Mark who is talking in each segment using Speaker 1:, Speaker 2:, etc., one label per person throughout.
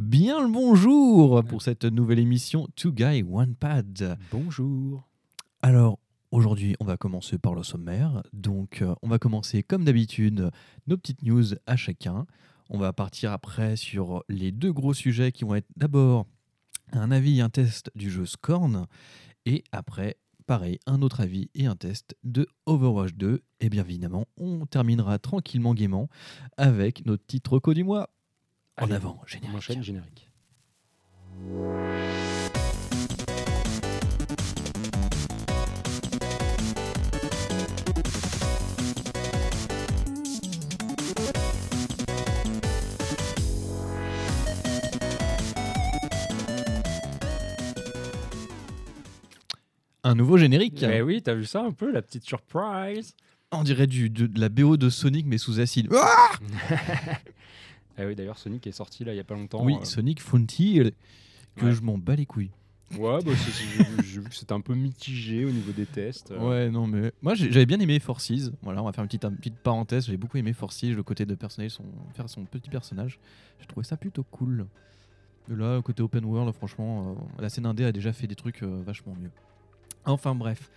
Speaker 1: Bien le bonjour pour cette nouvelle émission Two Guy One Pad.
Speaker 2: Bonjour.
Speaker 1: Alors aujourd'hui, on va commencer par le sommaire. Donc euh, on va commencer comme d'habitude nos petites news à chacun. On va partir après sur les deux gros sujets qui vont être d'abord un avis et un test du jeu Scorn et après pareil, un autre avis et un test de Overwatch 2. Et bien évidemment, on terminera tranquillement gaiement avec notre titre reco du mois. En
Speaker 2: Allez,
Speaker 1: avant,
Speaker 2: On
Speaker 1: génial.
Speaker 2: enchaîne générique.
Speaker 1: Un nouveau générique.
Speaker 2: Eh oui, t'as vu ça un peu, la petite surprise?
Speaker 1: On dirait du, de, de la BO de Sonic mais sous acide. Ah
Speaker 2: Eh oui, d'ailleurs, Sonic est sorti là il y a pas longtemps.
Speaker 1: oui,
Speaker 2: euh,
Speaker 1: Sonic Frontier, que
Speaker 2: Ouais.
Speaker 1: je m'en bats les couilles.
Speaker 2: Ouais, bah, j'ai vu- que c'était un peu mitigé au niveau des tests. euh.
Speaker 1: Ouais, non, mais moi j'avais bien aimé Forces. Voilà, on va faire une petite, une petite parenthèse. J'ai beaucoup aimé Forces, le côté de personnage, son, faire son petit personnage. J'ai trouvé ça plutôt cool. Et là, côté open world, franchement, euh, la scène indé a déjà fait des trucs vachement mieux. Enfin bref.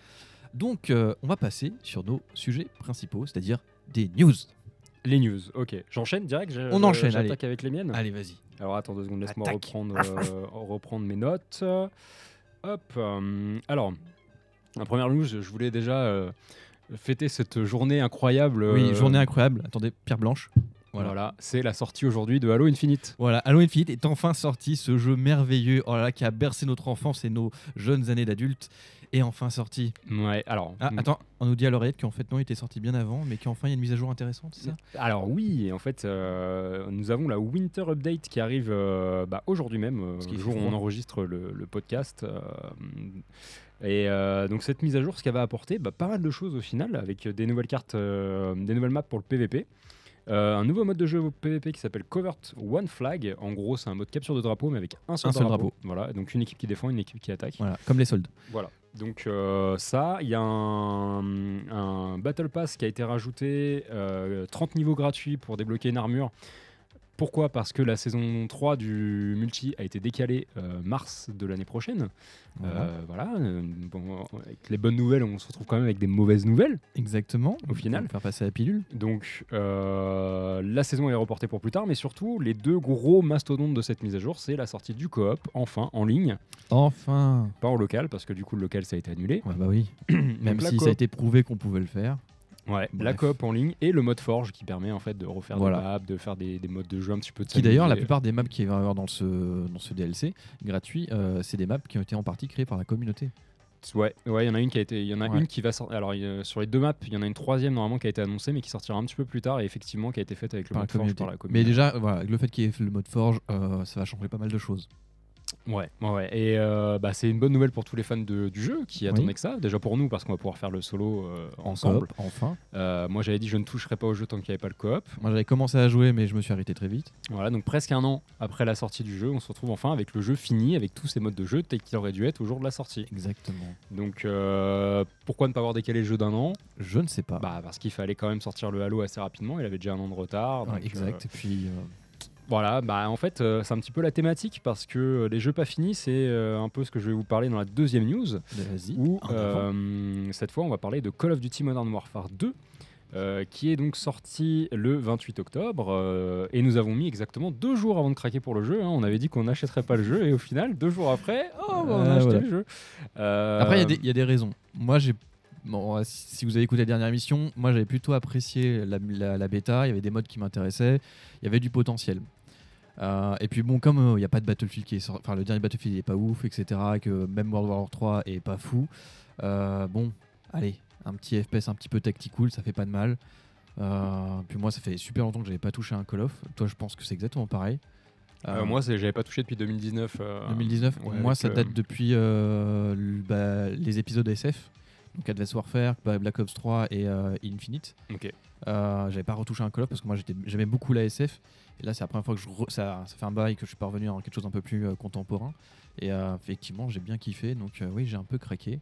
Speaker 1: Donc, on va passer sur nos sujets principaux, c'est-à-dire des news.
Speaker 2: Les news, ok. J'enchaîne direct
Speaker 1: On
Speaker 2: je-
Speaker 1: enchaîne,
Speaker 2: J'attaque avec les miennes
Speaker 1: Allez, vas-y.
Speaker 2: Alors attends deux secondes, laisse-moi reprendre, euh, reprendre mes notes. Hop. euh, alors, la première news, je voulais déjà euh, fêter cette journée incroyable.
Speaker 1: Oui,
Speaker 2: euh,
Speaker 1: journée incroyable. Attendez, Pierre Blanche.
Speaker 2: Voilà,
Speaker 1: Voilà.
Speaker 2: c'est la sortie aujourd'hui de Halo Infinite.
Speaker 1: Voilà, Halo Infinite est enfin sorti, ce jeu merveilleux oh là là, qui a bercé notre enfance et nos jeunes années d'adultes, est enfin sorti.
Speaker 2: Ouais, alors.
Speaker 1: Ah,
Speaker 2: mm,
Speaker 1: attends, on nous dit à l'oreillette qu'en fait non, il était sorti bien avant, mais qu'enfin il y a une mise à jour intéressante, c'est ça?
Speaker 2: Alors oui, en fait, euh, nous avons la Winter Update qui arrive euh, bah, aujourd'hui même, euh, le jour où on enregistre le, le podcast. euh, et donc cette mise à jour, ce qu'elle va apporter, bah, pas mal de choses au final, avec des nouvelles cartes, des nouvelles maps pour le PVP. Euh, un nouveau mode de jeu PVP qui s'appelle Covert One Flag. En gros, c'est un mode capture de drapeau, mais avec un seul,
Speaker 1: Un seul
Speaker 2: drapeau.
Speaker 1: drapeau.
Speaker 2: Voilà, donc une équipe qui défend, une équipe qui attaque.
Speaker 1: Voilà, comme les soldes.
Speaker 2: Voilà. Donc euh, ça, il y a un, Battle Pass qui a été rajouté, euh, 30 niveaux gratuits pour débloquer une armure. Pourquoi? Parce que la saison 3 du multi a été décalée euh, mars de l'année prochaine.
Speaker 1: Voilà.
Speaker 2: Euh, voilà. euh, bon, avec les bonnes nouvelles, on se retrouve quand même avec des mauvaises nouvelles.
Speaker 1: Exactement.
Speaker 2: au final.
Speaker 1: Faire passer la pilule.
Speaker 2: Donc la saison est reportée pour plus tard, mais surtout les deux gros mastodontes de cette mise à jour, c'est la sortie du coop, enfin en ligne,
Speaker 1: Enfin.
Speaker 2: pas en local, parce que du coup le local ça a été annulé.
Speaker 1: Ouais, bah oui. Même
Speaker 2: Donc,
Speaker 1: si ça a été prouvé qu'on pouvait le faire.
Speaker 2: Ouais, la
Speaker 1: Bref.
Speaker 2: coop en ligne et le mode forge qui permet en fait de refaire
Speaker 1: Voilà.
Speaker 2: des maps, de faire des, des modes de jeu un petit peu de
Speaker 1: Qui d'ailleurs, la
Speaker 2: s'amuser.
Speaker 1: plupart des maps qu'il va y avoir dans ce, dans ce DLC gratuit, euh, c'est des maps qui ont été en partie créées par la communauté.
Speaker 2: Ouais, ouais, il y en a une qui a été, il y en a
Speaker 1: Ouais.
Speaker 2: une qui va sortir. Alors sur les deux maps, il y en a une troisième normalement qui a été annoncée, mais qui sortira un petit peu plus tard et effectivement qui a été faite avec le
Speaker 1: par la
Speaker 2: mode forge par la
Speaker 1: Mais
Speaker 2: communauté.
Speaker 1: déjà, voilà, le fait qu'il y ait le mode forge, euh, ça va changer pas mal de choses.
Speaker 2: Ouais, ouais. Et euh, bah, c'est une bonne nouvelle pour tous les fans de- du jeu qui
Speaker 1: Oui.
Speaker 2: attendaient que ça. Déjà pour nous parce qu'on va pouvoir faire le solo euh,
Speaker 1: En
Speaker 2: ensemble.
Speaker 1: enfin.
Speaker 2: Euh, moi j'avais dit je ne toucherai pas au jeu tant qu'il n'y avait pas le coop.
Speaker 1: Moi j'avais commencé à jouer, mais je me suis arrêté très vite.
Speaker 2: Voilà, donc presque un an après la sortie du jeu, on se retrouve enfin avec le jeu fini, avec tous ces modes de jeu tels qu'il aurait dû être au jour de la sortie.
Speaker 1: Exactement.
Speaker 2: Donc pourquoi ne pas avoir décalé le jeu d'un an?
Speaker 1: Je ne sais pas.
Speaker 2: Bah parce qu'il fallait quand même sortir le Halo assez rapidement, il avait déjà un an de retard.
Speaker 1: Exact. Et puis,
Speaker 2: voilà, bah en fait euh, c'est un petit peu la thématique parce que euh, les jeux pas finis, c'est euh, un peu ce que je vais vous parler dans la deuxième news,
Speaker 1: vas-y.
Speaker 2: où
Speaker 1: en avant.
Speaker 2: euh, cette fois on va parler de Call of Duty Modern Warfare 2. euh, qui est donc sorti le 28 octobre et nous avons mis exactement deux jours avant de craquer pour le jeu. hein. On avait dit qu'on n'achèterait pas le jeu et au final deux jours après, oh, bah, on a
Speaker 1: Euh,
Speaker 2: acheté
Speaker 1: voilà.
Speaker 2: le jeu.
Speaker 1: Après, il y a des- il y, a des raisons. Moi, j'ai. Bon, si si vous avez écouté la dernière émission, moi j'avais plutôt apprécié la, la- la bêta. Il y avait des modes qui m'intéressaient. Il y avait du potentiel. Euh, et puis bon, comme euh, il n'y a pas de Battlefield qui est sorti, enfin le dernier Battlefield n'est pas ouf, etc. et Que même World War 3 est pas fou. euh, bon, allez, un petit FPS un petit peu tactical, ça fait pas de mal. Euh, puis moi, ça fait super longtemps que j'avais pas touché à un Call of. Toi, je pense que c'est exactement pareil.
Speaker 2: euh,
Speaker 1: Euh,
Speaker 2: moi, j'avais pas touché depuis 2019. euh,
Speaker 1: 2019,
Speaker 2: ouais,
Speaker 1: moi ça
Speaker 2: euh,
Speaker 1: date depuis euh, bah, les épisodes SF, donc Advanced Warfare, Black Ops 3 et euh, Infinite.
Speaker 2: Ok.
Speaker 1: Euh, J'avais pas retouché un Call of parce que moi j'aimais beaucoup la SF. Et là, c'est la première fois que je re- ça, ça fait un bail que je suis parvenu dans quelque chose un peu plus euh, contemporain. Et effectivement, j'ai bien kiffé. Donc oui, j'ai un peu craqué.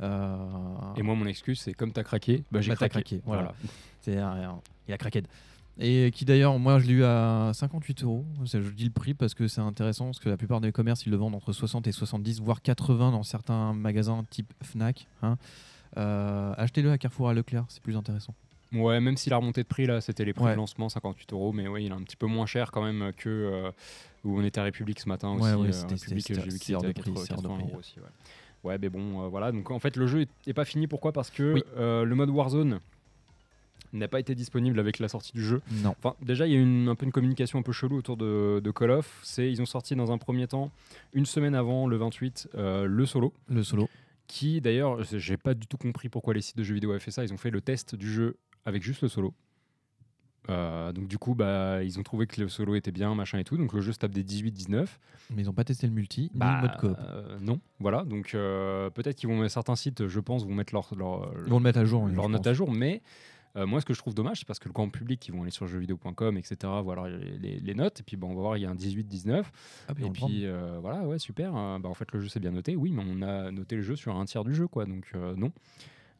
Speaker 2: Et moi, mon excuse, c'est comme t'as craqué, bah, j'ai
Speaker 1: Bah,
Speaker 2: craqué.
Speaker 1: craqué, voilà. c'est un- un- il a craqué. Et qui d'ailleurs, moi je l'ai eu à 58 euros. Je dis le prix parce que c'est intéressant, parce que la plupart des commerces ils le vendent entre 60 et 70, voire 80 dans certains magasins type Fnac. hein. Euh, Achetez-le à Carrefour à Leclerc, c'est plus intéressant.
Speaker 2: Ouais, même si la remontée de prix, là, c'était les prix
Speaker 1: Ouais.
Speaker 2: de lancement, 58 euros, mais oui, il est un petit peu moins cher quand même que euh, où on était à République ce matin
Speaker 1: Ouais,
Speaker 2: aussi.
Speaker 1: ouais,
Speaker 2: euh,
Speaker 1: c'était-
Speaker 2: j'ai vu qu'il était à
Speaker 1: de prix,
Speaker 2: 80
Speaker 1: c'est hors de
Speaker 2: 80
Speaker 1: prix.
Speaker 2: euros aussi. Ouais. Ouais, mais bon, euh, voilà. Donc en fait, le jeu n'est pas fini. Pourquoi? Parce que
Speaker 1: Oui.
Speaker 2: euh, le mode Warzone n'a pas été disponible avec la sortie du jeu.
Speaker 1: Non.
Speaker 2: Enfin, déjà, il y a eu une, un peu une communication un peu chelou autour de, de Call of. C'est ils ont sorti dans un premier temps, une semaine avant, le 28, euh, le solo.
Speaker 1: Le solo.
Speaker 2: Qui d'ailleurs, j'ai pas du tout compris pourquoi les sites de jeux vidéo avaient fait ça. Ils ont fait le test du jeu avec juste le solo. Euh, donc du coup, bah, ils ont trouvé que le solo était bien, machin et tout. Donc le jeu se tape des 18-19.
Speaker 1: Mais ils n'ont pas testé le multi, ni
Speaker 2: Bah,
Speaker 1: le mode coop.
Speaker 2: euh, non, voilà. Donc euh, peut-être qu'ils vont certains sites, je pense, vont mettre leur leur,
Speaker 1: Ils vont le mettre à jour. oui,
Speaker 2: leur note
Speaker 1: pense.
Speaker 2: à jour. Mais euh, moi, ce que je trouve dommage, c'est parce que le grand public, ils vont aller sur jeuxvideo.com, etc. Voir les, les- les notes. Et puis, bah, on va voir, il y a un 18-19.
Speaker 1: Ah, on
Speaker 2: Et puis euh, voilà, ouais, super. Euh, bah, en fait, le jeu c'est bien noté, oui, mais on a noté le jeu sur un tiers du jeu, quoi. Donc euh, non.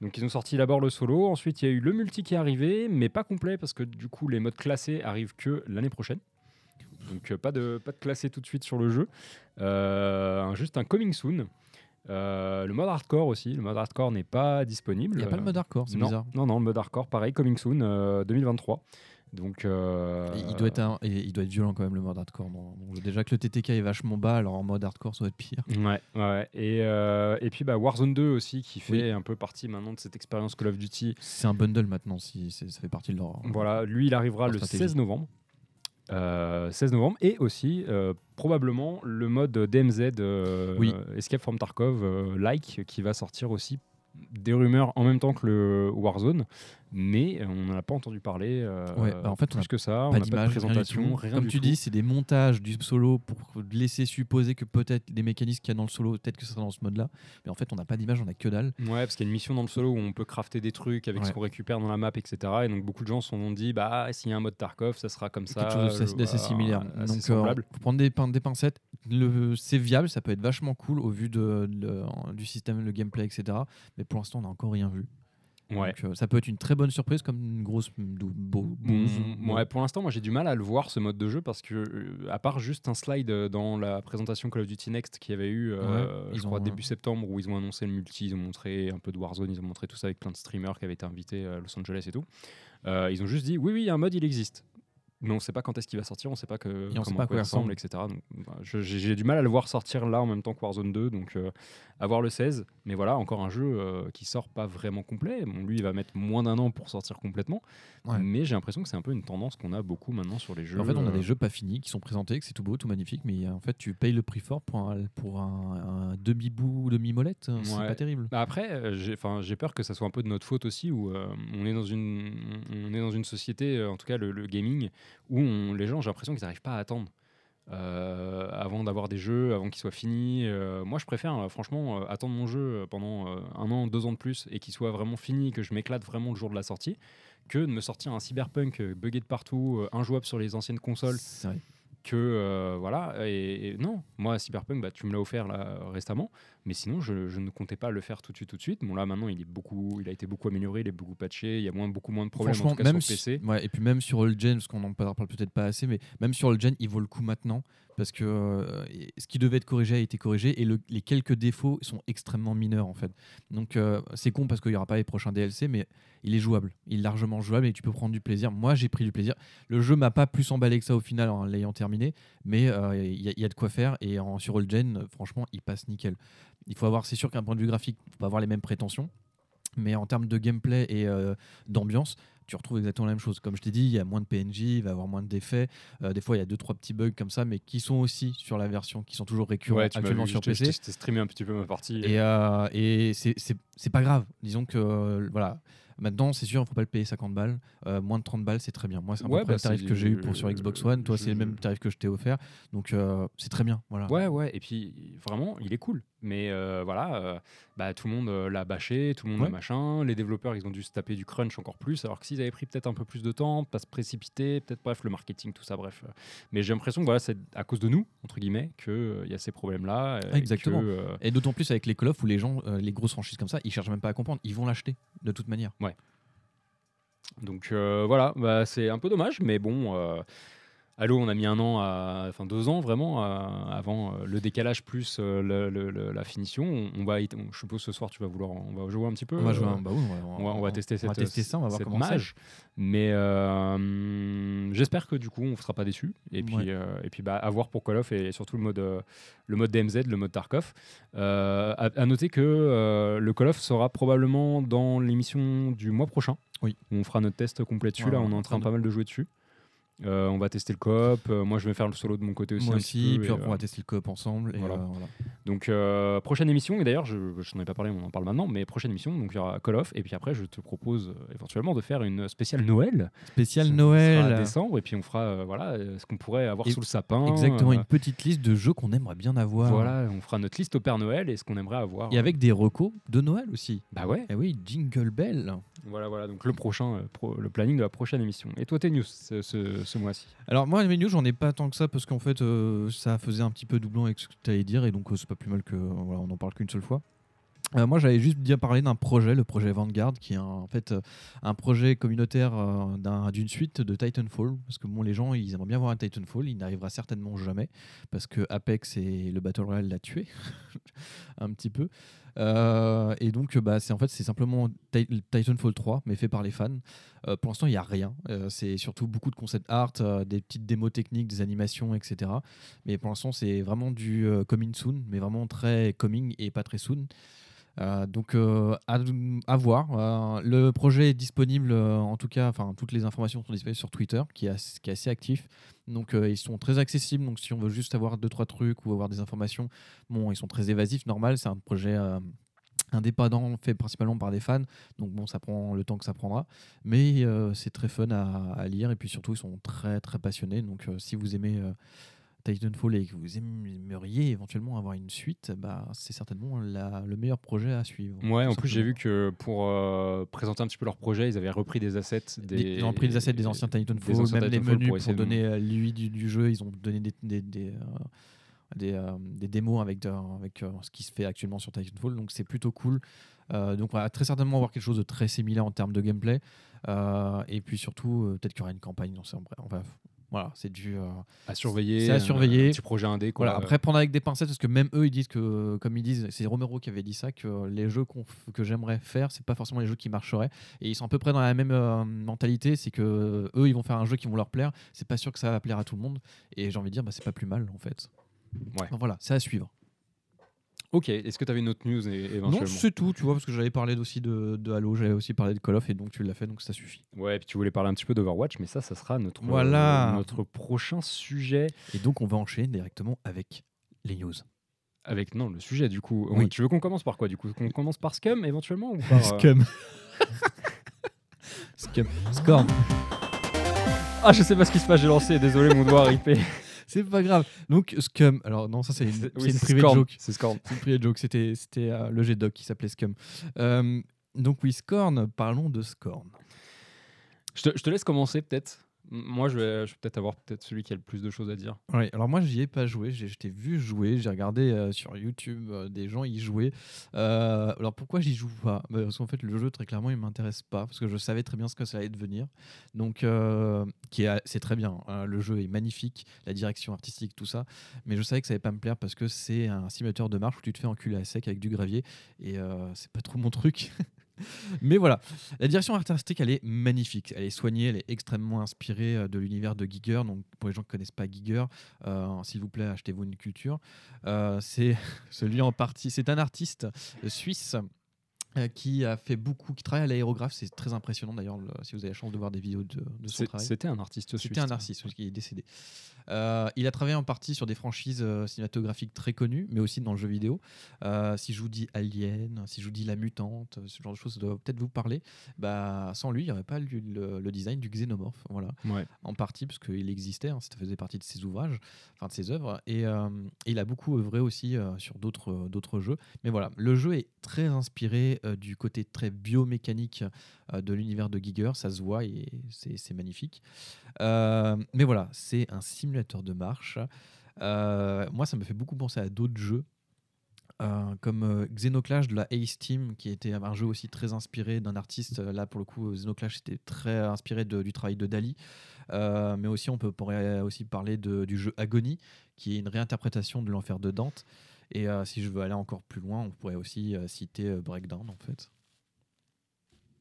Speaker 2: Donc ils ont sorti d'abord le solo, ensuite il y a eu le multi qui est arrivé, mais pas complet parce que du coup les modes classés arrivent que l'année prochaine. Donc pas de pas de classé tout de suite sur le jeu, juste un coming soon. Euh, le mode hardcore aussi, le mode hardcore n'est pas disponible.
Speaker 1: Il n'y a pas le
Speaker 2: Euh,
Speaker 1: mode hardcore, c'est bizarre.
Speaker 2: non, non, le mode hardcore, pareil, coming soon euh, 2023. Donc euh,
Speaker 1: Et Il doit, être un- il doit être violent quand même le mode hardcore. déjà que le TTK est vachement bas, alors en mode hardcore ça doit être pire.
Speaker 2: Ouais, ouais. Et, euh, et puis bah, Warzone 2 aussi, qui fait
Speaker 1: Oui.
Speaker 2: un peu partie maintenant de cette expérience Call of Duty.
Speaker 1: C'est un bundle maintenant, si ça fait partie de leur.
Speaker 2: Voilà, lui, il arrivera le
Speaker 1: stratégie.
Speaker 2: 16 novembre. Euh, 16 novembre. Et aussi, euh, probablement, le mode DMZ euh,
Speaker 1: Oui.
Speaker 2: Escape from Tarkov euh, like qui va sortir aussi des rumeurs en même temps que le Warzone, mais euh, on n'en a pas entendu parler. euh,
Speaker 1: Ouais, bah, en fait, on
Speaker 2: plus
Speaker 1: a
Speaker 2: que ça, on
Speaker 1: pas
Speaker 2: n'a pas de
Speaker 1: rien
Speaker 2: présentation, rien
Speaker 1: Comme
Speaker 2: du
Speaker 1: tu
Speaker 2: tout.
Speaker 1: dis, c'est des montages du solo pour laisser supposer que peut-être les mécanismes qu'il y a dans le solo, peut-être que ça sera dans ce mode-là. Mais en fait, on n'a pas d'image, on a que dalle.
Speaker 2: Ouais, parce qu'il y a une mission dans le solo où on peut crafter des trucs avec ce qu'on récupère dans la map, etc. Et donc beaucoup de gens se sont dit, bah s'il y a un mode Tarkov, ça sera comme ça.
Speaker 1: quelque chose d'assez-
Speaker 2: euh,
Speaker 1: d'assez similaire.
Speaker 2: assez
Speaker 1: Donc, euh, faut prendre des, pin- des pincettes. C'est viable, ça peut être vachement cool au vu de, de- du système, le gameplay, etc. Mais pour l'instant, on n'a encore rien vu.
Speaker 2: Ouais.
Speaker 1: Donc, euh, ça peut être une très bonne surprise, comme une grosse dou- beau- bouse.
Speaker 2: Mm, ouais, pour l'instant, moi j'ai du mal à le voir ce mode de jeu parce que, euh, à part juste un slide euh, dans la présentation Call of Duty Next qu'il y avait eu,
Speaker 1: ils
Speaker 2: je crois
Speaker 1: ont,
Speaker 2: début septembre, où ils ont annoncé le multi, ils ont montré un peu de Warzone, ils ont montré tout ça avec plein de streamers qui avaient été invités à Los Angeles et tout. Ils ont juste dit oui, oui, un mode, il existe. Mais on ne sait pas quand est-ce qu'il va sortir, on ne sait pas que,
Speaker 1: on
Speaker 2: comment
Speaker 1: sait pas
Speaker 2: quoi il ressemble, etc. Donc, bah, j'ai du mal à le voir sortir là en même temps que Warzone 2, donc euh, à voir le 16. Mais voilà, encore un jeu euh, qui sort pas vraiment complet. Bon, lui, il va mettre moins d'un an pour sortir complètement.
Speaker 1: Ouais.
Speaker 2: Mais j'ai l'impression que c'est un peu une tendance qu'on a beaucoup maintenant sur les jeux.
Speaker 1: En fait, on a
Speaker 2: euh,
Speaker 1: des jeux pas finis qui sont présentés, que c'est tout beau, tout magnifique, mais en fait, tu payes le prix fort pour un, pour un, un demi-bout, demi-molette. C'est
Speaker 2: Ouais.
Speaker 1: pas terrible.
Speaker 2: Bah Après, euh, j'ai peur que ça soit un peu de notre faute aussi, où euh, on, est dans une, on est dans une société, en tout cas le, le gaming, où on- les gens, j'ai l'impression qu'ils n'arrivent pas à attendre. euh, avant d'avoir des jeux, avant qu'ils soient finis. Euh, moi, je préfère euh, franchement attendre mon jeu pendant un an, deux ans de plus et qu'il soit vraiment fini, que je m'éclate vraiment le jour de la sortie, que de me sortir un cyberpunk buggé de partout, injouable sur les anciennes consoles, que voilà et, et non moi Cyberpunk bah, tu me l'as offert là récemment mais sinon je, je ne comptais pas le faire tout de suite tout de suite bon là maintenant il est beaucoup il a été beaucoup amélioré il est beaucoup patché il y a moins beaucoup moins de problèmes en
Speaker 1: Franchement,
Speaker 2: tout cas
Speaker 1: même
Speaker 2: sur
Speaker 1: si-
Speaker 2: PC
Speaker 1: ouais, et puis même sur All Gen, parce qu'on en parle peut-être pas assez, mais même sur All Gen, il vaut le coup maintenant parce que euh, ce qui devait être corrigé a été corrigé et le- les quelques défauts sont extrêmement mineurs en fait. Donc euh, c'est con parce qu'il y aura pas les prochains DLC, mais il est jouable, il est largement jouable et tu peux prendre du plaisir. Moi, j'ai pris du plaisir. Le jeu m'a pas plus emballé que ça au final en l'ayant terminé, mais euh, il y, a- il y a de quoi faire et en, sur All Gen, franchement, il passe nickel. Il faut avoir, c'est sûr qu'un point de vue graphique, faut pas avoir les mêmes prétentions. Mais en termes de gameplay et euh, d'ambiance, tu retrouves exactement la même chose. Comme je t'ai dit, il y a moins de PNJ, il va y avoir moins d'effets. Euh, des fois, il y a deux trois petits bugs comme ça, mais qui sont aussi sur la version, qui sont toujours récurrents
Speaker 2: ouais tu m'as
Speaker 1: actuellement
Speaker 2: vu,
Speaker 1: sur
Speaker 2: je
Speaker 1: PC.
Speaker 2: t'ai streamé un petit peu ma partie
Speaker 1: Et, euh, et c'est- c'est c'est pas grave. Disons que euh, voilà. Maintenant, c'est sûr, il ne faut pas le payer 50 balles. Euh, moins de 30 balles, c'est très bien. Moi, c'est peu
Speaker 2: Ouais,
Speaker 1: près
Speaker 2: bah,
Speaker 1: le tarif que j'ai eu pour sur Xbox One. Toi,
Speaker 2: je-
Speaker 1: c'est le même tarif que je t'ai offert. Donc, c'est très bien. Voilà.
Speaker 2: Ouais, ouais, et puis vraiment, il est cool. Mais euh, voilà, euh, bah, tout le monde euh, l'a bâché, tout le monde
Speaker 1: Ouais.
Speaker 2: l'a machin. Les développeurs, ils ont dû se taper du crunch encore plus. Alors que s'ils avaient pris peut-être un peu plus de temps, pas se précipiter, peut-être, bref, le marketing, tout ça, bref. Mais j'ai l'impression que voilà, c'est à cause de nous, entre guillemets, qu'il y a ces problèmes-là. et
Speaker 1: Exactement. Et d'autant plus avec les Call of où les gens, les grosses franchises comme ça, ils cherchent même pas à comprendre. Ils vont l'acheter de toute manière.
Speaker 2: Donc euh, voilà, bah, c'est un peu dommage, mais bon. Halo, on a mis un an, à, enfin deux ans vraiment, à- avant euh, le décalage plus euh, le- le- le- la finition. On, on va, on- je suppose ce soir tu vas vouloir, on va jouer un petit peu.
Speaker 1: On va jouer
Speaker 2: euh,
Speaker 1: un- bah oui, on va,
Speaker 2: on tester cette,
Speaker 1: va tester ça, on va voir comment
Speaker 2: mage. Mais euh, j'espère que du coup on ne sera pas déçu. Et puis,
Speaker 1: Ouais.
Speaker 2: euh, et puis bah, à voir pour Call of et surtout le mode, le mode DMZ, le mode Tarkov. Euh, à, à noter que le Call of sera probablement dans l'émission du mois prochain.
Speaker 1: Oui.
Speaker 2: Où on fera notre test complet dessus.
Speaker 1: Ouais,
Speaker 2: Là,
Speaker 1: on est en
Speaker 2: train
Speaker 1: de-
Speaker 2: pas mal de jouer dessus. Euh, on va tester le coop. Euh, moi, je vais faire le solo de mon côté aussi.
Speaker 1: Moi aussi,
Speaker 2: peu,
Speaker 1: puis on
Speaker 2: euh,
Speaker 1: va tester le coop ensemble. Et
Speaker 2: voilà.
Speaker 1: euh, voilà.
Speaker 2: donc, euh, prochaine émission, et d'ailleurs, je n'en ai pas parlé, on en parle maintenant, mais prochaine émission, donc il y aura Call of, et puis après, je te propose euh, éventuellement de faire une spéciale Noël.
Speaker 1: Spécial
Speaker 2: Ça sera
Speaker 1: Noël.
Speaker 2: à décembre, et puis on fera euh, voilà, euh, ce qu'on pourrait avoir
Speaker 1: Et-
Speaker 2: sous le sapin.
Speaker 1: Exactement,
Speaker 2: euh,
Speaker 1: une petite liste de jeux qu'on aimerait bien avoir.
Speaker 2: Voilà, on fera notre liste au Père Noël et ce qu'on aimerait avoir.
Speaker 1: Et avec des recos de Noël aussi.
Speaker 2: Bah ouais,
Speaker 1: Et oui, Jingle Bell.
Speaker 2: voilà, voilà, donc le prochain, euh, pro- le planning de la prochaine émission. Et toi, tes news ce, ce- ce mois-ci
Speaker 1: Alors moi, mes news, j'en ai pas tant que ça parce qu'en fait, euh, ça faisait un petit peu doublon avec ce que tu allais dire et donc euh, c'est pas plus mal que euh, voilà, on en parle qu'une seule fois. Moi, j'allais juste bien parler d'un projet, le projet Vanguard, qui est en fait un projet communautaire d'un- d'une suite de Titanfall. Parce que bon, les gens, ils aimeraient bien voir un Titanfall, il n'arrivera certainement jamais parce que Apex et le Battle Royale l'a tué un petit peu. Euh, et donc, bah, c'est en fait, c'est simplement Ti- Titanfall 3, mais fait par les fans. Euh, pour l'instant, il n'y a rien. Euh, c'est surtout beaucoup de concept art, des petites démos techniques, des animations, etc. Mais pour l'instant, c'est vraiment du coming soon, mais vraiment très coming et pas très soon. Euh, donc euh, à, voir. Euh, le projet est disponible, en tout cas, enfin toutes les informations sont disponibles sur Twitter, qui est assez, actif. Donc ils sont très accessibles. Donc si on veut juste avoir deux trois trucs ou avoir des informations, bon, ils sont très évasifs, normal. C'est un projet indépendant fait principalement par des fans. Donc bon, ça prend le temps que ça prendra, mais c'est très fun à, lire et puis surtout ils sont très très passionnés. Donc si vous aimez Titanfall et que vous aimeriez éventuellement avoir une suite, bah, c'est certainement la- le meilleur projet à suivre.
Speaker 2: Ouais, en plus, j'ai vu que pour euh, présenter un petit peu leur projet, ils avaient repris des assets. Des,
Speaker 1: Ils ont pris des assets des anciens Titanfall,
Speaker 2: des anciens
Speaker 1: même les
Speaker 2: Titanfall
Speaker 1: menus pour,
Speaker 2: essayer de-
Speaker 1: donner euh, l'UI du, du jeu. Ils ont donné des, des, des, euh, des, euh, des démos avec, de- avec euh, ce qui se fait actuellement sur Titanfall. Donc c'est plutôt cool. Euh, donc on va très certainement avoir quelque chose de très similaire en termes de gameplay. Et puis surtout, peut-être qu'il y aura une campagne. Voilà, c'est du. euh,
Speaker 2: à surveiller.
Speaker 1: C'est à surveiller.
Speaker 2: Un petit projet indé. Quoi.
Speaker 1: Voilà, après prendre avec des pincettes parce que même eux ils disent que comme ils disent c'est Romero qui avait dit ça que les jeux f- que j'aimerais faire c'est pas forcément les jeux qui marcheraient et ils sont à peu près dans la même euh, mentalité c'est que eux ils vont faire un jeu qui vont leur plaire c'est pas sûr que ça va plaire à tout le monde et j'ai envie de dire bah, c'est pas plus mal en fait
Speaker 2: Ouais.
Speaker 1: Enfin, voilà c'est à suivre
Speaker 2: Ok, est-ce que tu avais une autre news éventuellement
Speaker 1: non c'est tout tu vois parce que j'avais parlé aussi de, de Halo j'avais aussi parlé de Call of et donc tu l'as fait donc ça suffit
Speaker 2: Ouais, puis tu voulais parler un petit peu d'Overwatch, mais ça, ça sera notre,
Speaker 1: Voilà.
Speaker 2: euh, notre prochain sujet.
Speaker 1: et donc on va enchaîner directement avec les news
Speaker 2: Avec, non, le sujet du coup.
Speaker 1: Oui.
Speaker 2: Tu veux qu'on commence par quoi du coup? Qu'on commence par Scum éventuellement ou par, euh,
Speaker 1: Scum Scum Scorn
Speaker 2: Ah, je sais pas ce qui se passe, j'ai lancé, désolé, mon doigt RIP.
Speaker 1: C'est pas grave. Donc, Scum. Alors, non, ça, c'est une,
Speaker 2: oui,
Speaker 1: une
Speaker 2: Scorn,
Speaker 1: joke.
Speaker 2: C'est Scorn.
Speaker 1: C'est une private joke. C'était, c'était euh, le G-Doc qui s'appelait Scum. Euh, donc, oui, Scorn. Parlons de Scorn.
Speaker 2: Je te, je te laisse commencer peut-être. Moi, je vais, je vais peut-être avoir peut-être celui qui a le plus de choses à dire.
Speaker 1: Oui, alors moi, j'y ai pas joué. Je t'ai vu jouer. J'ai regardé euh, sur YouTube euh, des gens y jouer. Euh, alors, pourquoi j'y joue pas? Bah, Parce qu'en fait, le jeu, très clairement, il m'intéresse pas. Parce que je savais très bien ce que ça allait devenir. Donc, c'est très bien. hein. le jeu est magnifique. La direction artistique, tout ça. Mais je savais que ça allait pas me plaire parce que c'est un simulateur de marche où tu te fais enculer à sec avec du gravier. Et c'est pas trop mon truc. Mais voilà, la direction artistique, elle est magnifique. Elle est soignée, elle est extrêmement inspirée euh, de l'univers de Giger. Donc, pour les gens qui ne connaissent pas Giger, euh, s'il vous plaît, achetez-vous une culture. Euh, c'est celui en partie, c'est un artiste suisse. qui a fait beaucoup, qui travaille à l'aérographe, c'est très impressionnant d'ailleurs le- si vous avez la chance de voir des vidéos de, de son travail.
Speaker 2: C'était un artiste suisse.
Speaker 1: C'était un artiste qui est décédé. Euh, il a travaillé en partie sur des franchises euh, cinématographiques très connues, mais aussi dans le jeu vidéo. Euh, si je vous dis Alien, si je vous dis La Mutante, ce genre de choses ça doit peut-être vous parler. Bah, sans lui, il n'y aurait pas le, le- le design du xénomorphe. Voilà
Speaker 2: Ouais.
Speaker 1: en partie parce qu'il existait, hein, ça faisait partie de ses ouvrages, enfin de ses œuvres, et il a beaucoup œuvré aussi sur d'autres d'autres jeux. Mais voilà, le jeu est très inspiré du côté très biomécanique de l'univers de Giger, ça se voit et c'est magnifique. Mais voilà, c'est un simulateur de marche. Euh, moi, ça me fait beaucoup penser à d'autres jeux. euh, comme euh, Xenoclash de la Ace Team, qui était un jeu aussi très inspiré d'un artiste. Là, pour le coup, Xenoclash était très inspiré de- du travail de Dali. Euh, mais aussi, on peut, pourrait aussi parler de- du jeu Agony, qui est une réinterprétation de l'enfer de Dante. Et si je veux aller encore plus loin, on pourrait aussi citer Breakdown, en fait.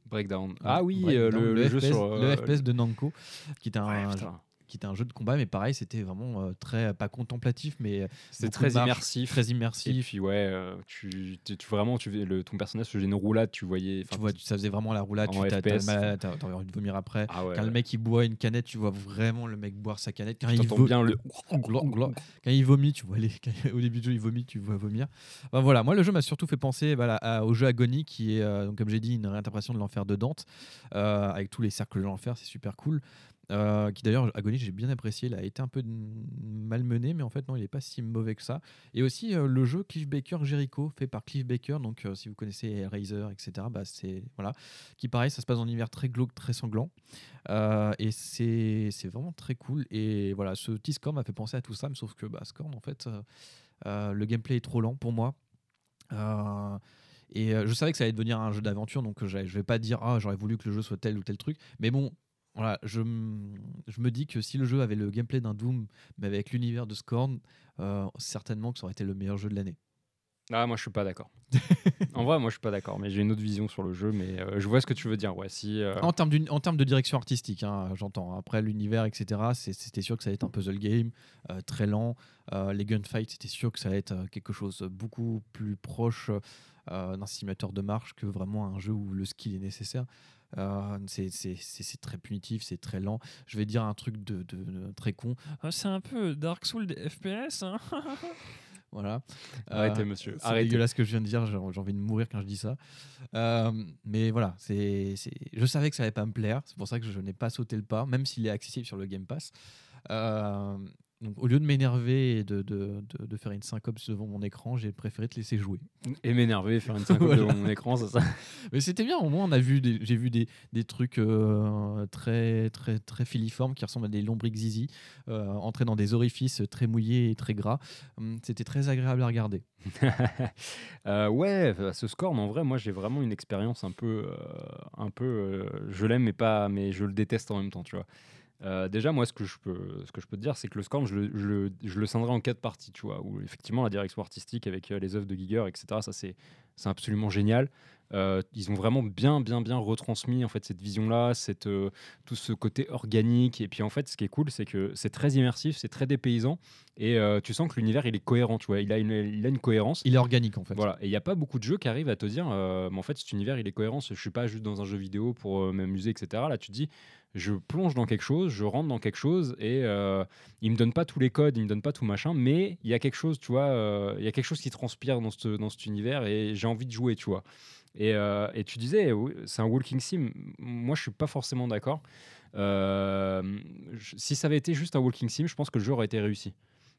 Speaker 2: Breakdown. Ah oui,
Speaker 1: Breakdown,
Speaker 2: le, le jeu
Speaker 1: FPS,
Speaker 2: sur.
Speaker 1: le FPS de Namco, qui était un,
Speaker 2: Ouais.
Speaker 1: Qui était un jeu de combat, mais pareil, c'était vraiment euh, très, pas contemplatif, mais
Speaker 2: C'est
Speaker 1: beaucoup
Speaker 2: très
Speaker 1: marche,
Speaker 2: immersif.
Speaker 1: très immersif.
Speaker 2: ouais, euh, tu, tu, tu- vraiment, tu, le, ton personnage faisait une roulade, tu voyais.
Speaker 1: tu vois, ça faisait vraiment la roulade, tu t'as- envie de vomir après.
Speaker 2: Ah ouais.
Speaker 1: Quand le mec il boit une canette, tu vois vraiment le mec boire sa canette. Quand il,
Speaker 2: bien le.
Speaker 1: Quand il vomit, tu vois les... au début du jeu il vomit, tu vois vomir. Enfin, voilà, moi le jeu m'a surtout fait penser voilà, à- au jeu Agony qui est, euh, donc, comme j'ai dit, une réinterprétation de l'enfer de Dante euh, avec tous les cercles de l'enfer, c'est super cool. Euh, qui d'ailleurs, Agony, j'ai bien apprécié, il a été un peu malmené, mais en fait, non, il n'est pas si mauvais que ça. Et aussi euh, le jeu Cliff Baker Jericho, fait par Cliff Baker, donc euh, si vous connaissez Hellraiser, etc., bah, c'est voilà, qui pareil, ça se passe en hiver très glauque, très sanglant. Et c'est vraiment très cool. Et voilà, ce petit score m'a fait penser à tout ça, sauf que bah, Scorn, en fait, le gameplay est trop lent pour moi. Et je savais que ça allait devenir un jeu d'aventure, donc je vais pas dire ah j'aurais voulu que le jeu soit tel ou tel truc, mais bon. Voilà, je, me dis que si le jeu avait le gameplay d'un Doom, mais avec l'univers de Scorn, euh, certainement que ça aurait été le meilleur jeu de l'année.
Speaker 2: Ah, moi je suis pas d'accord. en vrai, moi je suis pas d'accord, mais j'ai une autre vision sur le jeu, mais euh, je vois ce que tu veux dire. Ouais, si. euh,
Speaker 1: En termes, d'une- en termes de direction artistique, hein, j'entends. Après l'univers, etc., c'était sûr que ça allait être un puzzle game, euh, très lent. Les gunfights, c'était sûr que ça allait être quelque chose beaucoup plus proche d'un simulateur de marche que vraiment un jeu où le skill est nécessaire. Euh, c'est- c'est c'est- c'est très punitif, c'est très lent. Je vais dire un truc de, de- de très con. Ah, c'est un peu Dark Souls des FPS. hein. voilà.
Speaker 2: Arrêtez,
Speaker 1: Euh,
Speaker 2: monsieur.
Speaker 1: C'est dégueulasse ce que je viens de dire, j'ai envie de mourir quand je dis ça. Euh, mais voilà, c'est, c'est- je savais que ça allait pas me plaire, c'est pour ça que je n'ai pas sauté le pas, même s'il est accessible sur le Game Pass. Euh, donc, au lieu de m'énerver et de, de, de- de faire une syncope devant mon écran, j'ai préféré te laisser jouer.
Speaker 2: Et m'énerver, faire une syncope
Speaker 1: Voilà.
Speaker 2: devant mon écran, ça, ça?
Speaker 1: Mais c'était bien, au moins on a vu des, j'ai vu des, des trucs euh, très, très, très filiformes qui ressemblent à des lombriques zizi, euh, entrer dans des orifices très mouillés et très gras. Hum, C'était très agréable à regarder.
Speaker 2: Euh, ouais, euh, ce score, mais en vrai, moi j'ai vraiment une expérience un peu. un peu je l'aime, mais, pas, mais je le déteste en même temps, tu vois. Euh, déjà, moi, ce que je peux, ce que je peux te dire, c'est que le score, je le, je, le, je le scinderai en quatre parties, tu vois, où effectivement la direction artistique avec euh, les œuvres de Giger, etc., ça c'est absolument génial. Euh, ils ont vraiment bien, bien, bien retransmis en fait cette vision-là, cette, euh, tout ce côté organique. Et puis en fait, ce qui est cool, c'est que c'est très immersif, c'est très dépaysant, et euh, tu sens que l'univers il est cohérent, tu vois. Il a une, il a une cohérence.
Speaker 1: Il est organique en fait.
Speaker 2: Voilà, et il n'y a pas beaucoup de jeux qui arrivent à te dire, mais en fait, cet univers, il est cohérent. Je suis pas juste dans un jeu vidéo pour m'amuser, etc. Là, tu te dis, je plonge dans quelque chose, je rentre dans quelque chose, et euh, il me donne pas tous les codes, il me donne pas tout machin, mais il y a quelque chose, tu vois, euh, y a quelque chose qui transpire dans, ce, dans cet univers, et j'ai envie de jouer, tu vois. Et, euh, et tu disais, c'est un walking sim. Moi, je suis pas forcément d'accord. Euh, si ça avait été juste un walking sim, je pense que le jeu aurait été réussi.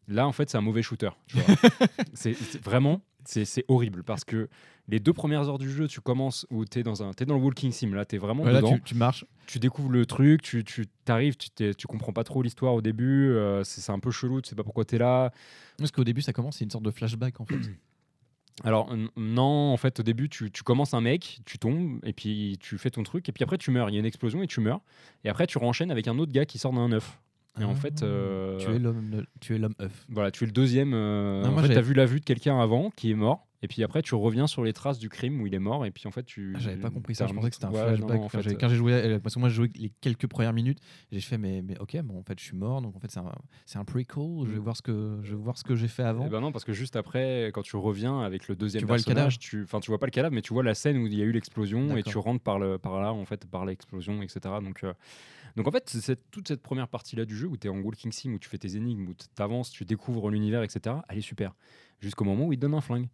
Speaker 2: Là, en fait, c'est un mauvais shooter. c'est vraiment, c'est horrible parce que les deux premières heures du jeu, tu commences où tu es dans un, es dans le walking sim. Là, tu es vraiment
Speaker 1: Voilà,
Speaker 2: dedans.
Speaker 1: tu, tu marches.
Speaker 2: Tu découvres le truc, tu, tu arrives, tu, tu comprends pas trop l'histoire au début. euh, c'est un peu chelou, tu sais pas pourquoi tu es là.
Speaker 1: Parce qu'au début, ça commence, c'est une sorte de flashback en fait.
Speaker 2: Alors non, en fait, au début, tu, tu commences un mec, tu tombes, et puis tu fais ton truc, et puis après tu meurs. Il y a une explosion et tu meurs. Et après, tu renchaînes avec un autre gars qui sort d'un œuf. Et en fait, euh,
Speaker 1: Ah. tu es l'homme, tu es l'homme œuf.
Speaker 2: Voilà, tu es le deuxième. euh,
Speaker 1: Non,
Speaker 2: en
Speaker 1: moi,
Speaker 2: fait, tu as vu la vue de quelqu'un avant qui est mort. Et puis après, tu reviens sur les traces du crime où il est mort. Et puis en fait, tu.
Speaker 1: Ah, J'avais pas compris ça. Je pensais que c'était un
Speaker 2: ouais,
Speaker 1: flashback.
Speaker 2: non, non, en
Speaker 1: quand
Speaker 2: fait,
Speaker 1: j'ai- quand j'ai joué, euh, parce que moi j'ai joué les quelques premières minutes, j'ai fait mais, mais ok, bon en fait je suis mort, donc en fait c'est un, c'est un prequel. Je vais
Speaker 2: Mm.
Speaker 1: voir ce que je vais voir ce que j'ai fait avant.
Speaker 2: Eh ben non, parce que juste après, quand tu reviens avec le deuxième
Speaker 1: Tu vois le
Speaker 2: tu, enfin, tu vois pas le cadavre, mais tu vois la scène où il y a eu l'explosion et tu rentres par le, par là, en fait, par l'explosion, etc. Donc, euh, donc en fait, toute cette première partie-là du jeu où tu es en walking sim, où tu fais tes énigmes, où tu avances, tu découvres l'univers, etc. Elle est super. Jusqu'au moment où il donne un flingue.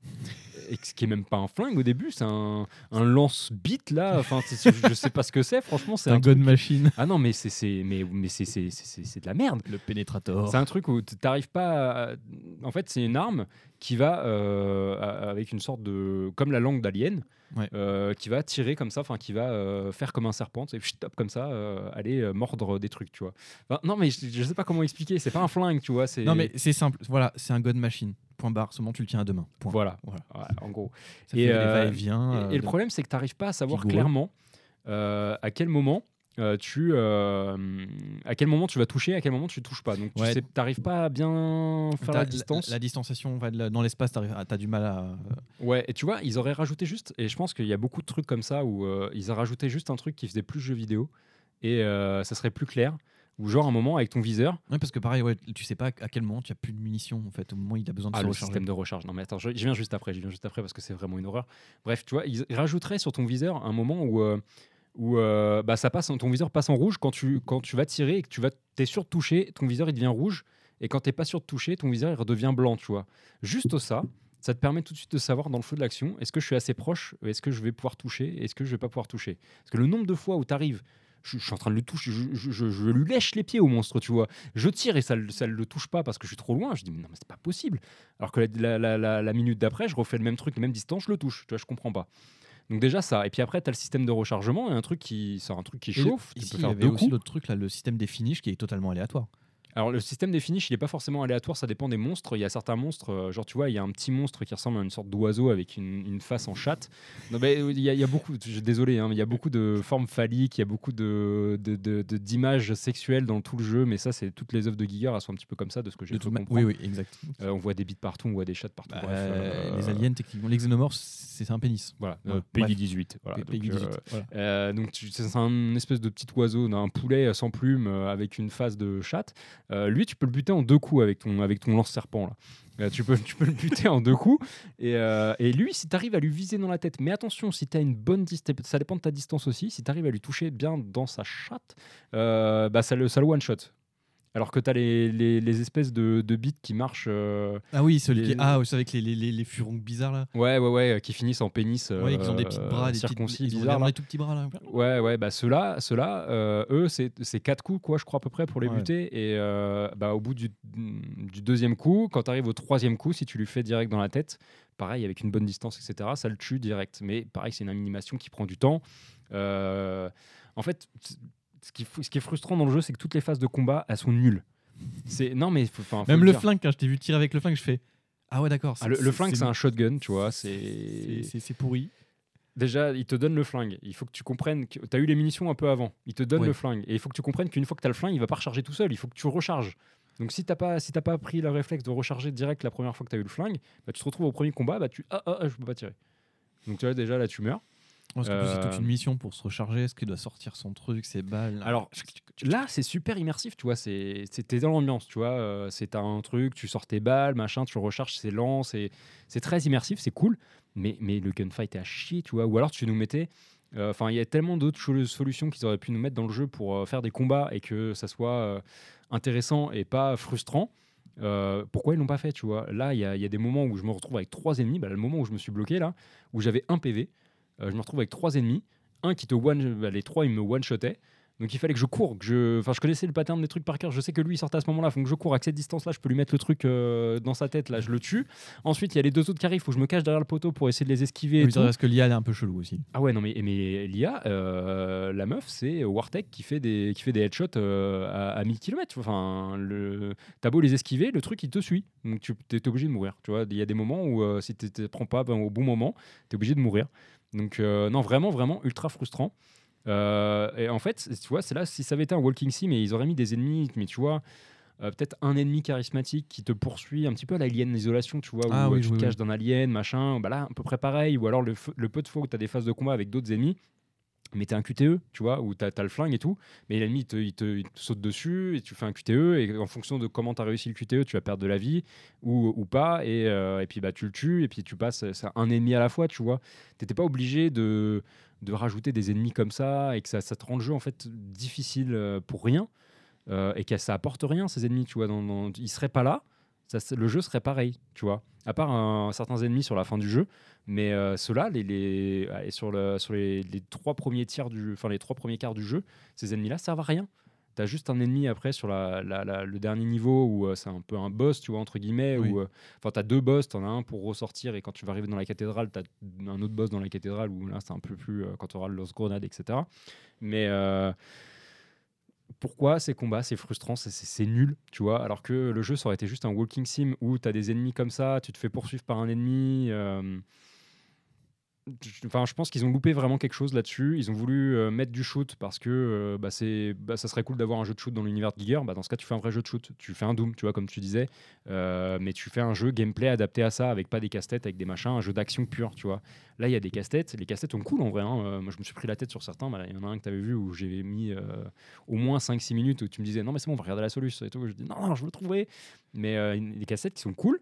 Speaker 2: Et ce qui est même pas un flingue au début, c'est un, un lance-bite là. Enfin, je sais pas ce que c'est. Franchement, c'est
Speaker 1: un
Speaker 2: un
Speaker 1: gun
Speaker 2: truc-
Speaker 1: machine.
Speaker 2: Ah non, mais c'est c'est mais mais c'est c'est c'est- c'est de la merde.
Speaker 1: Le pénétrator.
Speaker 2: C'est un truc où t'arrives pas. à- En fait, c'est une arme qui va euh, avec une sorte de comme la langue d'alien,
Speaker 1: Ouais.
Speaker 2: euh, qui va tirer comme ça, enfin qui va euh, faire comme un serpent, et top comme ça, aller mordre des trucs, tu vois. Enfin, non, mais je, je sais pas comment expliquer. C'est pas un flingue, tu vois. C'est
Speaker 1: Non mais c'est simple. Voilà, c'est un gun machine. Point barre, ce moment tu le tiens à deux mains. Point.
Speaker 2: Voilà.
Speaker 1: Voilà.
Speaker 2: Ouais, en gros.
Speaker 1: Ça
Speaker 2: Et,
Speaker 1: fait des
Speaker 2: euh,
Speaker 1: va-et-vient.
Speaker 2: Et,
Speaker 1: euh,
Speaker 2: et le
Speaker 1: de-
Speaker 2: problème, c'est que tu n'arrives pas à savoir clairement euh, à quel moment. euh, tu euh, à quel moment tu vas toucher à quel moment tu touches pas donc tu
Speaker 1: Ouais.
Speaker 2: sais t'arrives pas à bien faire la distance
Speaker 1: La, distanciation va dans l'espace, tu as du mal à.
Speaker 2: Ouais, et tu vois, ils auraient rajouté juste, et je pense qu'il y a beaucoup de trucs comme ça où euh, ils ont rajouté juste un truc qui faisait plus jeu vidéo, et euh, ça serait plus clair, ou genre un moment avec ton viseur,
Speaker 1: Ouais, parce que pareil, ouais, tu sais pas à quel moment tu as plus de munitions en fait, au moment où il a besoin de
Speaker 2: ah,
Speaker 1: se
Speaker 2: le
Speaker 1: recharger.
Speaker 2: système de recharge. Non mais attends, je, je viens juste après, je viens juste après parce que c'est vraiment une horreur. Bref, tu vois, ils, rajouteraient sur ton viseur un moment où, euh, où euh, bah, ça passe, ton viseur passe en rouge quand tu, quand tu vas tirer et que tu vas, es sûr de toucher, ton viseur il devient rouge, et quand t'es pas sûr de toucher, ton viseur il redevient blanc, tu vois. Juste ça, ça te permet tout de suite de savoir dans le feu de l'action, est-ce que je suis assez proche, est-ce que je vais pouvoir toucher, est-ce que je vais pas pouvoir toucher. Parce que le nombre de fois où tu arrives, je, je suis en train de le toucher, je, je- lui lèche les pieds au monstre, tu vois. Je tire et ça ne le touche pas parce que je suis trop loin. Je dis, mais non, mais c'est pas possible. Alors que la, la- la- la minute d'après, je refais le même truc, la même distance, je le touche. Tu vois, je comprends pas. Donc déjà ça. Et puis après, tu as le système de rechargement et un truc qui, c'est un truc qui chauffe. tu
Speaker 1: il y
Speaker 2: faire
Speaker 1: avait
Speaker 2: deux
Speaker 1: aussi l'autre truc, là, le système des finishes qui est totalement aléatoire.
Speaker 2: Alors le système des finishes, il n'est pas forcément aléatoire, ça dépend des monstres. Il y a certains monstres, euh, genre tu vois, il y a un petit monstre qui ressemble à une sorte d'oiseau avec une, une face en chatte. Non, mais, euh, il, y a, il y a beaucoup, je suis désolé, hein, mais il y a beaucoup de formes phalliques, il y a beaucoup de, d'images sexuelles dans tout le jeu, mais ça c'est toutes les œuvres de Giger, elles sont un petit peu comme ça de ce que j'ai comprendre.
Speaker 1: Oui, oui, exact.
Speaker 2: Euh, on voit des bites partout, on voit des chattes partout.
Speaker 1: Bah,
Speaker 2: bref, euh,
Speaker 1: Les aliens, techniquement, les xénomorphes, c'est un pénis.
Speaker 2: Voilà,
Speaker 1: Ouais.
Speaker 2: Peggy 18. Voilà,
Speaker 1: P-
Speaker 2: donc,
Speaker 1: Peggy
Speaker 2: euh,
Speaker 1: 18, voilà.
Speaker 2: donc tu- c'est un espèce de petit oiseau, un poulet sans plumes avec une face de chatte. Euh, lui, tu peux le buter en deux coups avec ton, avec ton lance-serpent. là. Euh, tu, peux, tu peux le buter en deux coups. Et, euh, et lui, si tu arrives à lui viser dans la tête, mais attention, si tu une bonne distance, ça dépend de ta distance aussi, si tu arrives à lui toucher bien dans sa chatte, bah, ça le, ça le one-shot. Alors que tu as les, les, les espèces de, de bits qui marchent. euh,
Speaker 1: Ah oui, celui
Speaker 2: les-
Speaker 1: qui. Ah, c'est avec les, les, les, furons bizarres là.
Speaker 2: ouais, ouais, ouais, qui finissent en pénis.
Speaker 1: ouais, ils ont des petits
Speaker 2: euh,
Speaker 1: bras, des petites.
Speaker 2: circoncis
Speaker 1: Ils ont
Speaker 2: bizarres.
Speaker 1: des tout petits bras là.
Speaker 2: Ouais, ouais, bah ceux-là, ceux-là euh, eux, c'est c'est quatre coups, quoi, je crois, à peu près, pour les
Speaker 1: Ouais.
Speaker 2: buter. Et euh, bah, au bout du, du deuxième coup, quand tu arrives au troisième coup, si tu lui fais direct dans la tête, pareil, avec une bonne distance, etc., ça le tue direct. Mais pareil, c'est une animation qui prend du temps. Euh, en fait, ce qui, f- ce qui est frustrant dans le jeu, c'est que toutes les phases de combat, elles sont nulles. C'est non mais faut- enfin, faut
Speaker 1: Même le
Speaker 2: dire.
Speaker 1: flingue, quand je t'ai vu tirer avec le flingue, je fais. Ah ouais, d'accord.
Speaker 2: Ah, le, le flingue, c'est un shotgun, tu vois. C'est
Speaker 1: c'est- c'est- C'est pourri.
Speaker 2: Déjà, il te donne le flingue. Il faut que tu comprennes que tu as eu les munitions un peu avant. Il te donne
Speaker 1: Ouais.
Speaker 2: le flingue. Et il faut que tu comprennes qu'une fois que tu as le flingue, il va pas recharger tout seul. Il faut que tu recharges. Donc si t'as pas si t'as pas pris le réflexe de recharger direct la première fois que tu as eu le flingue, bah, tu te retrouves au premier combat, bah tu ah, ah, ah, je peux pas tirer. Donc tu vois déjà là tu meurs.
Speaker 1: Parce que c'est toute
Speaker 2: Euh,
Speaker 1: une mission pour se recharger. Est-ce qu'il doit sortir son truc, ses balles
Speaker 2: Alors là c'est super immersif, tu vois, c'est t'es dans l'ambiance, tu vois, euh, c'est un truc, tu sors tes balles, machin, tu recharges, c'est lent, c'est c'est très immersif, c'est cool, mais mais le gunfight est à chier, tu vois, ou alors tu nous mettais euh, Enfin, il y a tellement d'autres solutions qu'ils auraient pu nous mettre dans le jeu pour euh, faire des combats et que ça soit euh, intéressant et pas frustrant. Euh, pourquoi ils l'ont pas fait, tu vois Là, il y, y a des moments où je me retrouve avec trois ennemis. Bah, le moment où je me suis bloqué là, où j'avais un PV, euh, je me retrouve avec trois ennemis. Un qui te one, bah, les trois ils me one shotaient. Donc il fallait que je cours, que je, enfin je connaissais le pattern des trucs par cœur. Je sais que lui il sortait à ce moment-là, faut que je cours à cette distance-là, je peux lui mettre le truc euh, dans sa tête, là je le tue. Ensuite il y a les deux autres qui arrivent, faut que je me cache derrière le poteau pour essayer de les esquiver.
Speaker 1: Oui, parce que l'IA elle est un peu chelou aussi.
Speaker 2: Ah ouais, non, mais, mais l'IA, euh, la meuf, c'est Wartech qui fait des, qui fait des headshots euh, à, à 1000 km. Enfin, le, t'as beau les esquiver, le truc, il te suit. Donc, tu es obligé de mourir. Tu vois, il y a des moments où, euh, si tu ne prends pas ben, au bon moment, tu es obligé de mourir. Donc, euh, non, vraiment, vraiment ultra frustrant. Euh, et en fait, tu vois, c'est là, si ça avait été un walking sim, mais ils auraient mis des ennemis, mais tu vois, euh, peut-être un ennemi charismatique qui te poursuit, un petit peu à l'alien isolation, tu vois, où
Speaker 1: Ah oui,
Speaker 2: tu te caches
Speaker 1: oui.
Speaker 2: d'un alien, machin, bah là, à peu près pareil, ou alors le, le peu de fois où tu as des phases de combat avec d'autres ennemis, mais t'es un QTE, tu vois, où t'as as le flingue et tout, mais l'ennemi il te, il, te, il te saute dessus et tu fais un QTE, et en fonction de comment t'as réussi le QTE, tu vas perdre de la vie ou, ou pas, et, euh, et puis bah, tu le tues, et puis tu passes un ennemi à la fois, tu vois. T'étais pas obligé de, de rajouter des ennemis comme ça, et que ça, ça te rend le jeu en fait difficile euh, pour rien, euh, et que ça apporte rien ces ennemis, tu vois. Dans, dans- ils seraient pas là, le jeu serait pareil, tu vois. À part un- certains ennemis sur la fin du jeu, mais euh, ceux-là, les, les, allez, sur, le, sur les, les trois premiers tiers du, enfin les trois premiers quarts du jeu, ces ennemis-là servent à rien. T'as juste un ennemi après sur la, la- la- le dernier niveau où euh, c'est un peu un boss, tu vois, entre guillemets.
Speaker 1: Oui.
Speaker 2: où, euh, Enfin, t'as deux boss, t'en as un pour ressortir et quand tu vas arriver dans la cathédrale, t'as un autre boss dans la cathédrale où là c'est un peu plus euh, quand tu auras le lance grenade, etc. Mais pourquoi ces combats, c'est frustrant, c'est- nul, tu vois, alors que le jeu, ça aurait été juste un walking sim où tu as des ennemis comme ça, tu te fais poursuivre par un ennemi. euh, Enfin, je pense qu'ils ont loupé vraiment quelque chose là-dessus. Ils ont voulu euh, mettre du shoot parce que euh, bah, c'est, bah, ça serait cool d'avoir un jeu de shoot dans l'univers de Giger. Bah, dans ce cas, tu fais un vrai jeu de shoot. Tu fais un Doom, tu vois, comme tu disais. Euh, mais tu fais un jeu gameplay adapté à ça, avec pas des casse-têtes, avec des machins, un jeu d'action pur, tu vois. Là, il y a des casse-têtes. Les casse-têtes sont cool en vrai. hein. Moi, je me suis pris la tête sur certains. Bah, Il y en a un que tu avais vu où j'ai mis au moins 5-6 minutes où tu me disais non, mais c'est bon, on va regarder la solution et tout. Je dis non, non, je le trouverai. Mais des casse-têtes qui sont cool.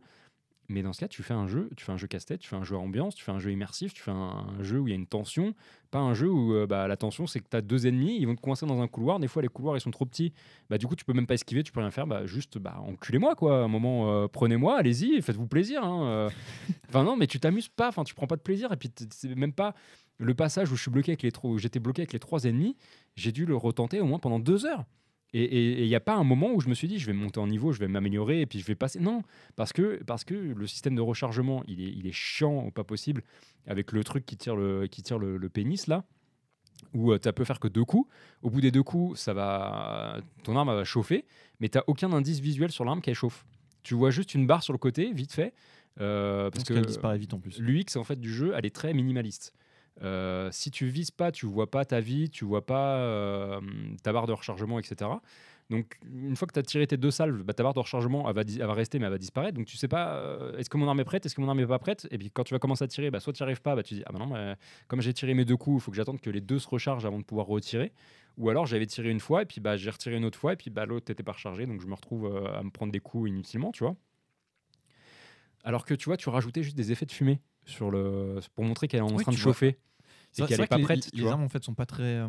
Speaker 2: Mais dans ce cas, tu fais un jeu, tu fais un jeu casse-tête, tu fais un jeu ambiance, tu fais un jeu immersif, tu fais un, un jeu où il y a une tension, pas un jeu où euh, bah, la tension c'est que tu as deux ennemis, ils vont te coincer dans un couloir, des fois les couloirs ils sont trop petits, bah du coup tu peux même pas esquiver, tu peux rien faire, bah juste bah enculez-moi quoi, à un moment euh, prenez-moi, allez-y, faites-vous plaisir. hein, euh. Enfin non, mais tu t'amuses pas, enfin tu prends pas de plaisir et puis c'est même pas le passage où je suis bloqué avec les j'étais bloqué avec les trois ennemis, j'ai dû le retenter au moins pendant deux heures. Et il n'y a pas un moment où je me suis dit, je vais monter en niveau, je vais m'améliorer et puis je vais passer. Non, parce que, parce que le système de rechargement, il est, il est chiant au pas possible, avec le truc qui tire le, qui tire le, le pénis là, où tu peux faire que deux coups. Au bout des deux coups, ça va, ton arme va chauffer, mais tu aucun indice visuel sur l'arme qu'elle chauffe. Tu vois juste une barre sur le côté, vite fait. euh, parce
Speaker 1: Parce
Speaker 2: que
Speaker 1: qu'elle disparaît vite en plus.
Speaker 2: l'UX en fait du jeu, elle est très minimaliste. Euh, si tu vises pas, tu vois pas ta vie, tu vois pas euh, ta barre de rechargement, etc. Donc une fois que tu as tiré tes deux salves, bah, ta barre de rechargement va, rester mais elle va disparaître. Donc tu sais pas euh, est-ce que mon arme est prête, est-ce que mon arme est pas prête? Et puis quand tu vas commencer à tirer, bah, soit tu n'y arrives pas, bah, tu dis ah bah non, bah, comme j'ai tiré mes deux coups, il faut que j'attende que les deux se rechargent avant de pouvoir retirer. Ou alors j'avais tiré une fois et puis j'ai retiré une autre fois et puis l'autre n'était pas rechargé donc je me retrouve à me prendre des coups inutilement, tu vois. Alors que tu vois, tu rajoutais juste des effets de fumée sur le pour montrer qu'elle est en train de
Speaker 1: vois.
Speaker 2: chauffer
Speaker 1: C'est
Speaker 2: qu'elle
Speaker 1: c'est
Speaker 2: est
Speaker 1: vrai
Speaker 2: pas
Speaker 1: que
Speaker 2: prête.
Speaker 1: Les, armes en fait sont pas très. euh,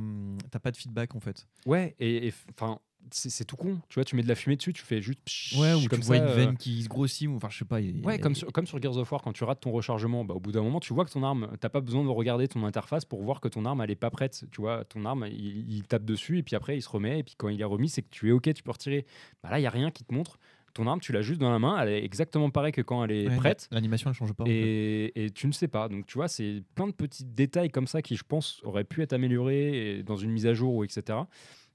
Speaker 1: T'as pas de feedback en fait.
Speaker 2: Ouais, et enfin c'est tout con. Tu vois, tu mets de la fumée dessus, tu fais juste pshh,
Speaker 1: Ouais, ou
Speaker 2: comme
Speaker 1: tu vois
Speaker 2: ça,
Speaker 1: une
Speaker 2: euh,
Speaker 1: veine qui se grossit, ou enfin je sais pas.
Speaker 2: Ouais, comme sur, comme sur Gears of War, quand tu rates ton rechargement, bah, au bout d'un moment, tu vois que ton arme, t'as pas besoin de regarder ton interface pour voir que ton arme, elle est pas prête. Tu vois, ton arme, il, il tape dessus, et puis après, il se remet, et puis quand il est remis, c'est que tu es OK, tu peux retirer. Bah, là, il y a rien qui te montre. Ton arme, tu l'as juste dans la main, elle est exactement pareille que quand elle est
Speaker 1: Ouais,
Speaker 2: prête.
Speaker 1: L'animation elle change pas.
Speaker 2: Et, et tu ne sais pas. Donc, tu vois, c'est plein de petits détails comme ça qui, je pense, auraient pu être améliorés dans une mise à jour ou etc.,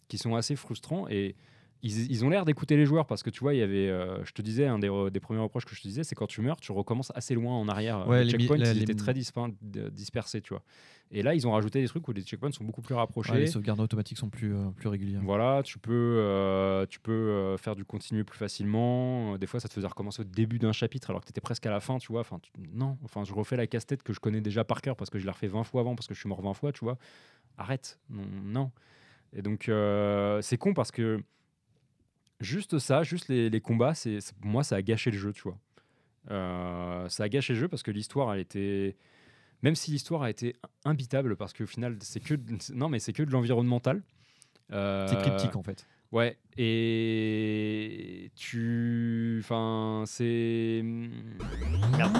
Speaker 2: qui sont assez frustrants. Et ils, ils ont l'air d'écouter les joueurs parce que tu vois, il y avait, euh, je te disais, un des, re- des premiers reproches que je te disais, c'est quand tu meurs, tu recommences assez loin en arrière.
Speaker 1: Ouais,
Speaker 2: les checkpoints,
Speaker 1: la-
Speaker 2: ils
Speaker 1: les
Speaker 2: étaient très dispersés, tu vois. Et là, ils ont rajouté des trucs où les checkpoints sont beaucoup plus rapprochés.
Speaker 1: Ouais, les sauvegardes automatiques sont plus, euh, plus régulières.
Speaker 2: Voilà, tu peux, euh, tu peux euh, faire du continuer plus facilement. Euh, Des fois, ça te faisait recommencer au début d'un chapitre alors que tu étais presque à la fin, tu vois. Enfin, tu- non, enfin, je refais la casse-tête que je connais déjà par cœur parce que je l'ai refait 20 fois avant parce que je suis mort 20 fois, tu vois. Arrête, non. non. Et donc, euh, c'est con parce que juste ça, juste les, les combats, c'est pour moi, ça a gâché le jeu, tu vois. Euh, ça a gâché le jeu parce que l'histoire, elle était. Même si l'histoire a été imbitable, parce qu'au final, c'est que, de- non, mais c'est que de l'environnemental.
Speaker 1: C'est
Speaker 2: Euh,
Speaker 1: cryptique en fait.
Speaker 2: Ouais, et tu. Enfin, c'est. Merde.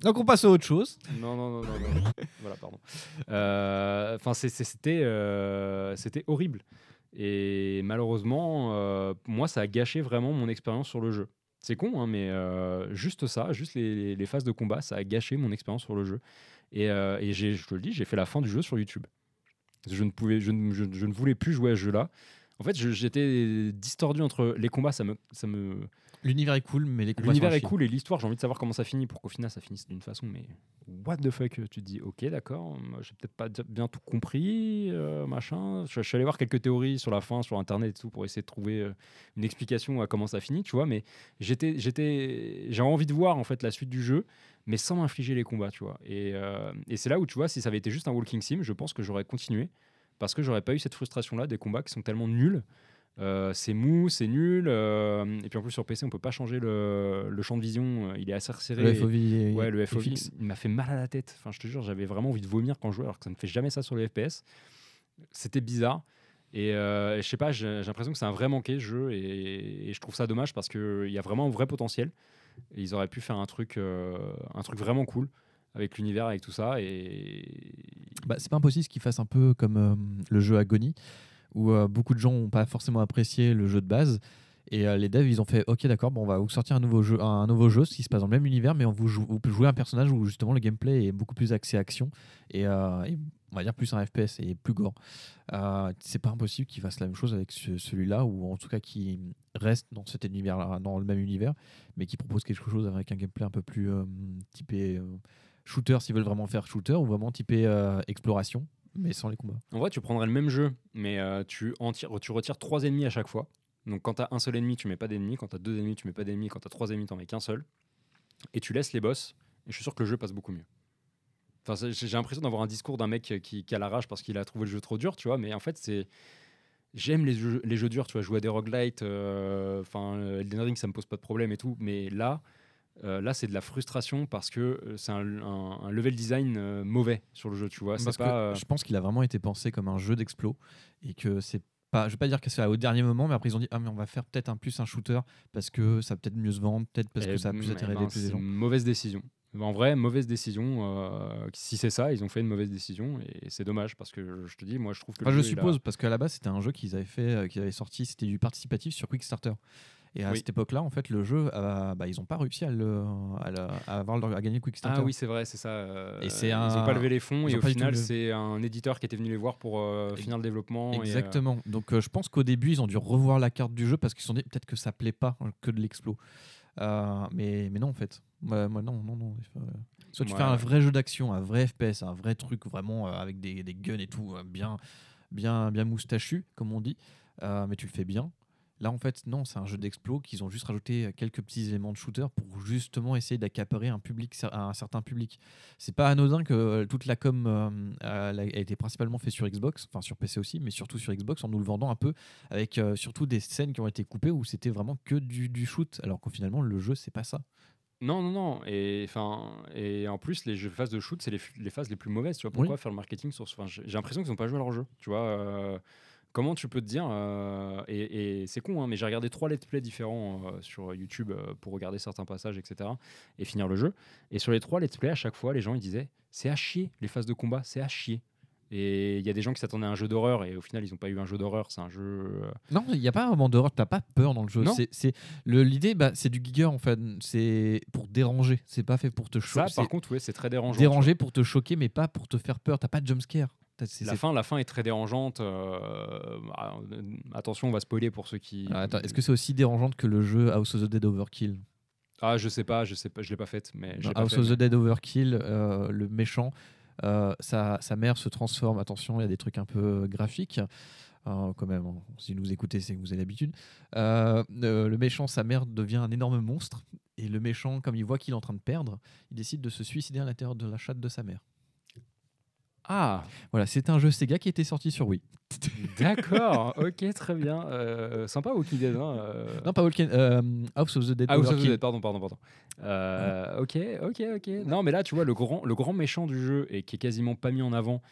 Speaker 1: Donc on passe à autre chose.
Speaker 2: Non, non, non, non. non. voilà, pardon. Euh, Enfin, c'était euh, c'était horrible. Et malheureusement, euh, moi, ça a gâché vraiment mon expérience sur le jeu. C'est con, hein, mais euh, juste ça, juste les, phases de combat, ça a gâché mon expérience sur le jeu. Et, euh, et je te le dis, j'ai fait la fin du jeu sur YouTube. Je ne, pouvais, je, je- ne voulais plus jouer à ce jeu-là. En fait, j'étais distordu entre les combats, ça me, ça me,
Speaker 1: L'univers est cool, mais les combats
Speaker 2: L'univers est cool et l'histoire, j'ai envie de savoir comment ça finit pour qu'au final ça finisse d'une façon, mais what the fuck Tu te dis, ok, d'accord, j'ai peut-être pas bien tout compris, euh, machin. Je, je suis allé voir quelques théories sur la fin, sur internet et tout, pour essayer de trouver euh, une explication à comment ça finit, tu vois, mais j'étais, j'étais, j'ai envie de voir en fait la suite du jeu, mais sans m'infliger les combats, tu vois. Et, euh, et c'est là où, tu vois, si ça avait été juste un walking sim, je pense que j'aurais continué, parce que j'aurais pas eu cette frustration-là des combats qui sont tellement nuls. Euh, c'est mou, c'est nul. euh, et puis en plus sur PC, on peut pas changer le, le champ de vision. euh, Il est assez resserré.
Speaker 1: Le
Speaker 2: et-
Speaker 1: FOV, est-
Speaker 2: Ouais, le FOV, il m'a fait mal à la tête. Enfin, je te jure, j'avais vraiment envie de vomir quand je jouais, alors que ça ne fait jamais ça sur les FPS. C'était bizarre. Et euh, je sais pas, j'ai j'ai l'impression que c'est un vrai manqué ce jeu, et, et je trouve ça dommage parce qu'il y a vraiment un vrai potentiel. Et ils auraient pu faire un truc, euh, un truc vraiment cool avec l'univers, avec tout ça. Et
Speaker 1: Bah, c'est pas impossible qu'ils fassent un peu comme euh, le jeu Agony, où euh, beaucoup de gens n'ont pas forcément apprécié le jeu de base. Et euh, les devs, ils ont fait OK, d'accord, bon, on va vous sortir un nouveau jeu, un nouveau jeu qui se passe dans le même univers, mais on vous, joue, vous jouer un personnage où justement le gameplay est beaucoup plus axé action. Et, euh, on va dire plus un FPS et plus gore. C'est pas impossible qu'il fasse la même chose avec ce- celui-là, ou en tout cas qui reste dans cet univers, dans le même univers, mais qui propose quelque chose avec un gameplay un peu plus typé shooter s'ils veulent vraiment faire shooter, ou vraiment typé exploration, mais sans les combats.
Speaker 2: En vrai, tu prendrais le même jeu, mais euh, tu, tu retires trois ennemis à chaque fois. Donc quand tu as un seul ennemi, tu mets pas d'ennemi. Quand tu as deux ennemis, tu mets pas d'ennemi. Quand tu as trois ennemis, tu mets qu'un seul. Et tu laisses les boss. Et je suis sûr que le jeu passe beaucoup mieux. Enfin, j'ai l'impression d'avoir un discours d'un mec qui, qui a la rage parce qu'il a trouvé le jeu trop dur, tu vois. Mais en fait, c'est. J'aime les jeux, durs, tu vois, jouer à des roguelites. euh, Enfin, euh, Elden Ring, ça me pose pas de problème et tout. Mais là, euh, là, c'est de la frustration parce que euh, c'est un, un- un level design euh, mauvais sur le jeu, tu vois.
Speaker 1: Parce
Speaker 2: pas.
Speaker 1: je pense qu'il a vraiment été pensé comme un jeu d'explo et que c'est pas, je vais pas dire que c'est au dernier moment, mais après ils ont dit ah mais on va faire peut-être un plus un shooter parce que ça peut-être mieux se vendre, peut-être parce
Speaker 2: Eh
Speaker 1: que ça a plus
Speaker 2: ben,
Speaker 1: attiré
Speaker 2: ben,
Speaker 1: plus des gens.
Speaker 2: une mauvaise décision. En vrai, mauvaise décision. euh, si c'est ça, ils ont fait une mauvaise décision et c'est dommage parce que je te dis, moi je trouve que.
Speaker 1: Enfin, je
Speaker 2: a-
Speaker 1: suppose parce qu'à la base c'était un jeu qu'ils avaient fait, qu'ils avaient sorti, c'était du participatif sur Quickstarter. Et à
Speaker 2: Oui.
Speaker 1: cette époque-là, en fait, le jeu, a- bah, ils n'ont pas réussi à, le, à, le- à avoir le- à gagner le Quickstarter.
Speaker 2: Ah oui, c'est vrai, c'est ça. euh,
Speaker 1: Et c'est
Speaker 2: Ils
Speaker 1: un-
Speaker 2: n'ont pas levé les fonds et au final, c'est un éditeur qui était venu les voir pour euh, finir le développement. et, euh,
Speaker 1: Exactement. Donc euh, je pense qu'au début, ils ont dû revoir la carte du jeu parce qu'ils se sont dit peut-être que ça plaît pas que de l'explo. Euh, mais, mais non, en fait. Moi, moi, non, non, non. Euh, Soit tu
Speaker 2: Ouais,
Speaker 1: fais un vrai jeu d'action, un vrai FPS, un vrai truc vraiment euh, avec des, des guns et tout, euh, bien, bien, bien moustachu, comme on dit, euh, mais tu le fais bien. Là, en fait, non, c'est un jeu d'explo qu'ils ont juste rajouté quelques petits éléments de shooter pour justement essayer d'accaparer un public, un certain public. C'est pas anodin que euh, toute la com euh, euh, a été principalement fait sur Xbox, enfin sur PC aussi, mais surtout sur Xbox en nous le vendant un peu avec euh, surtout des scènes qui ont été coupées où c'était vraiment que du, du shoot, alors qu'au finalement le jeu c'est pas ça.
Speaker 2: Non, non, non. Et, enfin, et en plus, les jeux, phases de shoot, c'est les, phases les plus mauvaises. Tu vois, pourquoi faire le marketing sur ce. j'ai j'ai l'impression qu'ils n'ont pas joué à leur jeu. Tu vois, euh, comment tu peux te dire. euh, et et c'est con, hein, mais j'ai regardé trois let's play différents euh, sur YouTube euh, pour regarder certains passages, etc. et finir le jeu. Et sur les trois let's play, à chaque fois, les gens ils disaient c'est à chier, les phases de combat, c'est à chier. Et il y a des gens qui s'attendaient à un jeu d'horreur et au final ils n'ont pas eu un jeu d'horreur, c'est un jeu.
Speaker 1: Non, il n'y a pas vraiment d'horreur, t'as pas peur dans le jeu. C'est, l'idée, bah, c'est du giger en fait, c'est pour déranger, c'est pas fait pour te
Speaker 2: Ça,
Speaker 1: choquer.
Speaker 2: par
Speaker 1: c'est
Speaker 2: contre, ouais, c'est très dérangeant.
Speaker 1: déranger pour te choquer, mais pas pour te faire peur. T'as pas de jumpscare.
Speaker 2: La
Speaker 1: c'est-
Speaker 2: fin, la fin est très dérangeante. euh, ah, euh, attention, on va spoiler pour ceux qui.
Speaker 1: Ah, attends, est-ce que c'est aussi dérangeante que le jeu House of the Dead Overkill?
Speaker 2: Ah, je sais pas, je sais pas, je l'ai pas faite, mais l'ai pas
Speaker 1: House
Speaker 2: fait,
Speaker 1: of the
Speaker 2: mais-
Speaker 1: Dead Overkill, euh, le méchant, euh, sa, sa mère se transforme. Attention, il y a des trucs un peu graphiques. Euh, quand même, hein, si vous écoutez, c'est que vous avez l'habitude. Euh, euh, le méchant, sa mère devient un énorme monstre. Et le méchant, comme il voit qu'il est en train de perdre, il décide de se suicider à l'intérieur de la chatte de sa mère.
Speaker 2: Ah,
Speaker 1: Voilà, c'est un jeu Sega qui était sorti sur Wii.
Speaker 2: d'accord, ok, très bien. Euh, sympa Walking Dead. Hein, euh.
Speaker 1: Non, pas Walken, euh, House of the Dead
Speaker 2: Ah, House of the. Dead, pardon, pardon, pardon. Euh, Ok, ok, ok. Non, mais là, tu vois, le grand, le grand méchant du jeu et qui est quasiment pas mis en avant,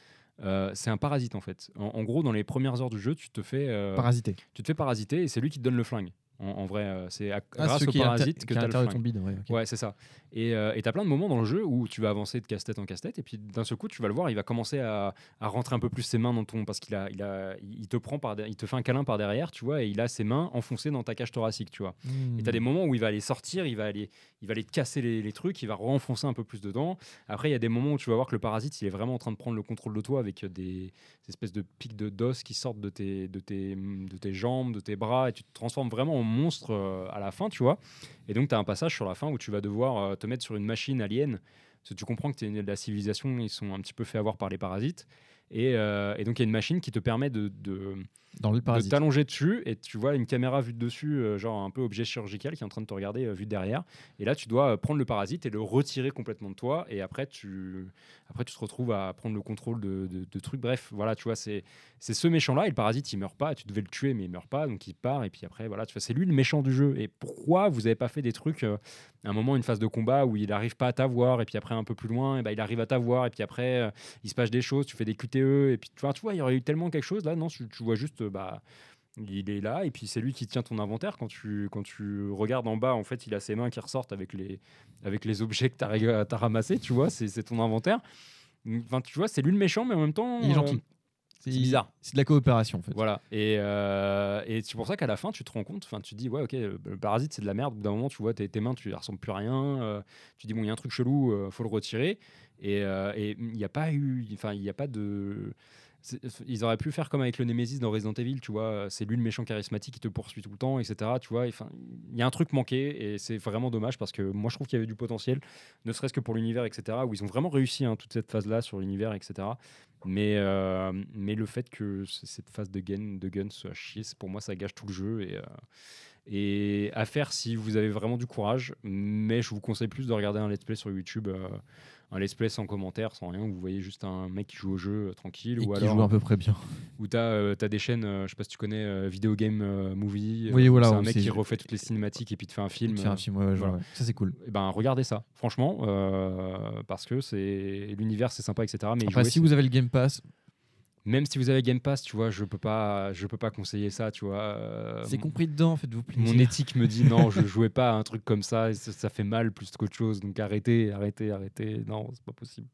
Speaker 2: euh, c'est un parasite en fait. En, en gros, dans les premières heures du jeu, tu te fais, euh,
Speaker 1: Parasité.
Speaker 2: tu te fais parasiter et c'est lui qui te donne le flingue. En, en vrai, euh, c'est à-
Speaker 1: Ah,
Speaker 2: grâce au
Speaker 1: qui est à
Speaker 2: parasite que tu as le flingue.
Speaker 1: ton bide. ouais, ok.
Speaker 2: Ouais, c'est ça. Et euh, tu as plein de moments dans le jeu où tu vas avancer de casse-tête en casse-tête, et puis d'un seul coup, tu vas le voir, il va commencer à, à rentrer un peu plus ses mains dans ton. Parce qu'il a, il a, il te prend par, il te fait un câlin par derrière, tu vois, et il a ses mains enfoncées dans ta cage thoracique, tu vois. Et tu as des
Speaker 1: Hmm.
Speaker 2: moments où il va aller sortir, il va aller, il va aller te casser les, les trucs, il va renfoncer un peu plus dedans. Après, il y a des moments où tu vas voir que le parasite, il est vraiment en train de prendre le contrôle de toi avec des, des espèces de pics de d'os qui sortent de tes, de, tes, de tes jambes, de tes bras, et tu te transformes vraiment en monstre euh, à la fin, tu vois. Et donc, tu as un passage sur la fin où tu vas devoir euh, te mettre sur une machine alien. Parce que tu comprends que es de la civilisation, ils sont un petit peu fait avoir par les parasites. Et, euh, donc, il y a une machine qui te permet de, de,
Speaker 1: Dans le
Speaker 2: de
Speaker 1: parasite.
Speaker 2: t'allonger dessus et tu vois une caméra vue de dessus, euh, genre un peu objet chirurgical qui est en train de te regarder euh, vue de derrière. Et là, tu dois euh, prendre le parasite et le retirer complètement de toi. Et après, tu, après, tu te retrouves à prendre le contrôle de, de- de trucs. Bref, voilà, tu vois, c'est ce méchant-là. Et le parasite, il meurt pas. Tu devais le tuer, mais il meurt pas. Donc il part. Et puis après, voilà, tu vois, c'est lui le méchant du jeu. Et pourquoi vous avez pas fait des trucs, euh, à un moment, une phase de combat où il arrive pas à t'avoir. Et puis après, un peu plus loin, et ben, il arrive à t'avoir. Et puis après, il se passe des choses. Tu fais des QTE. Et puis, tu vois, tu vois, il y aurait eu tellement quelque chose là. Non, tu, tu vois juste, euh, bah il est là et puis c'est lui qui tient ton inventaire quand tu, quand tu regardes en bas en fait il a ses mains qui ressortent avec les, avec les objets que tu as, ramassés tu vois c'est ton inventaire enfin tu vois c'est lui le méchant mais en même temps
Speaker 1: Il est
Speaker 2: euh,
Speaker 1: gentil.
Speaker 2: c'est bizarre.
Speaker 1: C'est de la coopération en fait.
Speaker 2: voilà et, euh, et c'est pour ça qu'à la fin tu te rends compte enfin tu te dis ouais ok le parasite c'est de la merde d'un moment tu vois tes, tes mains tu ne ressembles plus à rien euh, tu dis bon il y a un truc chelou faut le retirer Et et il n'y a pas eu, enfin, il n'y a pas de. Ils auraient pu faire comme avec le Nemesis dans Resident Evil, tu vois. C'est lui le méchant charismatique qui te poursuit tout le temps, etc. Tu vois. Il y a un truc manqué et c'est vraiment dommage parce que moi je trouve qu'il y avait du potentiel, ne serait-ce que pour l'univers, etc. Où ils ont vraiment réussi hein, toute cette phase-là sur l'univers, etc. Mais, euh, mais le fait que cette phase de gun, de gun soit chier, pour moi ça gâche tout le jeu et, euh, et à faire si vous avez vraiment du courage. Mais je vous conseille plus de regarder un let's play sur YouTube, euh, un let's play sans commentaire, sans rien, où vous voyez juste un mec qui joue au jeu euh, tranquille,
Speaker 1: Et
Speaker 2: ou
Speaker 1: qui
Speaker 2: alors
Speaker 1: joue à peu près bien.
Speaker 2: où tu as, des chaînes, euh, je sais pas si tu connais, euh, Video Game Movie.
Speaker 1: Oui, voilà,
Speaker 2: C'est un mec qui refait toutes les cinématiques et puis te fait un film.
Speaker 1: Faire un film, ouais,
Speaker 2: voilà.
Speaker 1: ouais. Ça, c'est cool.
Speaker 2: eh ben, regardez ça, franchement, parce que c'est l'univers, c'est sympa, etc. Mais y
Speaker 1: Après,
Speaker 2: jouer,
Speaker 1: si vous avez le Game Pass,
Speaker 2: même si vous avez Game Pass, tu vois, je peux pas, je peux pas conseiller ça, tu vois. euh,
Speaker 1: c'est compris dedans, faites-vous plaisir.
Speaker 2: Mon éthique me dit non, je jouais pas à un truc comme ça, et ça, ça fait mal plus qu'autre chose. Donc arrêtez, arrêtez, arrêtez. Non, c'est pas possible.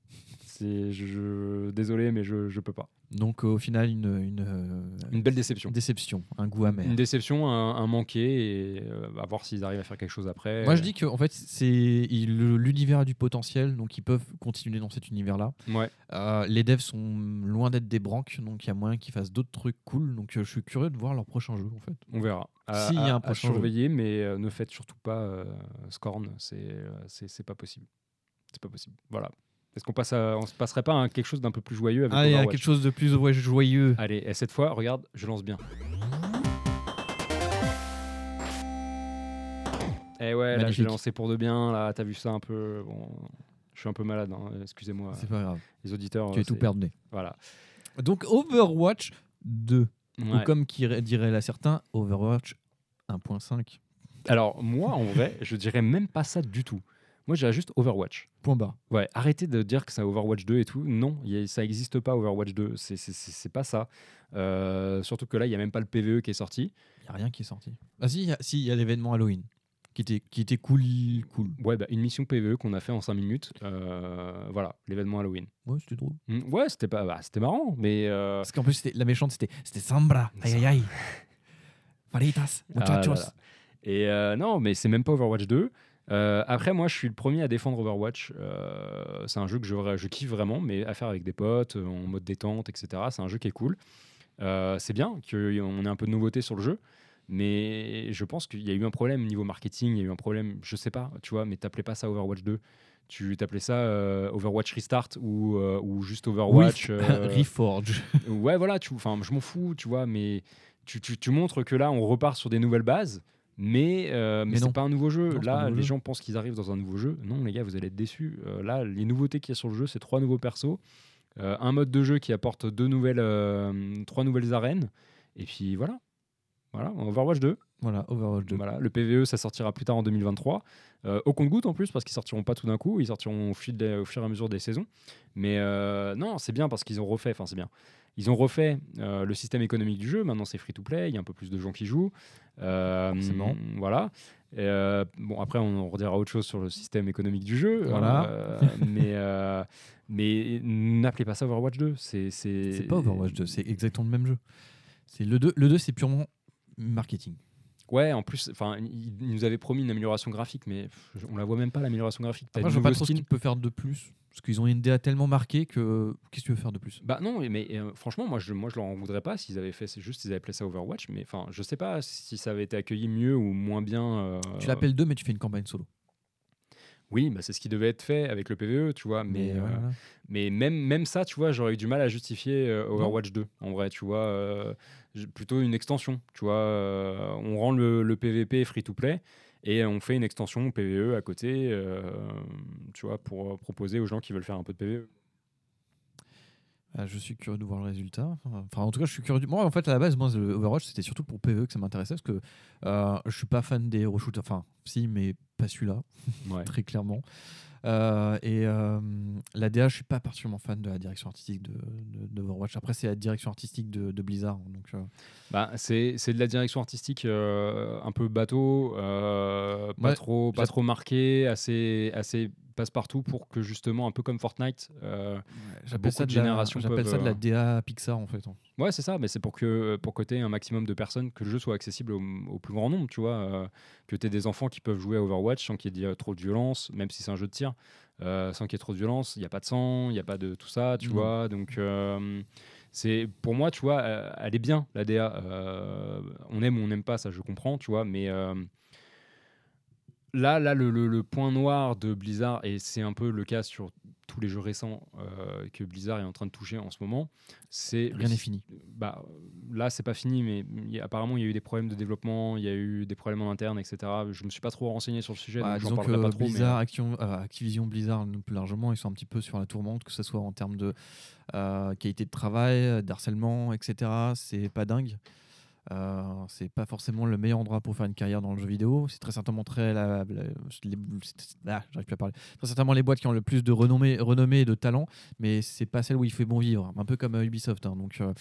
Speaker 2: C'est, je, je- désolé, mais je, je peux pas.
Speaker 1: Donc, au final, une, une, euh,
Speaker 2: Une belle déception.
Speaker 1: déception, un goût amer.
Speaker 2: Une déception, un, un manqué, et euh, à voir s'ils arrivent à faire quelque chose après.
Speaker 1: Moi, je dis que en fait, c'est l'univers a du potentiel, donc ils peuvent continuer dans cet univers-là.
Speaker 2: Ouais.
Speaker 1: Euh, les devs sont loin d'être des branques, donc il y a moyen qu'ils fassent d'autres trucs cool. Donc, euh, je suis curieux de voir leur prochain jeu, en fait.
Speaker 2: On verra. À,
Speaker 1: S'il y a
Speaker 2: à-
Speaker 1: un
Speaker 2: à
Speaker 1: prochain jeu.
Speaker 2: surveiller, mais euh, ne faites surtout pas euh, Scorn. C'est, euh, c'est, c'est pas possible. C'est pas possible. Voilà. Est-ce qu'on passe à, on se passerait pas à quelque chose d'un peu plus joyeux avec
Speaker 1: Ah, il y a
Speaker 2: Overwatch
Speaker 1: quelque chose de plus ouais, joyeux.
Speaker 2: Allez, et cette fois, regarde, je lance bien. Eh ouais, là, l'ai lancé pour de bien. Là, t'as vu ça un peu. Bon, je suis un peu malade. hein, Excusez-moi,
Speaker 1: C'est pas grave,
Speaker 2: les auditeurs.
Speaker 1: tu
Speaker 2: euh,
Speaker 1: es tout
Speaker 2: c'est-
Speaker 1: perdu.
Speaker 2: Voilà.
Speaker 1: Donc, Overwatch 2. Ou
Speaker 2: Ouais.
Speaker 1: comme qui diraient là certains, Overwatch 1.5.
Speaker 2: Alors, moi, en vrai, je dirais même pas ça du tout. Moi, j'irais juste Overwatch.
Speaker 1: Point barre.
Speaker 2: Ouais, arrêtez de dire que c'est Overwatch 2 et tout. Non, a- ça n'existe pas Overwatch 2. C'est- pas ça. Euh, surtout que là, il n'y a même pas le PVE qui est sorti.
Speaker 1: Il n'y a rien qui est sorti. Ah, si, il y a, si, il y a l'événement Halloween qui était, qui était cool. cool.
Speaker 2: Ouais, bah, une mission PVE qu'on a fait en 5 minutes. Euh, voilà, l'événement Halloween.
Speaker 1: Ouais, c'était drôle.
Speaker 2: Mm, Ouais, c'était pas, bah, c'était marrant, mais euh,
Speaker 1: Parce qu'en plus, la méchante, c'était c'était Sambra. Aïe aïe aïe. Faritas,
Speaker 2: Ah là
Speaker 1: muchachos.
Speaker 2: là. Et euh, non, mais c'est même pas Overwatch 2. Euh, après, moi, je suis le premier à défendre Overwatch. Euh, c'est un jeu que je, je kiffe vraiment, mais à faire avec des potes, euh, en mode détente, etc. C'est un jeu qui est cool. Euh, c'est bien qu'on ait un peu de nouveauté sur le jeu, mais je pense qu'il y a eu un problème niveau marketing. Il y a eu un problème, je sais pas, tu vois, mais t'appelais pas ça Overwatch 2. Tu t'appelais ça Overwatch Restart ou, ou juste Overwatch.
Speaker 1: Ref- Reforge.
Speaker 2: Ouais, voilà, tu, je m'en fous, tu vois, mais tu, tu, tu montres que là, on repart sur des nouvelles bases, mais, euh, mais,
Speaker 1: Mais
Speaker 2: c'est pas un nouveau jeu.
Speaker 1: Non,
Speaker 2: là,
Speaker 1: nouveau
Speaker 2: les
Speaker 1: jeu.
Speaker 2: gens pensent qu'ils arrivent dans un nouveau jeu. Non, les gars, vous allez être déçus. Euh, là, les nouveautés qu'il y a sur le jeu, c'est trois nouveaux persos, euh, un mode de jeu qui apporte deux nouvelles, euh, trois nouvelles arènes, et puis voilà. Voilà, Overwatch 2.
Speaker 1: Voilà, Overwatch 2.
Speaker 2: Voilà, le PVE, ça sortira plus tard en 2023. Euh, au compte-goutte en plus, parce qu'ils sortiront pas tout d'un coup, ils sortiront au, fil au fur et à mesure des saisons. Mais non, c'est bien parce qu'ils ont refait, enfin c'est bien. Ils ont refait euh, le système économique du jeu. Maintenant, c'est free-to-play. Il y a un peu plus de gens qui jouent. Euh,
Speaker 1: Forcément.
Speaker 2: Voilà. Et, euh, bon, après, on redira autre chose sur le système économique du jeu.
Speaker 1: Voilà.
Speaker 2: Euh, mais mais n'appelez pas ça Overwatch 2. C'est c'est
Speaker 1: C'est pas Overwatch 2, c'est exactement le même jeu. C'est le 2, le 2 c'est purement marketing.
Speaker 2: Ouais, en plus, enfin, ils nous avaient promis une amélioration graphique, mais on la voit même pas l'amélioration graphique. T'as
Speaker 1: Après, je vois pas trop ce qu'il peut faire de plus. Parce qu'ils ont une DA tellement marquée que. Qu'est-ce que tu veux faire de plus?
Speaker 2: Bah non, mais euh, franchement, moi je, moi je leur en voudrais pas s'ils avaient fait, c'est juste s'ils avaient appelé ça Overwatch, mais enfin, je sais pas si ça avait été accueilli mieux ou moins bien. euh,
Speaker 1: Tu l'appelles 2, mais tu fais une campagne solo.
Speaker 2: Oui, bah c'est ce qui devait être fait avec le PVE, tu vois, mais, euh,
Speaker 1: voilà.
Speaker 2: mais même, même ça, tu vois, j'aurais eu du mal à justifier euh, Overwatch 2, en vrai, tu vois, euh, j- plutôt une extension, tu vois, euh, on rend le, le PVP free-to-play et on fait une extension PVE à côté, euh, tu vois, pour euh, proposer aux gens qui veulent faire un peu de. PVE.
Speaker 1: Ah, je suis curieux de voir le résultat. Enfin, en tout cas, je suis curieux. du- Moi, en fait, à la base, moi, le Overwatch, c'était surtout pour PvE que ça m'intéressait parce que euh, je suis pas fan des hero shooters. Enfin, si, mais pas celui-là,
Speaker 2: Ouais.
Speaker 1: très clairement. Euh, et euh, la DA, je suis pas particulièrement fan de la direction artistique de, de, d'Overwatch. Après, c'est la direction artistique de, de Blizzard. Donc, euh,
Speaker 2: Bah, c'est c'est de la direction artistique un peu bateau, pas,
Speaker 1: Ouais,
Speaker 2: trop, pas trop marqué, assez, assez passe-partout pour que justement, un peu comme Fortnite, euh,
Speaker 1: J'appelle ça,
Speaker 2: de générations
Speaker 1: j'appelle ça de la DA Pixar en fait. hein.
Speaker 2: Ouais, c'est ça, mais c'est pour que pour côté un maximum de personnes, que le jeu soit accessible au, au plus grand nombre, tu vois, que tu aies des enfants qui peuvent jouer à Overwatch sans qu'il y ait trop de violence, même si c'est un jeu de tir, euh, sans qu'il y ait trop de violence, il n'y a pas de sang, il n'y a pas de tout ça, tu
Speaker 1: Non.
Speaker 2: vois, donc euh, c'est pour moi, tu vois, euh, elle est bien la DA, on aime ou on n'aime pas, ça je comprends, tu vois, mais là, là le, le- le point noir de Blizzard, et c'est un peu le cas sur tous les jeux récents euh, que Blizzard est en train de toucher en ce moment, c'est
Speaker 1: Rien n'est fini.
Speaker 2: bah, là, c'est pas fini, mais il y a- apparemment, il y a eu des problèmes de développement, il y a eu des problèmes en interne, etc. Je me suis pas trop renseigné sur le sujet,
Speaker 1: Bah,
Speaker 2: donc j'en
Speaker 1: disons
Speaker 2: parlerai
Speaker 1: que
Speaker 2: pas trop. mais-
Speaker 1: Blizzard, Action- euh, Activision Blizzard, plus largement, ils sont un petit peu sur la tourmente, que ce soit en termes de euh, qualité de travail, d'harcèlement, etc. C'est pas dingue. Euh, c'est pas forcément le meilleur endroit pour faire une carrière dans le jeu vidéo. C'est très certainement très la- la- les, ah, plus à parler. Très certainement les boîtes qui ont le plus de renommée, renommée et de talent, mais c'est pas celle où il fait bon vivre. Un peu comme euh, Ubisoft. hein, donc, euh,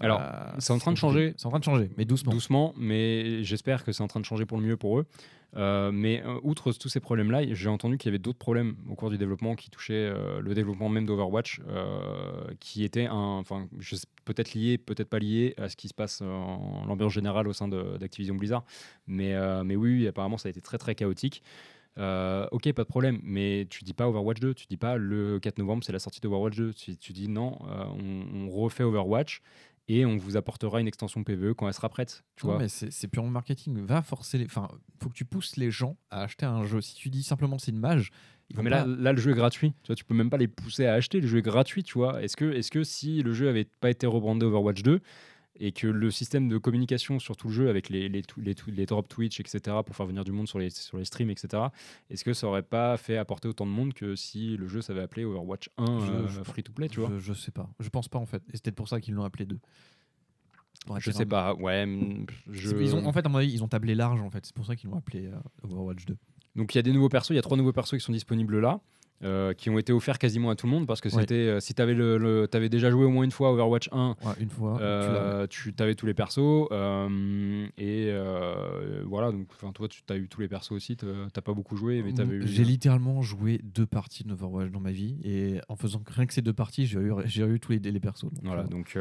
Speaker 2: Alors,
Speaker 1: euh,
Speaker 2: c'est en train de changer.
Speaker 1: C'est en train de changer, mais doucement.
Speaker 2: doucement, mais j'espère que c'est en train de changer pour le mieux pour eux. Euh, mais euh, outre tous ces problèmes-là, j'ai entendu qu'il y avait d'autres problèmes au cours du développement qui touchaient le développement même d'Overwatch, qui étaient un- enfin, peut-être liés, peut-être pas liés à ce qui se passe en l'ambiance générale au sein d'Activision Blizzard. Mais, mais oui, oui, apparemment, ça a été très très chaotique. Euh, ok, pas de problème, mais tu dis pas Overwatch 2, tu dis pas le 4 novembre c'est la sortie d'Overwatch 2, tu, tu dis non, euh, on, on refait Overwatch et on vous apportera une extension PVE quand elle sera prête. Tu
Speaker 1: Non,
Speaker 2: vois
Speaker 1: mais c'est purement marketing. Va forcer les. Enfin, faut que tu pousses les gens à acheter un jeu. Si tu dis simplement c'est une mage, ils
Speaker 2: mais là,
Speaker 1: pas-
Speaker 2: là, le jeu est gratuit. Tu vois, tu peux même pas les pousser à acheter. Le jeu est gratuit, tu vois. Est-ce que, est que si le jeu avait pas été rebrandé Overwatch 2 et que le système de communication sur tout le jeu avec les, les, les, les drops Twitch, etc., pour faire venir du monde sur les, sur les streams, etc., est-ce que ça aurait pas fait apporter autant de monde que si le jeu s'avait appelé Overwatch 1
Speaker 1: Je-
Speaker 2: euh,
Speaker 1: je-
Speaker 2: free to play, tu vois?
Speaker 1: je, je sais pas. Je pense pas en fait. Et c'est peut-être pour ça qu'ils l'ont appelé 2.
Speaker 2: Je sais pas. Ouais, je...
Speaker 1: Ils ont, en fait, à mon avis, ils ont tablé large en fait. C'est pour ça qu'ils l'ont appelé euh, Overwatch 2.
Speaker 2: Donc il y a des nouveaux persos, il y a trois nouveaux persos qui sont disponibles là. Euh, qui ont été offerts quasiment à tout le monde parce que
Speaker 1: Ouais.
Speaker 2: c'était euh, si tu avais le, le- t'avais déjà joué au moins une fois Overwatch 1
Speaker 1: Ouais, une fois.
Speaker 2: Euh, tu avais tous les persos et voilà donc enfin toi tu as eu tous les persos aussi t'as pas beaucoup joué mais eu
Speaker 1: J'ai littéralement joué deux parties d'Overwatch dans ma vie et en faisant rien que ces deux parties, j'ai eu, eu tous les, les persos. donc,
Speaker 2: voilà donc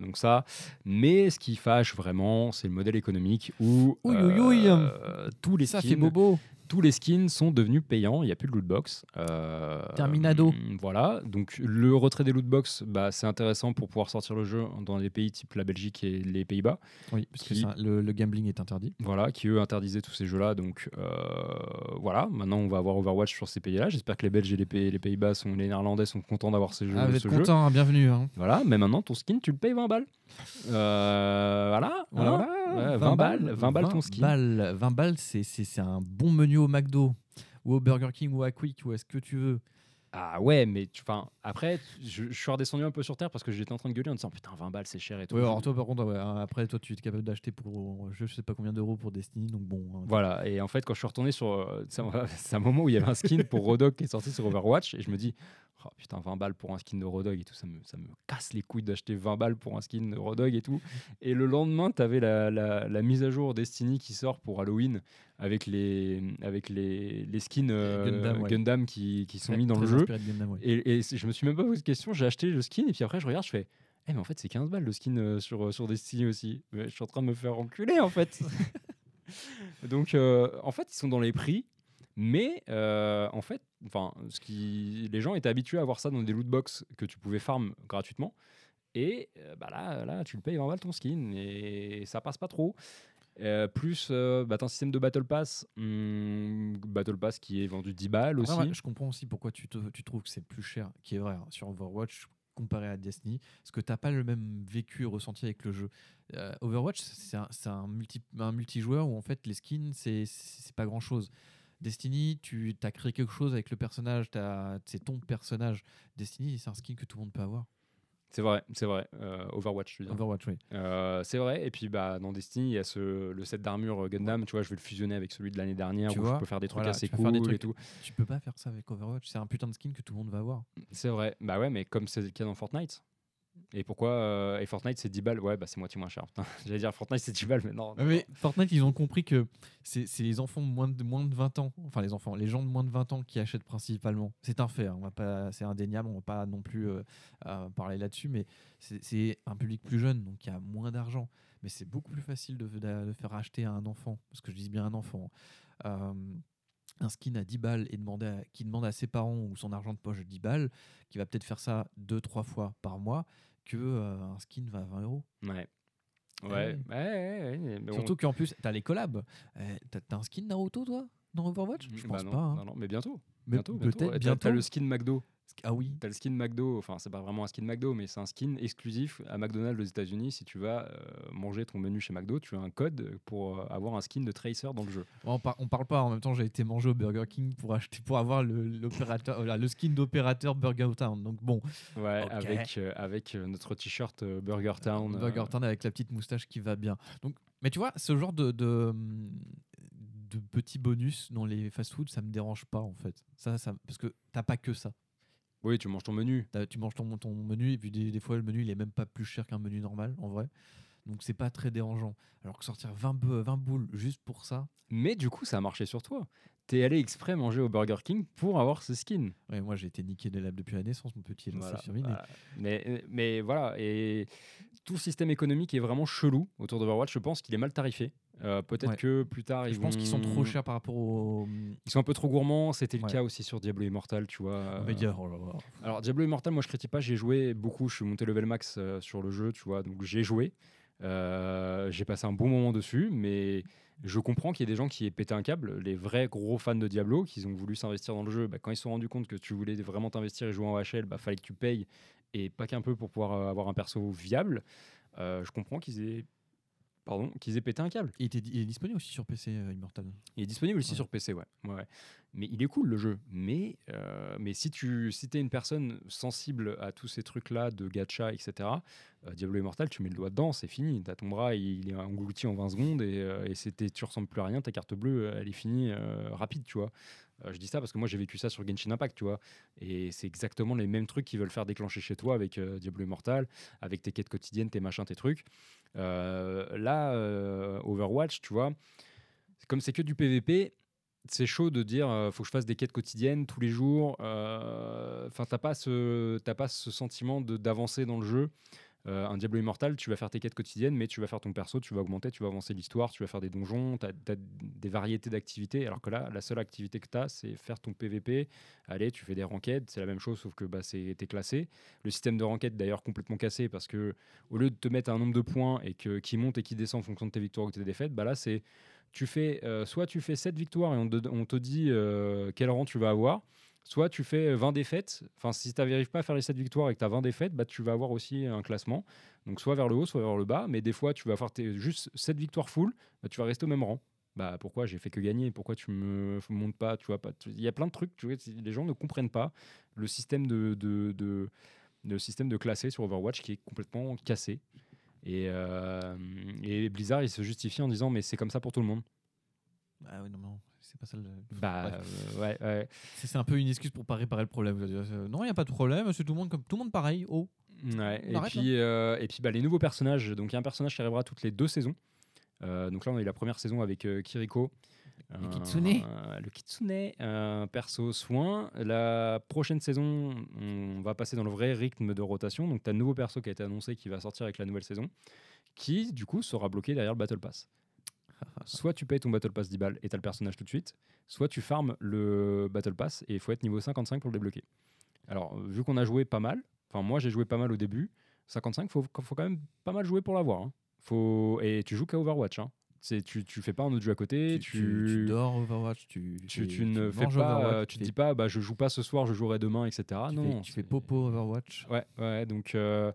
Speaker 2: donc ça mais ce qui fâche vraiment c'est le modèle économique où euh, tous les
Speaker 1: ça fait
Speaker 2: skins
Speaker 1: bobo.
Speaker 2: Tous les skins sont devenus payants, il n'y a plus de lootbox. Euh,
Speaker 1: Terminado.
Speaker 2: Voilà, donc le retrait des lootbox, bah, c'est intéressant pour pouvoir sortir le jeu dans des pays type la Belgique et les Pays-Bas,
Speaker 1: Oui, parce que ça, le, le gambling est interdit.
Speaker 2: voilà, qui eux interdisaient tous ces jeux-là. Donc euh, voilà, maintenant on va avoir Overwatch sur ces pays-là. J'espère que les Belges et les, Pays- les Pays-Bas, sont, les Néerlandais sont contents d'avoir ces jeux.
Speaker 1: Ah, vous êtes
Speaker 2: ce jeu.
Speaker 1: content, hein, bienvenue. hein.
Speaker 2: Voilà, mais maintenant ton skin, tu le payes 20 balles. Euh, voilà, voilà. Ouais, 20 balles, 20 balles ton skin.
Speaker 1: balles, 20 balles, c'est- un bon menu au McDo ou au Burger King ou à Quick ou est-ce que tu veux.
Speaker 2: Ah ouais, mais tu, après, je, je suis redescendu un peu sur terre parce que j'étais en train de gueuler en disant putain, 20 balles c'est cher et tout.
Speaker 1: Ouais, alors toi par contre, ouais, hein, après toi tu es capable d'acheter pour je sais pas combien d'euros pour Destiny, donc bon. hein.
Speaker 2: Voilà, et en fait, quand je suis retourné sur. euh, C'est un, moment où il y avait un skin pour Rodog qui est sorti sur Overwatch, et je me dis, oh, putain, 20 balles pour un skin de Rodog et tout, ça me, ça me casse les couilles d'acheter 20 balles pour un skin de Rodog et tout. Et le lendemain, tu avais la, la, la mise à jour Destiny qui sort pour Halloween avec les, avec les, les skins euh,
Speaker 1: Gundam, ouais.
Speaker 2: Gundam qui, qui sont mis dans le jeu.
Speaker 1: Gundam, ouais.
Speaker 2: Et, je me suis même pas posé de question, j'ai acheté le skin, et puis après, je regarde, je fais. Eh mais en fait c'est 15 balles le skin euh, sur, sur Destiny aussi. Mais je suis en train de me faire enculer en fait. Donc euh, en fait ils sont dans les prix, mais euh, en fait, enfin, ce qui, les gens étaient habitués à voir ça dans des loot box que tu pouvais farm gratuitement. Et euh, bah là, là, tu le payes 20 balles ton skin et ça passe pas trop. Euh, plus, euh, bah, t'as un système de Battle Pass, hum, Battle Pass qui est vendu 10 balles aussi.
Speaker 1: Ouais, je comprends aussi pourquoi tu, te- tu trouves que c'est plus cher, qui est vrai, hein, sur Overwatch comparé à Destiny, parce que t'as pas le même vécu ressenti avec le jeu. Euh, Overwatch, c'est un, multi, un multijoueur où en fait les skins, c'est pas grand chose. Destiny, tu as créé quelque chose avec le personnage, c'est ton personnage. Destiny, c'est un skin que tout le monde peut avoir.
Speaker 2: C'est vrai, c'est vrai. Euh, Overwatch, je veux dire.
Speaker 1: Overwatch, oui.
Speaker 2: Euh, c'est vrai. Et puis bah, dans Destiny, il y a ce, le set d'armure euh, Gundam. Tu vois, je vais le fusionner avec celui de l'année dernière
Speaker 1: Tu
Speaker 2: où
Speaker 1: vois,
Speaker 2: je peux faire des trucs
Speaker 1: voilà,
Speaker 2: assez
Speaker 1: des
Speaker 2: cool et tout.
Speaker 1: Tu peux pas faire ça avec Overwatch. C'est un putain de skin que tout le monde va avoir.
Speaker 2: C'est vrai. Bah ouais, mais comme c'est le cas dans Fortnite. Et pourquoi euh, Et Fortnite, c'est 10 balles? Ouais, bah c'est moitié moins cher. J'allais dire Fortnite, c'est 10 balles, mais non.
Speaker 1: Mais Fortnite, ils ont compris que c'est les enfants moins, de moins de 20 ans, enfin les enfants, les gens de moins de 20 ans qui achètent principalement. C'est un fait, hein, on va pas, c'est indéniable, on va pas non plus euh, euh, parler là-dessus, mais c'est un public plus jeune, donc il y a moins d'argent. Mais c'est beaucoup plus facile de, de- faire acheter à un enfant, parce que je dis bien un enfant, euh, un skin à 10 balles et demander qui demande à ses parents ou son argent de poche 10 balles, qui va peut-être faire ça deux, trois fois par mois, que euh, un skin va à 20 euros.
Speaker 2: Ouais. Ouais,
Speaker 1: Eh
Speaker 2: ouais, ouais, ouais, mais bon.
Speaker 1: Surtout qu'en plus, t'as les collabs. Euh, t'as un skin Naruto, toi Dans Overwatch? Je
Speaker 2: Bah
Speaker 1: pense
Speaker 2: non,
Speaker 1: pas. hein.
Speaker 2: non, non, mais bientôt.
Speaker 1: Mais
Speaker 2: bientôt, bientôt.
Speaker 1: peut-être
Speaker 2: Ouais,
Speaker 1: bientôt.
Speaker 2: T'as le skin McDo.
Speaker 1: Ah oui.
Speaker 2: T'as le skin McDo, enfin c'est pas vraiment un skin McDo, mais c'est un skin exclusif à McDonald's aux États-Unis. Si tu vas euh, manger ton menu chez McDo, tu as un code pour euh, avoir un skin de Tracer dans le jeu.
Speaker 1: On, par- on parle pas. En même temps, j'ai été manger au Burger King pour acheter, pour avoir le, l'opérateur, voilà, le skin d'opérateur Burger Town. Donc bon,
Speaker 2: Ouais, avec, euh, avec euh, notre t-shirt euh, Burger Town. euh,
Speaker 1: Burger Town avec la petite moustache qui va bien. Donc, mais tu vois, ce genre de, de, de petits bonus dans les fast-foods, ça me dérange pas en fait. Ça, ça, parce que t'as pas que ça.
Speaker 2: Oui, tu manges ton menu.
Speaker 1: T'as- tu manges ton, ton menu et puis des, des fois le menu il est même pas plus cher qu'un menu normal en vrai. Donc c'est pas très dérangeant. Alors que sortir 20, bou- 20 boules juste pour ça,
Speaker 2: Mais du coup, ça a marché sur toi. T'es allé exprès manger au Burger King pour avoir ce skin.
Speaker 1: ouais, moi j'ai été niqué des labs depuis la naissance, mon petit.
Speaker 2: Voilà, voilà. Mais, mais voilà, et tout le système économique est vraiment chelou autour d'Overwatch. Je pense qu'il est mal tarifé. Euh, Peut-être
Speaker 1: Ouais.
Speaker 2: que plus tard, ils
Speaker 1: Je pense qu'ils sont
Speaker 2: vont-
Speaker 1: trop chers par rapport au.
Speaker 2: Ils sont un peu trop gourmands. C'était le
Speaker 1: Ouais.
Speaker 2: cas aussi sur Diablo Immortal, tu vois.
Speaker 1: au média. Oh là là.
Speaker 2: Alors Diablo Immortal, moi je critique pas, j'ai joué beaucoup, je suis monté level max euh, sur le jeu, tu vois, donc j'ai joué. Euh, j'ai passé un bon moment dessus, mais je comprends qu'il y ait des gens qui aient pété un câble, les vrais gros fans de Diablo, qui ont voulu s'investir dans le jeu. Bah, quand ils se sont rendus compte que tu voulais vraiment t'investir et jouer en HL, bah fallait que tu payes et pas qu'un peu pour pouvoir avoir un perso viable. Je comprends qu'ils aient, pardon, qu'ils aient pété un câble.
Speaker 1: Il, était, il est disponible aussi sur PC euh, Immortal.
Speaker 2: Il est disponible aussi
Speaker 1: Ouais.
Speaker 2: sur PC, ouais. ouais. ouais. Mais il est cool le jeu. Mais, euh, mais si tu si es une personne sensible à tous ces trucs-là de gacha, etc., euh, Diablo Immortal, tu mets le doigt dedans, c'est fini. T'as ton bras, il est englouti en 20 secondes et, et c'était- tu ressembles plus à rien. Ta carte bleue, elle est finie rapide, tu vois. Euh, je dis ça parce que moi j'ai vécu ça sur Genshin Impact, tu vois. Et c'est exactement les mêmes trucs qu'ils veulent faire déclencher chez toi avec euh, Diablo Immortal, avec tes quêtes quotidiennes, tes machins, tes trucs. Euh, là, euh, Overwatch, tu vois, comme c'est que du PVP, c'est chaud de dire euh, faut que je fasse des quêtes quotidiennes tous les jours. euh, Enfin, t'as pas pas ce sentiment d'avancer dans le jeu. Euh, un Diablo Immortal, tu vas faire tes quêtes quotidiennes, mais tu vas faire ton perso, tu vas augmenter, tu vas avancer l'histoire, tu vas faire des donjons, tu as, des variétés d'activités. Alors que là, la seule activité que tu as, c'est faire ton PVP. Allez, tu fais des ranked, c'est la même chose, sauf que bah, c'est t'es classé. Le système de ranked, d'ailleurs, complètement cassé, parce que au lieu de te mettre un nombre de points et que, qui monte et qui descend en fonction de tes victoires ou de tes défaites, bah là, c'est tu fais euh, soit tu fais 7 victoires et on te, on te dit euh, quel rang tu vas avoir, soit tu fais 20 défaites. Enfin, si tu n'arrives pas à faire les 7 victoires et que tu as 20 défaites, bah, tu vas avoir aussi un classement. Donc, soit vers le haut, soit vers le bas. Mais des fois, tu vas tes- juste 7 victoires full, bah, tu vas rester au même rang. Bah, pourquoi j'ai fait que gagner? Pourquoi tu me montes pas? Tu pas Il y a plein de trucs. Tu les gens ne comprennent pas le système de, le système de classer sur Overwatch qui est complètement cassé. Et, euh, et Blizzard, il se justifie en disant mais c'est comme ça pour tout le monde.
Speaker 1: Ah oui, non, non, c'est pas ça le.
Speaker 2: Bah euh, ouais, ouais.
Speaker 1: C'est un peu une excuse pour pas réparer le problème. Euh, Non, il n'y a pas de problème, c'est tout le monde comme tout le monde pareil. Oh.
Speaker 2: Ouais,
Speaker 1: On
Speaker 2: et
Speaker 1: arrête,
Speaker 2: puis, euh, et puis bah, les nouveaux personnages. Donc il y a un personnage qui arrivera toutes les deux saisons. Euh, donc là, on a eu la première saison avec euh, Kiriko.
Speaker 1: Le kitsune.
Speaker 2: Euh, le kitsune, un perso soin. La prochaine saison, on va passer dans le vrai rythme de rotation. Donc tu as un nouveau perso qui a été annoncé qui va sortir avec la nouvelle saison, qui du coup sera bloqué derrière le Battle Pass. soit tu payes ton Battle Pass 10 balles et tu as le personnage tout de suite, soit tu farmes le Battle Pass et il faut être niveau 55 pour le débloquer. Alors, euh, vu qu'on a joué pas mal, enfin moi j'ai joué pas mal au début, 55, faut, faut quand même pas mal jouer pour l'avoir. hein. Faut... Et tu joues qu'à Overwatch. Hein. C'est- Tu, tu fais pas un autre jeu à côté,
Speaker 1: tu, tu- tu dors Overwatch, tu,
Speaker 2: tu, ne fais pas, euh, tu te
Speaker 1: fais-
Speaker 2: dis pas, bah, je joue pas ce soir, je jouerai demain, etc. non,
Speaker 1: fais, tu fais popo Overwatch.
Speaker 2: Ouais, ouais, donc euh,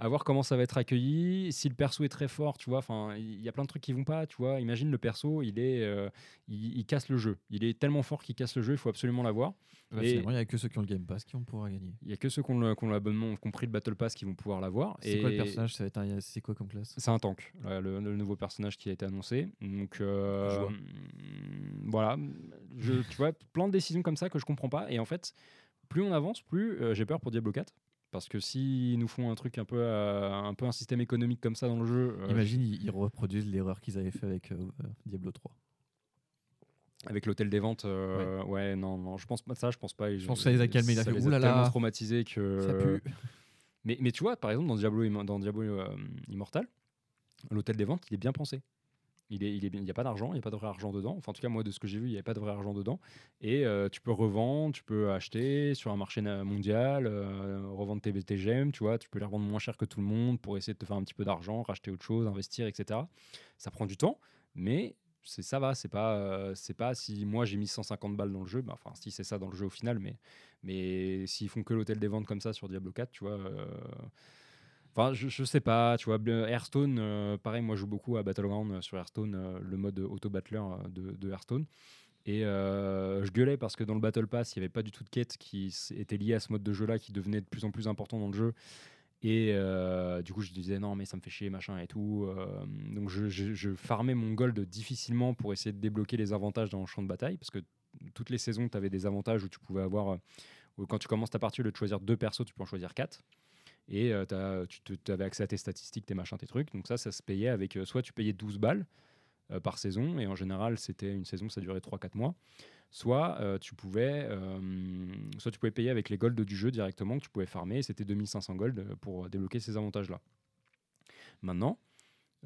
Speaker 2: à voir comment ça va être accueilli. Si le perso est très fort, tu vois, enfin, il y a plein de trucs qui vont pas, tu vois. Imagine le perso, il est, euh, il, il casse le jeu. Il est tellement fort qu'il casse le jeu, il faut absolument l'avoir.
Speaker 1: Bah,
Speaker 2: Et-
Speaker 1: Finalement, il n'y a que ceux qui ont le Game Pass qui vont pouvoir gagner.
Speaker 2: Il y a que ceux qui ont le- qui ont l'abonnement, qui ont pris le Battle Pass, qui vont pouvoir l'avoir.
Speaker 1: C'est
Speaker 2: Et
Speaker 1: quoi le personnage? Ça va être un- C'est quoi comme classe?
Speaker 2: C'est un tank, là, le, le nouveau personnage qui a été annoncé. Donc euh,
Speaker 1: Je vois.
Speaker 2: voilà, je, tu vois, plein de décisions comme ça que je comprends pas. Et en fait, plus on avance, plus euh, j'ai peur pour Diablo 4. Parce que s'ils nous font un truc un peu, euh, un peu un système économique comme ça dans le jeu, euh,
Speaker 1: Imagine, ils, ils reproduisent l'erreur qu'ils avaient fait avec euh, Diablo 3.
Speaker 2: avec l'hôtel des ventes, euh, ouais. non, non, je pense pas ça, je pense pas.
Speaker 1: Je pense que ça les a calmés,
Speaker 2: ça
Speaker 1: fait,
Speaker 2: les a tellement traumatisés que.
Speaker 1: Ça pue.
Speaker 2: Mais, mais tu vois, par exemple, dans Diablo, dans Diablo Immortal, l'hôtel des ventes, il est bien pensé. Il est, il n'y a pas d'argent, il n'y a pas de vrai argent dedans. Enfin, en tout cas, moi, de ce que j'ai vu, il n'y avait pas de vrai argent dedans. Et euh, tu peux revendre, tu peux acheter sur un marché mondial, euh, revendre tes, gemmes, tu vois. Tu peux les revendre moins cher que tout le monde pour essayer de te faire un petit peu d'argent, racheter autre chose, investir, etc. Ça prend du temps, mais c'est ça va. C'est pas, euh, pas si moi j'ai mis 150 balles dans le jeu, bah, enfin, si c'est ça dans le jeu au final, mais, mais s'ils font que l'hôtel des ventes comme ça sur Diablo 4, tu vois. Enfin, je, sais pas, tu vois, Hearthstone, euh, pareil, moi je joue beaucoup à Battleground euh, sur Hearthstone, euh, le mode auto-battler euh, de, de Hearthstone. Et je gueulais parce que dans le Battle Pass, il n'y avait pas du tout de quête qui était liée à ce mode de jeu-là, qui devenait de plus en plus important dans le jeu. Et du coup, je disais non, mais ça me fait chier, machin et tout. Donc, je, farmais mon gold difficilement pour essayer de débloquer les avantages dans le champ de bataille, parce que toutes les saisons, tu avais des avantages où tu pouvais avoir, quand tu commences ta partie, de choisir deux persos, tu peux en choisir quatre. Et euh, t'as- tu avais accès à tes statistiques, tes machins, tes trucs. Donc ça, ça se payait avec, euh, soit tu payais 12 balles euh, par saison, et en général, c'était une saison, ça durait 3-4 mois. Soit, euh, tu pouvais, euh, soit tu pouvais payer avec les golds du jeu directement que tu pouvais farmer, et c'était 2500 gold euh, pour débloquer ces avantages-là. Maintenant,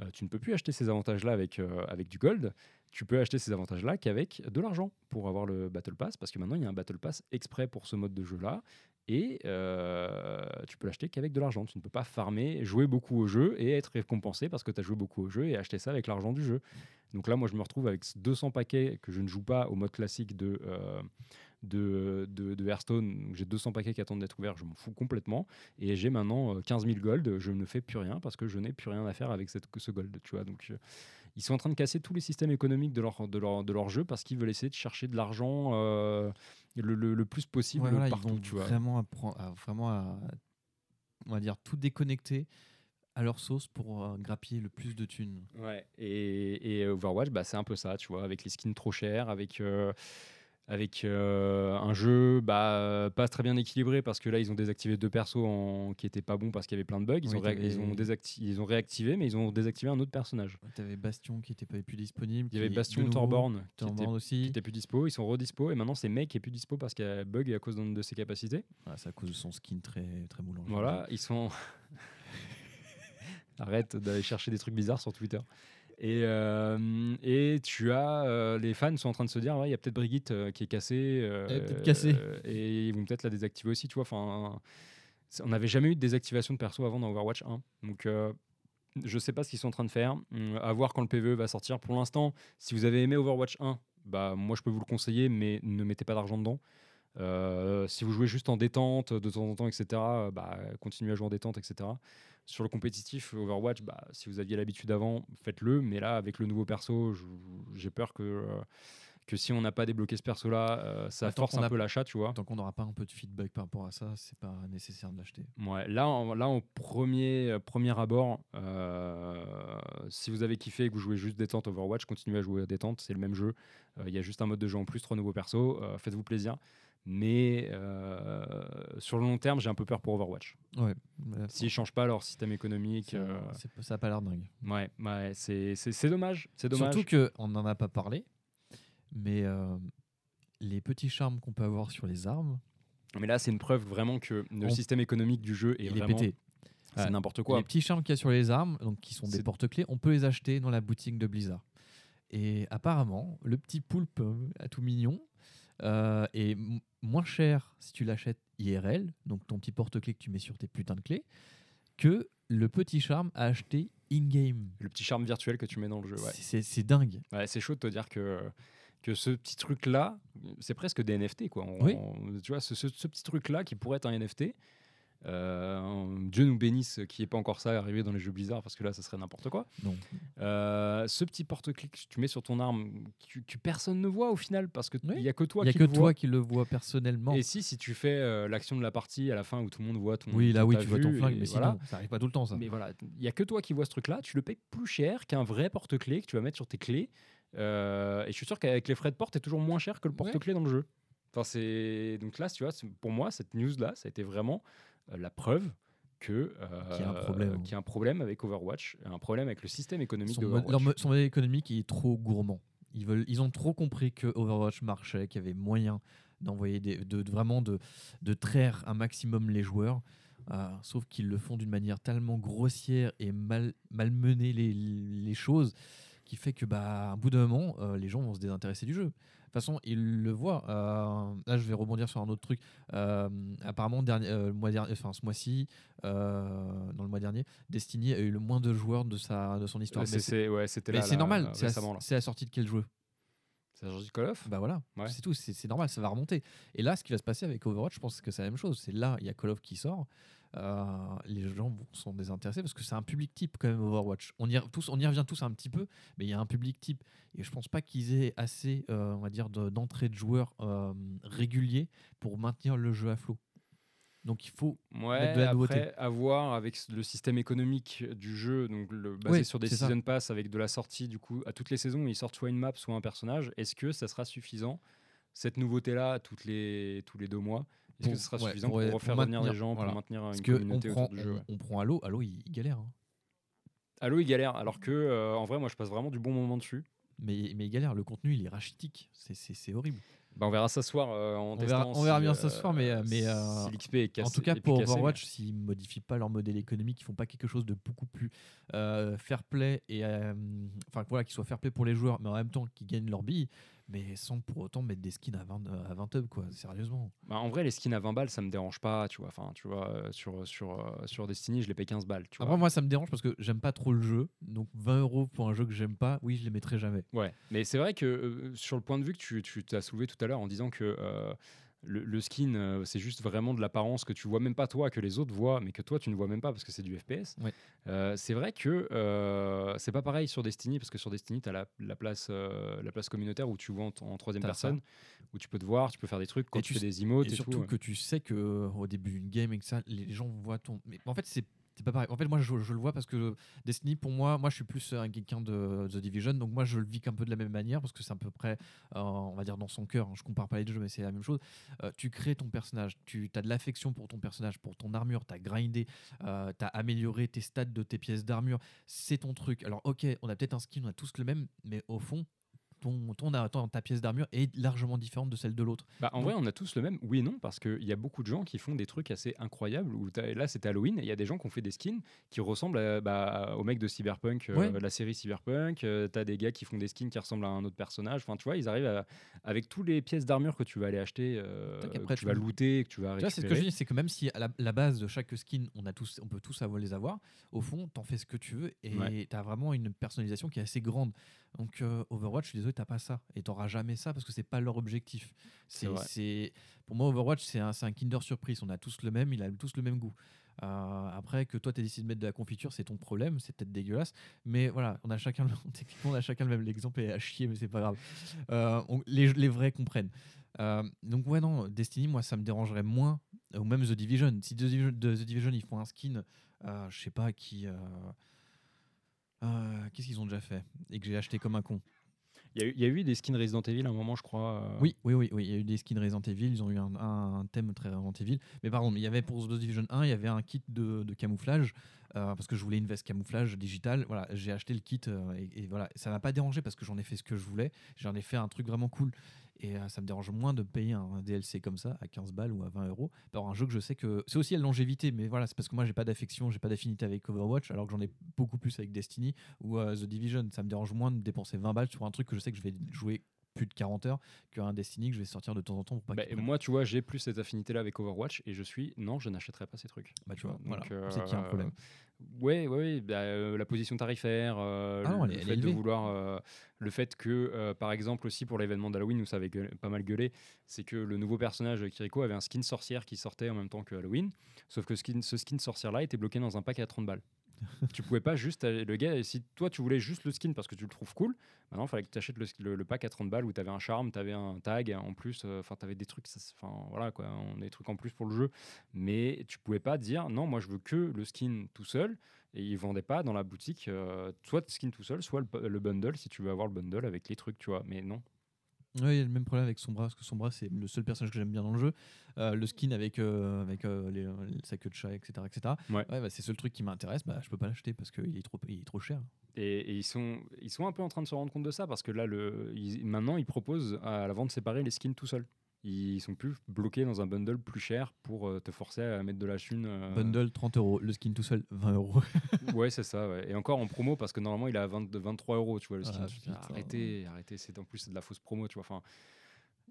Speaker 2: euh, tu ne peux plus acheter ces avantages-là avec, euh, avec du gold. Tu peux acheter ces avantages-là qu'avec de l'argent pour avoir le Battle Pass, parce que maintenant il y a un Battle Pass exprès pour ce mode de jeu-là, et euh, tu peux l'acheter qu'avec de l'argent. Tu ne peux pas farmer, jouer beaucoup au jeu et être récompensé parce que tu as joué beaucoup au jeu et acheter ça avec l'argent du jeu. Donc là, moi, je me retrouve avec 200 paquets que je ne joue pas au mode classique de, de, de, de Hearthstone. J'ai 200 paquets qui attendent d'être ouverts, je m'en fous complètement. Et j'ai maintenant euh, 15 000 gold, je ne fais plus rien parce que je n'ai plus rien à faire avec cette, ce gold. Tu vois donc, euh, ils sont en train de casser tous les systèmes économiques de leur, de leur, de leur jeu parce qu'ils veulent essayer de chercher de l'argent euh, le, le- le plus possible
Speaker 1: Ouais, voilà, ils vont
Speaker 2: tu vois.
Speaker 1: vraiment, appren- à, vraiment à, on va dire, tout déconnecter à leur sauce pour euh, grappiller le plus de thunes.
Speaker 2: Ouais, et, et Overwatch, bah, c'est un peu ça, tu vois, avec les skins trop chers, avec, euh, avec euh, un jeu bah, pas très bien équilibré parce que là, ils ont désactivé deux persos en- qui étaient pas bons parce qu'il y avait plein de bugs. Ils, ont, ré-
Speaker 1: t'avais-
Speaker 2: ils, ont désacti- ils ont réactivé, mais ils ont désactivé un autre personnage.
Speaker 1: Tu avais Bastion qui n'était pas plus disponible.
Speaker 2: Il y avait Bastion Thorborn qui était,
Speaker 1: Thorborn
Speaker 2: qui
Speaker 1: aussi.
Speaker 2: était plus dispo, ils sont redispo, et maintenant c'est Mec qui est plus dispo parce qu'il y a bug à cause de ses capacités.
Speaker 1: Ah, c'est à cause de son skin très, très moulant.
Speaker 2: Voilà, ils sont. Arrête d'aller chercher des trucs bizarres sur Twitter. Et, euh, et tu as. euh, les fans sont en train de se dire ouais, il y a peut-être Brigitte euh, qui est cassée. euh,
Speaker 1: Elle est peut-être cassée.
Speaker 2: euh, et ils vont peut-être la désactiver aussi, tu vois. Enfin, c'est- on n'avait jamais eu de désactivation de perso avant dans Overwatch 1. Donc. euh, je sais pas ce qu'ils sont en train de faire. Hum, À voir quand le PVE va sortir. Pour l'instant, si vous avez aimé Overwatch 1, bah moi je peux vous le conseiller, mais ne mettez pas d'argent dedans. Euh, si vous jouez juste en détente de temps en temps, etc., euh, bah, continuez à jouer en détente, etc. Sur le compétitif, Overwatch, bah, si vous aviez l'habitude avant, faites-le. Mais là, avec le nouveau perso, j'ai peur que, euh, que si on n'a pas débloqué ce perso-là, euh, ça
Speaker 1: Attends
Speaker 2: force un
Speaker 1: a-
Speaker 2: peu l'achat, tu vois.
Speaker 1: Tant qu'on n'aura pas un peu de feedback par rapport à ça, c'est pas nécessaire de l'acheter.
Speaker 2: Ouais, là, en, là, en premier, euh, premier abord, si vous avez kiffé et que vous jouez juste détente Overwatch, continuez à jouer à détente, c'est le même jeu. Il y a juste un mode de jeu en plus, trois nouveaux persos, faites-vous plaisir. Mais euh, sur le long terme, j'ai un peu peur pour Overwatch.
Speaker 1: Ouais. mais
Speaker 2: S'ils changent pas leur système économique,
Speaker 1: ça,
Speaker 2: euh,
Speaker 1: ça a pas l'air dingue.
Speaker 2: ouais, ouais, c'est c'est- c'est dommage. C'est dommage.
Speaker 1: Surtout qu'on n'en a pas parlé, mais euh, les petits charmes qu'on peut avoir sur les armes,
Speaker 2: Mais là, c'est une preuve vraiment que le
Speaker 1: On-
Speaker 2: système économique du jeu est
Speaker 1: il est
Speaker 2: vraiment
Speaker 1: pété.
Speaker 2: c'est n'importe quoi.
Speaker 1: Les petits charmes qu'il y a sur les armes, donc qui sont des porte-clés, on peut les acheter dans la boutique de Blizzard. Et apparemment, le petit poulpe à tout mignon euh, est m- moins cher si tu l'achètes IRL, donc ton petit porte-clés que tu mets sur tes putains de clés, que le petit charme à acheter in-game.
Speaker 2: Le petit charme virtuel que tu mets dans le jeu. Ouais.
Speaker 1: C'est- dingue.
Speaker 2: Ouais, c'est chaud de te dire que, que ce petit truc-là, c'est presque des NFT. Quoi. On-
Speaker 1: Oui.
Speaker 2: on- tu vois, ce, ce- ce petit truc-là qui pourrait être un NFT, Dieu nous bénisse qu'il n'y ait pas encore ça arrivé dans les jeux Blizzard parce que là, ça serait n'importe quoi.
Speaker 1: Non.
Speaker 2: Euh, ce petit porte-clés que tu mets sur ton arme, que, que personne ne voit au final parce qu'il
Speaker 1: Oui.
Speaker 2: n'y a que toi
Speaker 1: Il n'y a
Speaker 2: qui
Speaker 1: que
Speaker 2: le
Speaker 1: toi qui le vois personnellement.
Speaker 2: Et si, si tu fais euh, l'action de la partie à la fin où tout le monde voit ton.
Speaker 1: oui, là, oui, tu vois ton flingue, mais
Speaker 2: voilà.
Speaker 1: sinon, ça arrive pas tout le temps, ça.
Speaker 2: Mais voilà, il y a que toi qui vois ce truc-là. Tu le payes plus cher qu'un vrai porte-clés que tu vas mettre sur tes clés. Euh, et je suis sûr qu'avec les frais de porte, c'est toujours moins cher que le porte-clés dans le jeu. Enfin, c'est donc là, tu vois, pour moi, cette news-là, ça a été vraiment euh, la preuve que
Speaker 1: Qu'il y a un problème.
Speaker 2: qu'il y a un problème avec Overwatch, un problème avec le système économique de
Speaker 1: mo- son modèle économique est trop gourmand. Ils, veulent, ils ont trop compris que Overwatch marchait, qu'il y avait moyen d'envoyer des, de, de- vraiment de, de traire un maximum les joueurs. Euh, sauf qu'ils le font d'une manière tellement grossière et mal, malmener les, les choses qui fait que bah, un bout d'un moment, euh, les gens vont se désintéresser du jeu. De toute façon, ils le voient. Euh, là, je vais rebondir sur un autre truc. Euh, apparemment, dernier, euh, mois dernier, enfin, ce mois-ci, dans le mois dernier, Destiny a eu le moins de joueurs de, sa, de son histoire.
Speaker 2: C'est- ouais,
Speaker 1: normal, c'est la, la sortie de quel jeu?
Speaker 2: C'est la sortie de Call of?
Speaker 1: Bah voilà,
Speaker 2: Ouais.
Speaker 1: c'est tout, c'est c'est normal, ça va remonter. Et là, ce qui va se passer avec Overwatch, je pense que c'est la même chose. C'est là, il y a Call of qui sort, euh, les gens sont désintéressés parce que c'est un public type quand même Overwatch. On y, re- tous, on y revient tous un petit peu, mais il y a un public type. Et je pense pas qu'ils aient assez, euh, on va dire, de- d'entrée de joueurs euh, réguliers pour maintenir le jeu à flot. Donc il faut
Speaker 2: Ouais,
Speaker 1: Mettre de la nouveauté.
Speaker 2: après, à voir avec le système économique du jeu, donc le, basé
Speaker 1: Oui,
Speaker 2: sur des
Speaker 1: ça.
Speaker 2: season pass avec de la sortie, du coup, à toutes les saisons, ils sortent soit une map, soit un personnage. Est-ce que ça sera suffisant, cette nouveauté-là, toutes les, tous les deux mois? Est-ce que ce sera suffisant
Speaker 1: pour-
Speaker 2: refaire revenir
Speaker 1: maintenir,
Speaker 2: les gens,
Speaker 1: voilà.
Speaker 2: pour maintenir
Speaker 1: parce
Speaker 2: une communauté
Speaker 1: prend,
Speaker 2: autour du jeu
Speaker 1: on, prend Halo, Halo il, il galère, hein.
Speaker 2: Halo, il galère, alors que, euh, en vrai, moi, je passe vraiment du bon moment dessus.
Speaker 1: mais, mais il galère. Le contenu il est rachitique, c'est- horrible.
Speaker 2: Bah, on verra ça ce soir euh, en
Speaker 1: On verra- on verra
Speaker 2: si,
Speaker 1: bien ça ce soir, mais, euh, mais, euh,
Speaker 2: si l'XP est cassé.
Speaker 1: en tout cas, pour Overwatch, s'ils modifient pas leur modèle économique, ils font pas quelque chose de beaucoup plus euh, fair play et euh, enfin voilà, qui soit fair play pour les joueurs, mais en même temps qui gagnent leur bille, mais sans pour autant mettre des skins à 20 à 20 tubs quoi, sérieusement.
Speaker 2: Bah, en vrai, les skins à 20 balles, ça me dérange pas, tu vois. Enfin, tu vois, euh, sur, sur, euh, sur Destiny, je les paye 15 balles, tu vois.
Speaker 1: Après moi ça me dérange parce que j'aime pas trop le jeu, donc 20 euros pour un jeu que j'aime pas, oui je les mettrai jamais.
Speaker 2: Ouais, mais c'est vrai que euh, sur le point de vue que tu, tu t'as soulevé tout à l'heure en disant que euh, le, le skin, euh, c'est juste vraiment de l'apparence que tu vois même pas toi, que les autres voient, mais que toi tu ne vois même pas parce que c'est du FPS.
Speaker 1: Ouais.
Speaker 2: Euh, c'est vrai que euh, c'est pas pareil sur Destiny parce que sur Destiny, tu as la, la place, la place communautaire où tu vois en, en troisième personne, où tu peux te voir, tu peux faire des trucs quand
Speaker 1: Et
Speaker 2: tu, fais des emotes
Speaker 1: Et
Speaker 2: et,
Speaker 1: surtout
Speaker 2: tout. ouais.
Speaker 1: que tu sais que au début d'une game et que ça, les gens voient ton. Mais en fait, c'est c'est pas pareil. En fait, moi, je, le vois parce que Destiny, pour moi, moi, je suis plus un quelqu'un de The Division, donc moi, je le vis qu'un peu de la même manière parce que c'est à peu près, euh, on va dire, dans son cœur. hein. Je compare pas les deux jeux, mais c'est la même chose. Euh, tu crées ton personnage, tu as de l'affection pour ton personnage, pour ton armure, tu as grindé, tu as amélioré tes stats de tes pièces d'armure. C'est ton truc. Alors, ok, on a peut-être un skin, on a tous le même, mais au fond, ton, ton, ton- ta pièce d'armure est largement différente de celle de l'autre.
Speaker 2: Bah, en vrai, on a tous le même. Oui et non, parce qu'il y a beaucoup de gens qui font des trucs assez incroyables. Où là, c'était Halloween, et il y a des gens qui ont fait des skins qui ressemblent à- bah, au mec de Cyberpunk, euh,
Speaker 1: Ouais.
Speaker 2: la série Cyberpunk. Euh, t'as des gars qui font des skins qui ressemblent à un autre personnage. Enfin, tu vois, ils arrivent à- avec toutes les pièces d'armure que tu vas aller acheter, euh,
Speaker 1: après,
Speaker 2: tu
Speaker 1: tu
Speaker 2: vas looter, que tu vas
Speaker 1: Tu vois, c'est ce que
Speaker 2: récupérer.
Speaker 1: je dis, c'est que même si à la, la base de chaque skin, on, a tous, on peut tous avoir les avoir, au fond, t'en fais ce que tu veux et
Speaker 2: Ouais.
Speaker 1: t'as vraiment une personnalisation qui est assez grande. Donc euh, Overwatch, je suis désolé, t'as pas ça et t'auras jamais ça parce que c'est pas leur objectif.
Speaker 2: C'est
Speaker 1: pour moi, Overwatch, c'est un, Kinder Surprise. On a tous le même, il a tous le même goût. Euh, après que toi tu décidé de mettre de la confiture, c'est ton problème, c'est peut-être dégueulasse, mais voilà, on a chacun, le- techniquement on a chacun le même. L'exemple est à chier, mais c'est pas grave. Euh, on- les, les vrais comprennent. Donc ouais non, Destiny, moi ça me dérangerait moins, ou même The Division. Si The Division, The Division ils font un skin, je sais pas qui, euh, euh, qu'est-ce qu'ils ont déjà fait et que j'ai acheté comme un con.
Speaker 2: Il y, a eu- il y a eu des skins Resident Evil à un moment, je crois. euh,
Speaker 1: Oui, oui, oui, oui, il y a eu des skins Resident Evil, ils ont eu un, un- un thème très Resident Evil. Mais par contre, il y avait pour The Division 1, il y avait un kit de, de camouflage, euh, parce que je voulais une veste camouflage digitale. Voilà, j'ai acheté le kit euh, et, et voilà, ça m'a pas dérangé parce que j'en ai fait ce que je voulais. J'en ai fait un truc vraiment cool. Et euh, ça me dérange moins de payer un DLC comme ça à 15 balles ou à 20 euros par un jeu que je sais que c'est aussi la longévité. Mais voilà, c'est parce que moi j'ai pas d'affection, j'ai pas d'affinité avec Overwatch, alors que j'en ai beaucoup plus avec Destiny ou The Division. Ça me dérange moins de dépenser 20 balles sur un truc que je sais que je vais jouer plus de 40 heures qu'un Destiny que je vais sortir de temps en temps pour pas
Speaker 2: Bah, moi, tu vois, j'ai plus cette affinité-là avec Overwatch et je suis non, je n'achèterai pas ces trucs.
Speaker 1: Bah, tu vois, voilà,
Speaker 2: euh,
Speaker 1: c'est qu'il y a un problème.
Speaker 2: Ouais, ouais, ouais, bah, euh, la position tarifaire, euh,
Speaker 1: Ah non,
Speaker 2: le
Speaker 1: elle
Speaker 2: fait de vouloir, euh, le fait que, euh, par exemple, aussi pour l'événement d'Halloween où ça avait gueulé- pas mal gueulé, c'est que le nouveau personnage de Kiriko avait un skin sorcière qui sortait en même temps que Halloween, sauf que skin, ce skin sorcière-là était bloqué dans un pack à 30 balles. Tu pouvais pas juste le gars si toi tu voulais juste le skin parce que tu le trouves cool maintenant il fallait que tu achètes le, le- pack à 30 balles où tu avais un charme tu avais un tag en plus euh, enfin tu avais des trucs enfin voilà quoi on des trucs en plus pour le jeu. Mais tu pouvais pas dire non moi je veux que le skin tout seul et ils vendaient pas dans la boutique euh, soit le skin tout seul soit le, le bundle si tu veux avoir le bundle avec les trucs tu vois. Mais non
Speaker 1: Ouais, il y a le même problème avec Sombra, parce que Sombra, c'est le seul personnage que j'aime bien dans le jeu. Euh, le skin avec, euh, avec euh, les, sa queue de chat, etc. etc.
Speaker 2: Ouais.
Speaker 1: bah, c'est le seul truc qui m'intéresse, bah, je peux pas l'acheter parce qu'il est trop, il est trop cher.
Speaker 2: Et, et ils, sont, ils sont un peu en train de se rendre compte de ça parce que là, le, ils- maintenant, ils proposent à la vente séparée les skins tout seuls. Ils sont plus bloqués dans un bundle plus cher pour euh, te forcer à mettre de la thune. euh,
Speaker 1: Bundle 30 euros, le skin tout seul 20 euros.
Speaker 2: Ouais, c'est ça. ouais. Et encore en promo parce que normalement, il est à 20 23 euros, tu vois, le skin.
Speaker 1: Ah, putain.
Speaker 2: arrêtez, arrêtez. C'est, en plus, c'est de la fausse promo, tu vois. Enfin,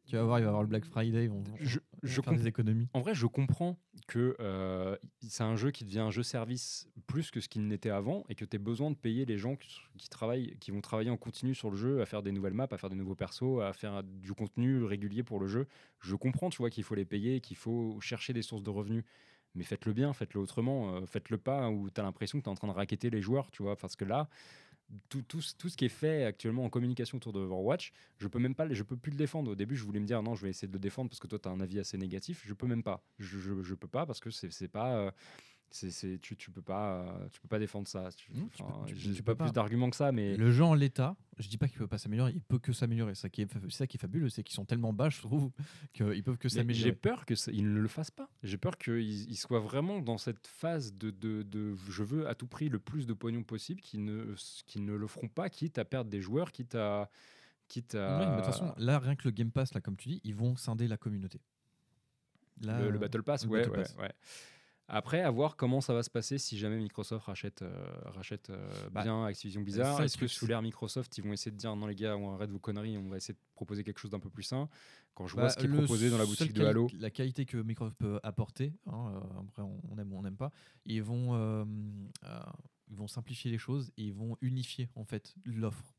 Speaker 1: tu vas voir, il va y avoir le Black Friday, ils vont,
Speaker 2: je,
Speaker 1: vont
Speaker 2: je
Speaker 1: faire des économies.
Speaker 2: En vrai, je comprends que euh, c'est un jeu qui devient un jeu service plus que ce qu'il n'était avant et que tu as besoin de payer les gens qui, qui travaillent, qui vont travailler en continu sur le jeu, à faire des nouvelles maps, à faire des nouveaux persos, à faire du contenu régulier pour le jeu. Je comprends, tu vois, qu'il faut les payer, qu'il faut chercher des sources de revenus. Mais faites-le bien, faites-le autrement. euh, faites-le pas où tu as l'impression que tu es en train de raqueter les joueurs, tu vois. Parce que là, tout, ce- qui est fait actuellement en communication autour de Overwatch, je peux même pas, je peux plus le défendre. Au début, je voulais me dire non, je vais essayer de le défendre parce que toi, tu as un avis assez négatif. Je peux même pas. Je, je, peux pas parce que c'est pas. euh, c'est c'est- tu, tu peux pas euh, tu peux pas défendre ça
Speaker 1: Non, tu peux-
Speaker 2: pas plus d'arguments que ça mais
Speaker 1: Le jeu en l'état, je dis pas qu'il peut pas s'améliorer, il peut que s'améliorer. C'est ça qui est, c'est ça qui est fabuleux, c'est qu'ils sont tellement bas, je trouve, qu'ils peuvent que
Speaker 2: Mais J'ai
Speaker 1: s'améliorer.
Speaker 2: peur que ça- ils ne le fassent pas. J'ai peur qu'ils ils soient vraiment dans cette phase de, de, de je veux à tout prix le plus de pognon possible, qu'ils ne, qu'ils ne le feront pas, quitte à perdre des joueurs, quitte à. Quitte à
Speaker 1: Ouais, mais de toute façon, là, rien que le Game Pass, là, comme tu dis, ils vont scinder la communauté. Là,
Speaker 2: le, le Battle Pass,
Speaker 1: le
Speaker 2: ouais,
Speaker 1: Battle
Speaker 2: ouais,
Speaker 1: Pass.
Speaker 2: ouais. Après, à voir comment ça va se passer si jamais Microsoft rachète, euh, rachète euh,
Speaker 1: Bah,
Speaker 2: bien Activision Blizzard.
Speaker 1: le
Speaker 2: Est-ce que sous l'ère Microsoft, ils vont essayer de dire non, les gars, on arrête vos conneries, on va essayer de proposer quelque chose d'un peu plus sain? Quand je vois
Speaker 1: Bah,
Speaker 2: ce qui est proposé dans la boutique de Halo.
Speaker 1: La qualité que Microsoft peut apporter, hein, euh, après on aime ou on n'aime pas, ils vont, ils vont simplifier les choses et ils vont unifier en fait l'offre.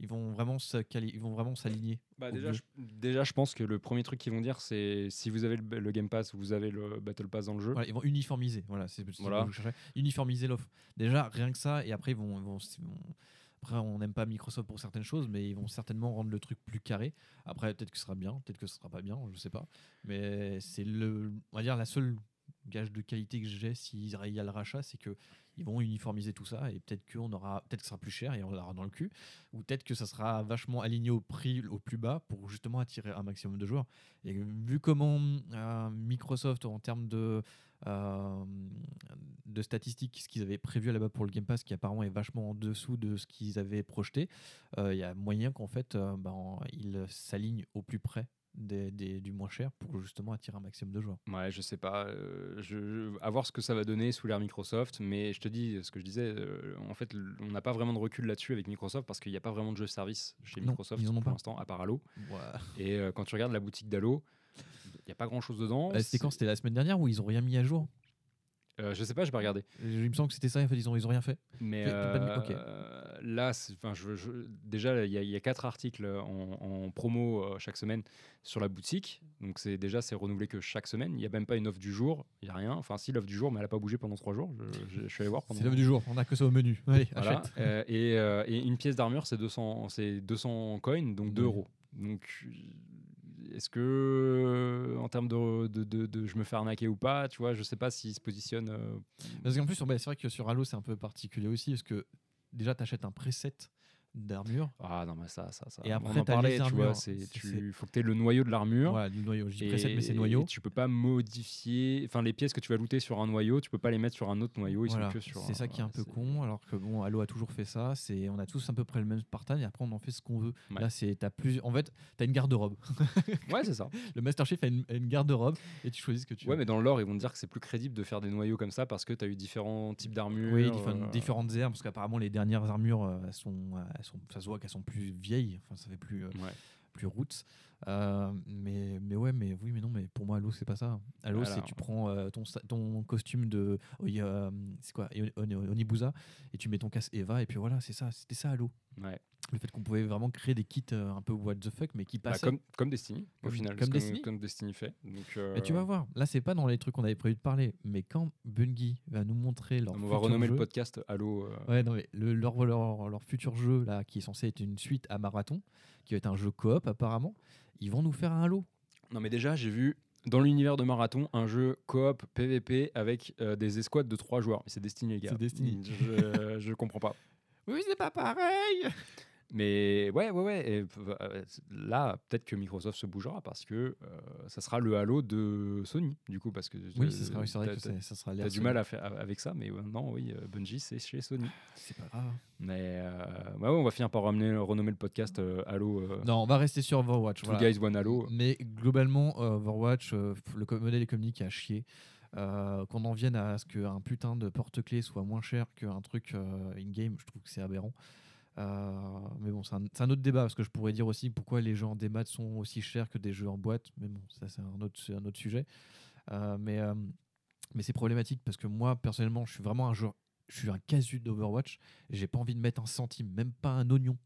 Speaker 1: Ils vont vraiment ils vont vraiment s'aligner.
Speaker 2: Bah, déjà, je, déjà, je pense que le premier truc qu'ils vont dire, c'est si vous avez le, le Game Pass, vous avez le Battle Pass dans le jeu.
Speaker 1: Voilà, ils vont uniformiser. Voilà, c'est
Speaker 2: Voilà.
Speaker 1: ce que je cherchais. Uniformiser l'offre. Déjà, rien que ça, et après, ils vont, ils vont- ils vont- Après, on n'aime pas Microsoft pour certaines choses, mais ils vont certainement rendre le truc plus carré. Après, peut-être que ce sera bien, peut-être que ce sera pas bien, je sais pas. Mais c'est le, on va dire la seule gage de qualité que j'ai s'il y a le rachat, c'est que ils vont uniformiser tout ça et peut-être qu'on aura, peut-être que ce sera plus cher et on l'aura dans le cul, ou peut-être que ça sera vachement aligné au prix au plus bas pour justement attirer un maximum de joueurs. Et vu comment euh, Microsoft en termes de euh, de statistiques, ce qu'ils avaient prévu base pour le Game Pass, qui apparemment est vachement en dessous de ce qu'ils avaient projeté, euh, il y a moyen qu'en fait, ben, ils s'alignent au plus près des, des- du moins cher pour justement attirer un maximum de joueurs.
Speaker 2: Ouais, je sais pas. euh, je, je- à voir ce que ça va donner sous l'ère Microsoft. Mais je te dis, ce que je disais, euh, en fait, on n'a pas vraiment de recul là-dessus avec Microsoft parce qu'il n'y a pas vraiment de jeu service chez
Speaker 1: Non,
Speaker 2: Microsoft
Speaker 1: ils en ont
Speaker 2: pour l'instant, à part Halo.
Speaker 1: Ouais.
Speaker 2: Et euh, quand tu regardes la boutique d'Halo, il n'y a pas grand-chose dedans.
Speaker 1: Euh, C'était quand? C'était la semaine dernière où ils ont rien mis à jour?
Speaker 2: Euh, Je sais pas, je vais regarder.
Speaker 1: Il me semble que c'était ça, en fait, ils ont, ils ont rien fait.
Speaker 2: Mais euh, là, enfin, je, je- déjà, il y, a- y a quatre articles en, en promo euh, chaque semaine sur la boutique. Donc c'est déjà c'est renouvelé que chaque semaine. Il n'y a même pas une offre du jour. Il n'y a rien. Enfin, si l'offre du jour, mais elle n'a pas bougé pendant trois jours. Je, suis allé voir. Pendant...
Speaker 1: C'est l'œuvre du jour, on a que ça au menu. Allez,
Speaker 2: Voilà. Euh, et, et une pièce d'armure, c'est 200, c'est 200 coins, donc 2
Speaker 1: Oui.
Speaker 2: euros. Donc, est-ce que, euh, en termes de, je me fais arnaquer ou pas, tu vois, je sais pas s'il se positionne. euh,
Speaker 1: Parce qu'en plus, c'est vrai que sur Halo, c'est un peu particulier aussi, parce que déjà, tu achètes un preset d'armure.
Speaker 2: Ah non, mais ça, ça, ça.
Speaker 1: Et
Speaker 2: on
Speaker 1: après,
Speaker 2: en
Speaker 1: t'as
Speaker 2: parlait, tu vois, tu, faut que tu aies le noyau de l'armure.
Speaker 1: Voilà, du noyau. Je preset, mais c'est noyau.
Speaker 2: et tu peux pas modifier, enfin les pièces que tu vas looter sur un noyau, tu peux pas les mettre sur un autre noyau, ils
Speaker 1: Voilà,
Speaker 2: sont que sur.
Speaker 1: c'est ça qui est un peu con, alors que bon, Halo a toujours fait ça. C'est, on a tous à peu près le même partage et après on en fait ce qu'on veut.
Speaker 2: Ouais.
Speaker 1: Là, c'est, t'as plus, en fait, t'as une garde-robe.
Speaker 2: Ouais, c'est ça.
Speaker 1: Le Master Chief a une, garde-robe et tu choisis ce que tu
Speaker 2: Ouais,
Speaker 1: veux.
Speaker 2: mais dans le lore, ils vont te dire que c'est plus crédible de faire des noyaux comme ça parce que tu as eu différents types d'armures.
Speaker 1: Oui,
Speaker 2: euh,
Speaker 1: différentes armes, parce qu'apparemment les dernières armures, euh, elles sont, euh, elles sont, ça se voit qu'elles sont plus vieilles, enfin ça fait plus, euh,
Speaker 2: Ouais.
Speaker 1: plus roots. Euh, mais, mais ouais, mais oui, mais non, mais pour moi, Halo, c'est pas ça. Halo, c'est tu prends euh, ton, ton costume de. oh, euh, c'est quoi Oni- Oni- Onibusa, et tu mets ton casse Eva, et puis voilà, c'est ça. C'était ça, Halo.
Speaker 2: Ouais.
Speaker 1: Le fait qu'on pouvait vraiment créer des kits euh, un peu what the fuck, mais qui
Speaker 2: Bah,
Speaker 1: passaient.
Speaker 2: comme, comme Destiny, au
Speaker 1: Comme-
Speaker 2: final.
Speaker 1: comme Destiny.
Speaker 2: comme Destiny fait. Donc,
Speaker 1: Mais tu vas voir, là, c'est pas dans les trucs qu'on avait prévu de parler, mais quand Bungie va nous montrer leur.
Speaker 2: on va renommer
Speaker 1: jeu-
Speaker 2: le podcast Halo.
Speaker 1: Ouais, non, mais le- leur, leur, leur futur jeu, là, qui est censé être une suite à Marathon, qui va être un jeu coop apparemment, ils vont nous faire un Halo.
Speaker 2: Non, mais déjà, j'ai vu dans l'univers de Marathon un jeu coop PVP avec euh, des escouades de 3 joueurs. Mais c'est Destiny, les gars.
Speaker 1: C'est Destiny.
Speaker 2: Je, je comprends pas.
Speaker 1: Oui, c'est pas pareil
Speaker 2: Mais ouais, ouais, ouais. et, euh, là, peut-être que Microsoft se bougera parce que euh, ça sera le Halo de Sony, du coup, parce que
Speaker 1: Oui,
Speaker 2: euh,
Speaker 1: ce sera, oui, vrai que ça sera
Speaker 2: T'as du mal à faire avec ça, mais euh, non, oui, euh, Bungie, c'est chez Sony.
Speaker 1: C'est pas grave.
Speaker 2: Mais euh, ouais, ouais, on va finir par ramener, renommer le podcast euh, Halo. euh,
Speaker 1: Non, on va rester sur Overwatch.
Speaker 2: Two
Speaker 1: voilà.
Speaker 2: Guys One Halo.
Speaker 1: Mais globalement, euh, Overwatch, euh, le modèle économique est à chier. Euh, Qu'on en vienne à ce qu'un putain de porte-clés soit moins cher qu'un truc euh, in-game, je trouve que c'est aberrant. Euh, mais bon, c'est un, autre débat parce que je pourrais dire aussi pourquoi les jeux en démat sont aussi chers que des jeux en boîte. Mais bon, ça c'est un autre, un autre sujet. Euh, mais euh, mais c'est problématique parce que moi personnellement, je suis vraiment un joueur, je suis un casu d'Overwatch. J'ai pas envie de mettre un centime, même pas un oignon.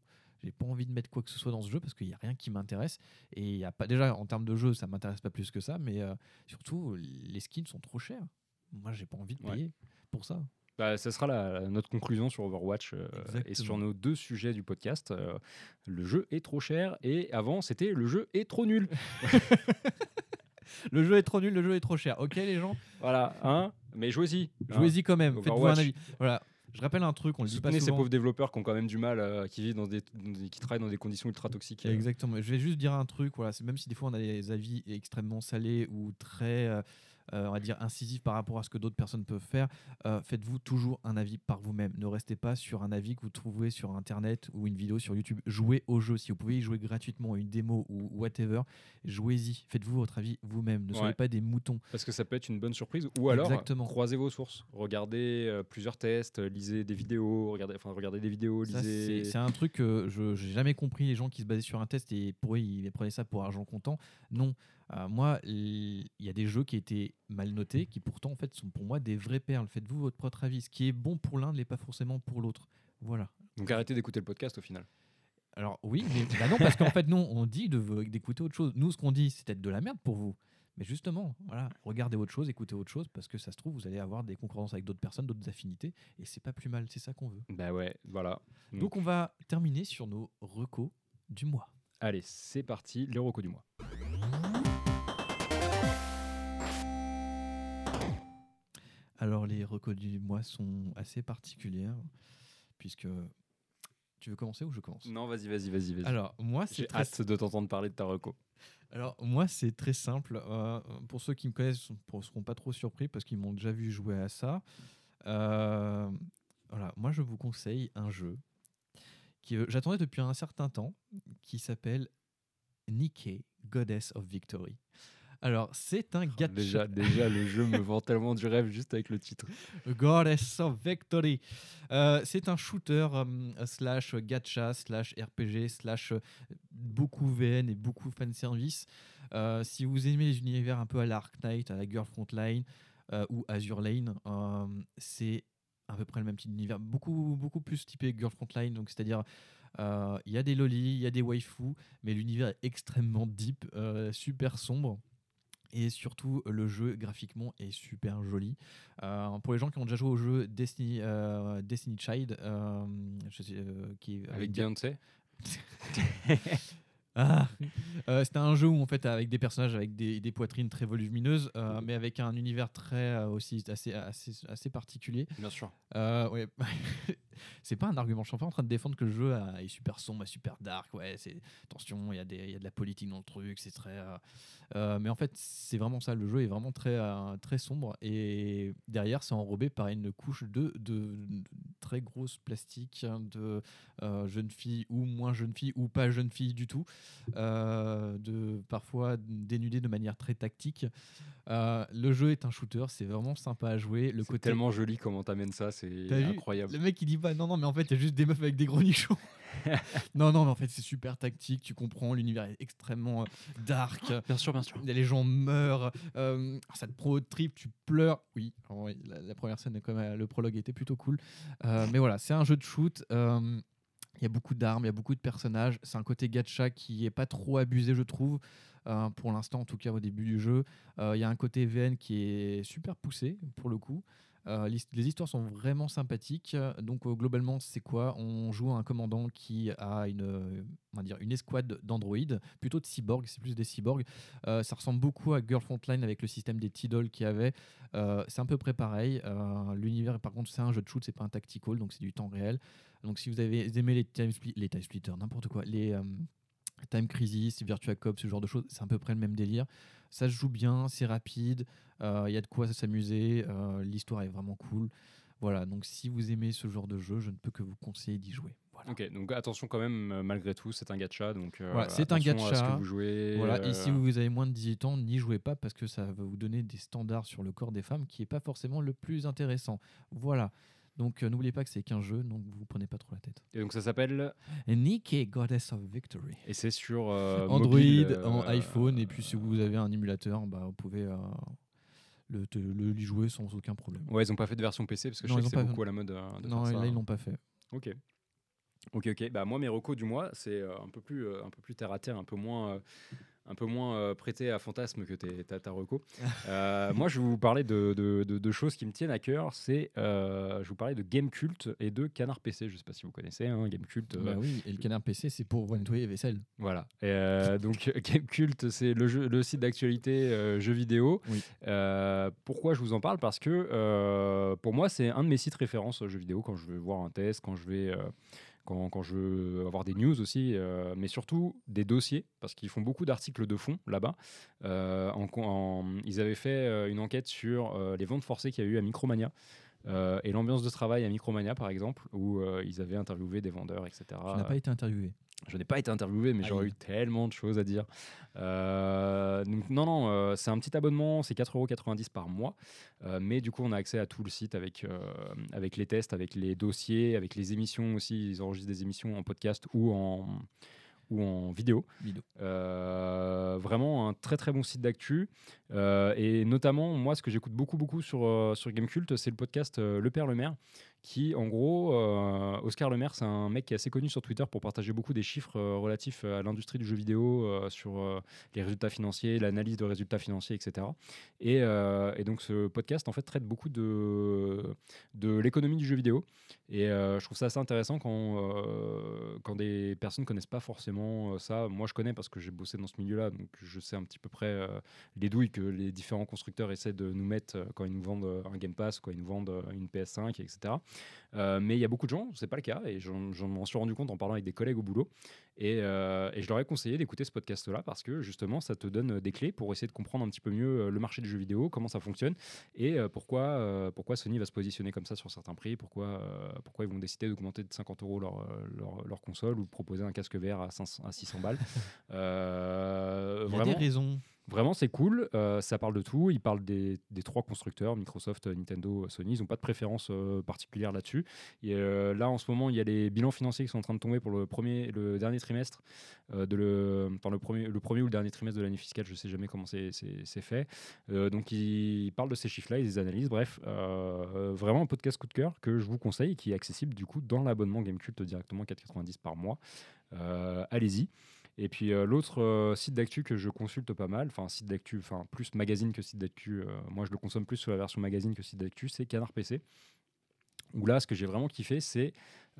Speaker 1: J'ai pas envie de mettre quoi que ce soit dans ce jeu parce qu'il y a rien qui m'intéresse. Et il y a pas déjà en termes de jeu, ça m'intéresse pas plus que ça, mais euh, surtout les skins sont trop chers. Moi, j'ai pas envie de
Speaker 2: Ouais.
Speaker 1: payer pour ça.
Speaker 2: Bah, ça sera la- notre conclusion sur Overwatch euh, et sur nos deux sujets du podcast. Euh, le jeu est trop cher et avant c'était le jeu est trop nul.
Speaker 1: Le jeu est trop nul, le jeu est trop cher. Ok, les gens,
Speaker 2: voilà, hein Mais jouez-y. hein.
Speaker 1: jouez-y quand même. Faites-vous un avis. Voilà. Je rappelle un truc, on le dit pas
Speaker 2: Soutenez ces
Speaker 1: souvent.
Speaker 2: pauvres développeurs qui ont quand même du mal, euh, qui vivent dans des, qui travaillent dans des conditions ultra toxiques.
Speaker 1: Exactement. Je vais juste dire un truc. Voilà, même si des fois on a des avis extrêmement salés ou très, on va dire incisifs par rapport à ce que d'autres personnes peuvent faire, euh, faites-vous toujours un avis par vous-même. Ne restez pas sur un avis que vous trouvez sur Internet ou une vidéo sur YouTube. Jouez au jeu. Si vous pouvez y jouer gratuitement, une démo ou whatever, jouez-y. Faites-vous votre avis vous-même. Ne soyez
Speaker 2: Ouais.
Speaker 1: pas des moutons.
Speaker 2: Parce que ça peut être une bonne surprise. Ou alors,
Speaker 1: Exactement.
Speaker 2: croisez vos sources. Regardez euh, plusieurs tests, euh, lisez des vidéos, regardez, enfin, regardez des vidéos, lisez.
Speaker 1: c'est un truc que je n'ai jamais compris les gens qui se basaient sur un test et pour eux ils prenaient ça pour argent comptant. Non, Euh, moi il y a des jeux qui étaient mal notés qui pourtant en fait sont pour moi des vraies perles. Faites-vous votre propre avis. Ce qui est bon pour l'un ne l'est pas forcément pour l'autre. Voilà.
Speaker 2: Donc arrêtez d'écouter le podcast au final.
Speaker 1: Alors oui, mais bah non parce qu'en fait non, on dit d'écouter autre chose. Nous ce qu'on dit c'est peut-être de la merde pour vous. Mais justement, voilà, regardez autre chose, écoutez autre chose, parce que ça se trouve, vous allez avoir des concordances avec d'autres personnes, d'autres affinités, et c'est pas plus mal, c'est ça qu'on veut.
Speaker 2: Bah ouais, voilà.
Speaker 1: Donc on va terminer sur nos recos du mois.
Speaker 2: Allez, c'est parti, les recos du mois.
Speaker 1: Alors les recos du mois sont assez particulières, puisque... Tu veux commencer ou je commence?
Speaker 2: Non, vas-y, vas-y, vas-y, vas-y.
Speaker 1: Alors moi c'est
Speaker 2: J'ai
Speaker 1: très...
Speaker 2: hâte de t'entendre parler de ta reco.
Speaker 1: Alors moi c'est très simple. Euh, pour ceux qui me connaissent, ne seront pas trop surpris parce qu'ils m'ont déjà vu jouer à ça. Euh, voilà, moi je vous conseille un jeu que j'attendais depuis un certain temps, qui s'appelle Nike, Goddess of Victory. Alors c'est un gacha.
Speaker 2: Déjà, déjà, le jeu me vend tellement du rêve juste avec le titre.
Speaker 1: Goddess of Victory. Euh, c'est un shooter euh, slash gacha slash RPG slash euh, beaucoup VN et beaucoup fanservice. Euh, si vous aimez les univers un peu à l'Ark Knight, à la Girl Frontline euh, ou Azure Lane, c'est à peu près le même type d'univers. Beaucoup, beaucoup plus typé Girl Frontline, donc c'est-à-dire euh, il y a des lolis, il y a des waifus, mais l'univers est extrêmement deep, euh, super sombre. Et surtout, le jeu graphiquement est super joli. Euh, pour les gens qui ont déjà joué au jeu Destiny, euh, Destiny Child, euh, je sais, qui
Speaker 2: Avec
Speaker 1: bien
Speaker 2: Beyoncé
Speaker 1: ah, euh, c'était un jeu où en fait avec des personnages avec des, des poitrines très volumineuses, euh, mais avec un univers très euh, aussi assez, assez, assez particulier.
Speaker 2: Bien sûr.
Speaker 1: Ouais. c'est pas un argument. Je suis pas en train de défendre que le jeu est super sombre, super dark. Ouais, c'est attention, il y, a des- il y a de la politique dans le truc. C'est très. euh, euh, mais en fait, c'est vraiment ça. Le jeu est vraiment très euh, très sombre et derrière, c'est enrobé par une couche de, de, de très grosse plastique de euh, jeunes filles ou moins jeunes filles ou pas jeunes filles du tout, euh, de parfois dénudées de manière très tactique. Euh, le jeu est un shooter, c'est vraiment sympa à jouer. Le
Speaker 2: C'est
Speaker 1: côté
Speaker 2: tellement joli comment t'amènes ça, c'est
Speaker 1: vu
Speaker 2: incroyable.
Speaker 1: le mec il dit pas non non mais en fait il y a juste des meufs avec des gros nichons. non non mais en fait c'est super tactique, tu comprends, l'univers est extrêmement euh, dark.
Speaker 2: Bien sûr, bien sûr.
Speaker 1: Les gens meurent, euh, ça te pro trip, tu pleures. Oui, la, la première scène, quand même, le prologue était plutôt cool. Euh, mais voilà, c'est un jeu de shoot. euh, il y a beaucoup d'armes, il y a beaucoup de personnages. C'est un côté gacha qui est pas trop abusé, je trouve, euh, pour l'instant, en tout cas au début du jeu. Euh, Il y a un côté VN qui est super poussé, pour le coup. Euh, les histoires sont vraiment sympathiques. Donc, euh, globalement, c'est quoi? On joue un commandant qui a une, euh, dire, une escouade d'androïdes, plutôt de cyborgs, c'est plus des cyborgs. Ça ressemble beaucoup à Girl Frontline avec le système des Tidal qu'il y avait. C'est à peu près pareil. L'univers, par contre, c'est un jeu de shoot, c'est pas un tactical, donc c'est du temps réel. Donc, si vous avez aimé les time, les n'importe quoi, les. Euh, Time Crisis, Virtua Cop, ce genre de choses, c'est à peu près le même délire. Ça se joue bien, c'est rapide, il y a de quoi s'amuser, euh, l'histoire est vraiment cool. Voilà, donc si vous aimez ce genre de jeu, je ne peux que vous conseiller d'y jouer. Voilà.
Speaker 2: Ok, donc attention quand même, euh, malgré tout, c'est un gacha. Donc, euh,
Speaker 1: Voilà, c'est un
Speaker 2: à ce
Speaker 1: gacha.
Speaker 2: que vous jouez.
Speaker 1: Voilà,
Speaker 2: euh,
Speaker 1: et si vous avez moins de 18 ans, n'y jouez pas parce que ça va vous donner des standards sur le corps des femmes qui n'est pas forcément le plus intéressant. Voilà. Donc euh, n'oubliez pas que c'est qu'un jeu, donc vous vous prenez pas trop la tête.
Speaker 2: Et donc ça s'appelle.
Speaker 1: Et Nikki, Goddess of Victory.
Speaker 2: Et c'est sur euh,
Speaker 1: Android,
Speaker 2: mobile, euh,
Speaker 1: en iPhone, et puis si vous avez un émulateur, bah, vous pouvez le, te- le y jouer sans aucun problème.
Speaker 2: Ouais, ils ont pas fait de version PC parce que
Speaker 1: Non,
Speaker 2: je sais que c'est
Speaker 1: pas-
Speaker 2: beaucoup à la mode de
Speaker 1: non,
Speaker 2: faire ça.
Speaker 1: là ils l'ont pas fait.
Speaker 2: Ok. Ok, ok. Bah, moi, mes recos du mois, c'est un, peu plus, un peu plus terre à terre, un peu moins, un peu moins euh, prêté à fantasme que tes- ta, ta reco. Euh, moi, je vais vous parler de, de- de- de choses qui me tiennent à cœur. C'est, euh, je vais vous parler de Game Cult et de Canard PC. Je sais pas si vous connaissez, hein, Game Cult. euh,
Speaker 1: Bah oui, et le canard PC, c'est pour nettoyer vaisselle.
Speaker 2: Voilà. Et, donc Game Cult, c'est le, jeu- le site d'actualité jeux vidéo.
Speaker 1: Oui.
Speaker 2: Pourquoi je vous en parle? Parce que pour moi, c'est un de mes sites références jeux vidéo quand je veux voir un test, quand je vais. Quand, je veux avoir des news aussi, euh, mais surtout des dossiers, parce qu'ils font beaucoup d'articles de fond là-bas. Euh, ils avaient fait euh, une enquête sur les ventes forcées qu'il y a eu à Micromania. et l'ambiance de travail à Micromania, par exemple, où ils avaient interviewé des vendeurs, etc.
Speaker 1: Tu n'as pas été interviewé.
Speaker 2: Je n'ai pas été interviewé, mais j'aurais
Speaker 1: Aïe.
Speaker 2: eu tellement de choses à dire. Euh, donc, non, non, euh, c'est un petit abonnement, c'est 4,90€ par mois. Euh, mais du coup, on a accès à tout le site avec, avec les tests, avec les dossiers, avec les émissions aussi. Ils enregistrent des émissions en podcast ou en, ou en vidéo.
Speaker 1: Vidéo.
Speaker 2: Euh, vraiment un très très bon site d'actu. Euh, et notamment, moi, ce que j'écoute beaucoup, beaucoup sur, euh, sur Gamecult, c'est le podcast Le Père Le Maire, qui, en gros, euh, Oscar Le Maire, c'est un mec qui est assez connu sur Twitter pour partager beaucoup des chiffres euh, relatifs à l'industrie du jeu vidéo, euh, sur euh, les résultats financiers, l'analyse de résultats financiers, etc. Et, euh, donc, ce podcast, en fait, traite beaucoup de, de l'économie du jeu vidéo. Et euh, je trouve ça assez intéressant quand, euh, quand des personnes connaissent pas forcément euh, ça. Moi, je connais parce que j'ai bossé dans ce milieu-là, donc je sais un petit peu près euh, les douilles que les différents constructeurs essaient de nous mettre euh, quand ils nous vendent euh, un Game Pass, quand ils nous vendent euh, une PS5, etc. Euh, mais il y a beaucoup de gens, c'est pas le cas, et j'en j'en m'en suis rendu compte en parlant avec des collègues au boulot. Et, euh, et je leur ai conseillé d'écouter ce podcast-là parce que justement, ça te donne des clés pour essayer de comprendre un petit peu mieux euh, le marché du jeu vidéo, comment ça fonctionne et euh, pourquoi, euh, pourquoi Sony va se positionner comme ça sur certains prix, pourquoi, euh, pourquoi ils vont décider d'augmenter de 50 euros leur, euh, leur, leur console ou proposer un casque VR à, 500 à 600 balles. Euh,
Speaker 1: Il y a
Speaker 2: vraiment,
Speaker 1: des raisons.
Speaker 2: Vraiment, c'est cool. Euh, ça parle de tout. Ils parlent des, trois constructeurs, Microsoft, Nintendo, Sony. Ils n'ont pas de préférence euh, particulière là-dessus. Et euh, là, en ce moment, il y a les bilans financiers qui sont en train de tomber pour le, premier, le dernier trimestre, de le, premier, ou le dernier trimestre de l'année fiscale. Je ne sais jamais comment c'est fait. Donc, ils parlent de ces chiffres-là, ils les analysent. Bref, vraiment un podcast coup de cœur que je vous conseille, qui est accessible du coup dans l'abonnement Gamecult directement 4,90 par mois. Allez-y. Et puis euh, l'autre euh, site d'actu que je consulte pas mal, enfin site d'actu, enfin plus magazine que site d'actu, euh, moi je le consomme plus sur la version magazine que site d'actu, c'est Canard PC. Où là, ce que j'ai vraiment kiffé, c'est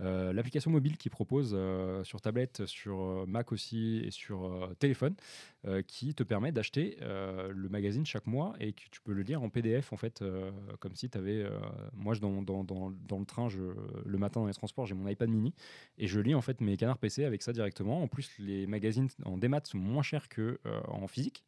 Speaker 2: euh, l'application mobile qui propose euh, sur tablette, sur euh, Mac aussi et sur téléphone, qui te permet d'acheter le magazine chaque mois et que tu peux le lire en PDF en fait, comme si tu avais. moi, dans, dans, dans, dans le train, je, le matin dans les transports, j'ai mon iPad mini et je lis en fait mes canards PC avec ça directement. En plus, les magazines en démat sont moins chers que en physique.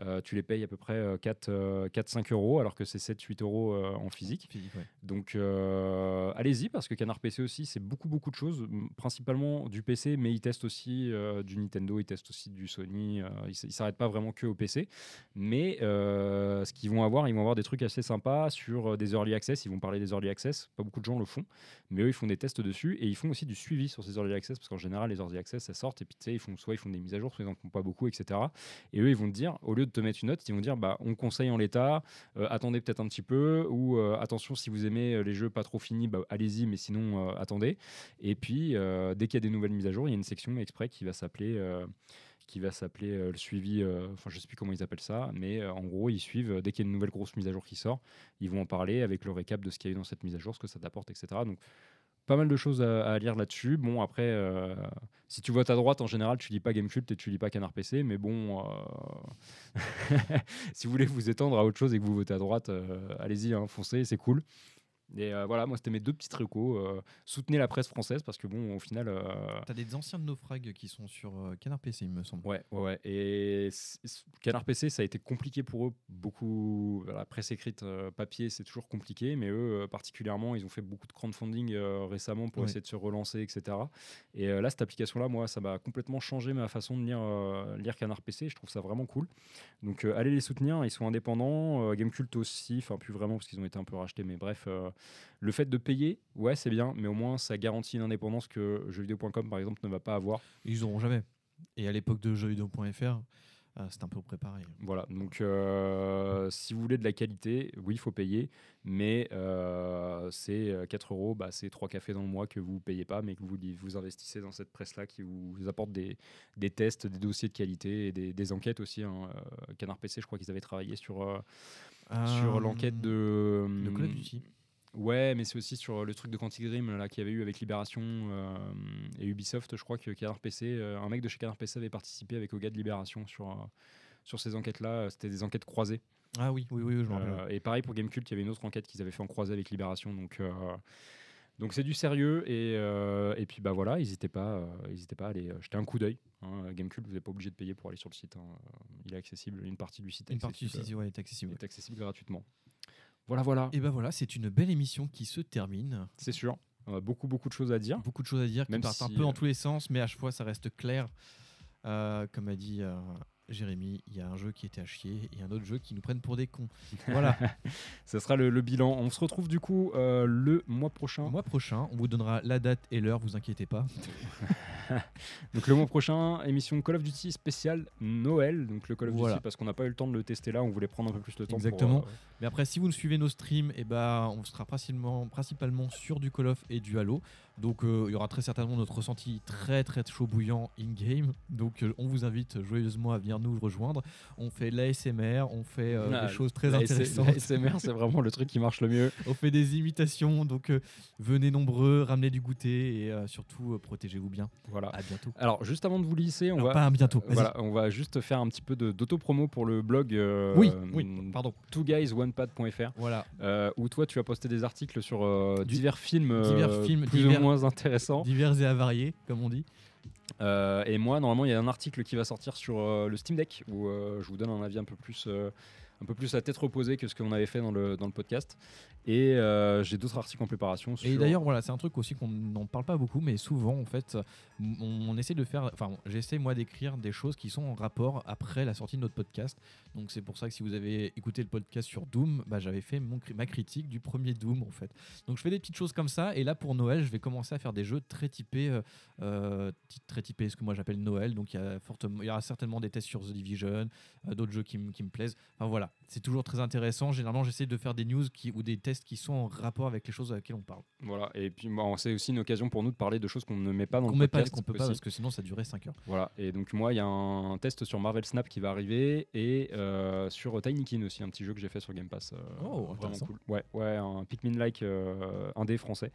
Speaker 2: Euh, tu les payes à peu près euh, 4-5 euros alors que c'est 7-8 euros euh, en physique.
Speaker 1: Physique, ouais.
Speaker 2: Donc euh, allez-y parce que Canard PC aussi c'est beaucoup beaucoup de choses, principalement du PC, mais ils testent aussi euh, du Nintendo, ils testent aussi du Sony, euh, ils ils s'arrêtent pas vraiment que au PC. Mais euh, ce qu'ils vont avoir, ils vont avoir des trucs assez sympas sur euh, des early access, ils vont parler des early access, pas beaucoup de gens le font, mais eux ils font des tests dessus et ils font aussi du suivi sur ces early access parce qu'en général les early access ça sortent et puis tu sais ils font soit ils font des mises à jour, soit ils en font pas beaucoup, etc. Et eux ils vont te dire, au lieu te mettre une note, ils vont dire bah on conseille en l'état, euh, attendez peut-être un petit peu ou euh, attention si vous aimez euh, les jeux pas trop finis bah, allez-y mais sinon attendez et puis dès qu'il y a des nouvelles mises à jour il y a une section exprès qui va s'appeler qui va s'appeler le suivi, enfin je sais plus comment ils appellent ça, mais en gros ils suivent dès qu'il y a une nouvelle grosse mise à jour qui sort, ils vont en parler avec le récap de ce qu'il y a eu dans cette mise à jour, ce que ça t'apporte, etc. Donc pas mal de choses à, lire là-dessus. Bon après, euh, si tu votes à droite en général, tu lis pas Gamecult et tu lis pas Canard PC, mais bon, euh, si vous voulez vous étendre à autre chose et que vous votez à droite, euh, allez-y, hein, foncez, c'est cool. Et euh, voilà, moi c'était mes deux petites recos. euh, soutenez la presse française parce que bon, au final. euh,
Speaker 1: T'as des anciens de naufrags qui sont sur euh, Canard PC, il me semble.
Speaker 2: Ouais, ouais, ouais. Et Canard PC, ça a été compliqué pour eux. Beaucoup, la presse écrite papier, c'est toujours compliqué, mais eux, particulièrement, ils ont fait beaucoup de crowdfunding récemment pour
Speaker 1: Ouais.
Speaker 2: essayer de se relancer, etc. Et là, cette application-là, moi, ça m'a complètement changé ma façon de lire, lire Canard PC. Je trouve ça vraiment cool. Donc, allez les soutenir. Ils sont indépendants. Gamecult aussi, enfin, plus vraiment parce qu'ils ont été un peu rachetés, mais bref. Le fait de payer, ouais, c'est bien, mais au moins, ça garantit une indépendance que jeuxvideo.com, par exemple, ne va pas avoir.
Speaker 1: Ils auront jamais. Et à l'époque de jeuxvideo.fr, euh, c'était un peu préparé.
Speaker 2: Voilà, donc euh, si vous voulez de la qualité, oui, il faut payer, mais euh, c'est euh, 4 euros, bah, c'est 3 cafés dans le mois que vous ne payez pas, mais que vous, vous investissez dans cette presse-là qui vous apporte des, des tests, des dossiers de qualité et des, des enquêtes aussi. hein. Canard PC, je crois qu'ils avaient travaillé sur, euh, sur l'enquête de.
Speaker 1: De Call of Duty.
Speaker 2: Ouais, mais c'est aussi sur le truc de Quantic Dream là qu'il y avait eu avec Libération euh, et Ubisoft. Je crois que Canard PC, euh, un mec de chez Canard PC avait participé avec gars de Libération sur, euh, sur ces enquêtes-là. C'était des enquêtes croisées.
Speaker 1: Ah oui, oui, oui, je me rappelle.
Speaker 2: Euh, et pareil pour Gamecult, il y avait une autre enquête qu'ils avaient fait en croisée avec Libération. Donc euh, donc c'est du sérieux et, euh, et puis bah voilà, n'hésitez pas, euh, pas à aller euh, jeter un coup d'œil. Hein. Gamecult, vous n'êtes pas obligé de payer pour aller sur le site. hein. Il est accessible, une partie du site est
Speaker 1: Une partie du
Speaker 2: accessible,
Speaker 1: site ouais, est accessible.
Speaker 2: est accessible gratuitement. Voilà, voilà,
Speaker 1: Et ben voilà, c'est une belle émission qui se termine.
Speaker 2: c'est sûr. Euh, beaucoup beaucoup de choses à dire.
Speaker 1: Beaucoup de choses à dire qui partent un peu
Speaker 2: euh,
Speaker 1: dans tous les sens, mais à chaque fois ça reste clair. Euh, comme a dit euh, Jérémy, il y a un jeu qui était à chier et un autre jeu qui nous prennent pour des cons. Voilà,
Speaker 2: Ça sera le, le bilan. On se retrouve du coup euh, le mois prochain.
Speaker 1: le mois prochain, on vous donnera la date et l'heure, vous inquiétez pas.
Speaker 2: Donc le mois prochain, émission Call of Duty spéciale Noël. Donc le Call of
Speaker 1: Voilà.
Speaker 2: Duty parce qu'on n'a pas eu le temps de le tester là, on voulait prendre un peu plus le temps. pour,
Speaker 1: Exactement.
Speaker 2: euh,
Speaker 1: Mais après, si vous nous suivez nos streams, et ben, on sera principalement, principalement sur du Call of et du Halo. Donc euh, il y aura très certainement notre ressenti très très chaud bouillant in-game. Donc euh, on vous invite joyeusement à venir nous rejoindre. On fait l'ASMR, on fait euh,
Speaker 2: Ah,
Speaker 1: des choses très intéressantes.
Speaker 2: la SMR, c'est vraiment le truc qui marche le mieux.
Speaker 1: On fait des imitations, donc venez nombreux, ramenez du goûter et surtout protégez-vous bien.
Speaker 2: Voilà.
Speaker 1: À bientôt.
Speaker 2: Alors juste avant de vous lisser, on
Speaker 1: Alors,
Speaker 2: va
Speaker 1: pas bientôt.
Speaker 2: voilà, on va juste faire un petit peu d'auto-promo pour le blog
Speaker 1: Oui, oui, pardon.
Speaker 2: twoguysonepad.fr
Speaker 1: Voilà.
Speaker 2: où toi tu as posté des articles sur divers films,
Speaker 1: divers films,
Speaker 2: plus
Speaker 1: divers-
Speaker 2: ou moins intéressants.
Speaker 1: Divers et avariés, comme on dit.
Speaker 2: Euh, et moi, normalement, il y a un article qui va sortir sur euh, le Steam Deck où euh, je vous donne un avis un peu plus, un peu plus à tête reposée que ce qu'on avait fait dans le, dans le podcast. Et euh, j'ai d'autres articles en préparation.
Speaker 1: Et d'ailleurs, voilà, c'est un truc aussi qu'on n'en parle pas beaucoup, mais souvent, en fait, on, on essaie de faire. Enfin, j'essaie moi d'écrire des choses qui sont en rapport après la sortie de notre podcast. Donc, c'est pour ça que si vous avez écouté le podcast sur Doom, bah, j'avais fait mon, ma critique du premier Doom, en fait. Donc, je fais des petites choses comme ça. Et là, pour Noël, je vais commencer à faire des jeux très typés, euh, euh, très typés, ce que moi j'appelle Noël. Donc, il y, a fortement, il y aura certainement des tests sur The Division, d'autres jeux qui me plaisent. Enfin, voilà, c'est toujours très intéressant. Généralement, j'essaie de faire des news qui, ou des tests qui sont en rapport avec les choses avec lesquelles on parle.
Speaker 2: Voilà. Et puis, bon, c'est aussi une occasion pour nous de parler de choses qu'on ne met pas dans
Speaker 1: qu'on
Speaker 2: le
Speaker 1: met pas,
Speaker 2: podcast.
Speaker 1: qu'on peut pas parce que sinon ça durait 5 heures.
Speaker 2: Voilà. Et donc, moi, il y a un test sur Marvel Snap qui va arriver et euh, sur Tinykin aussi, un petit jeu que j'ai fait sur Game Pass. euh,
Speaker 1: Oh,
Speaker 2: vraiment cool. Ouais, ouais, un Pikmin-like euh, indé français.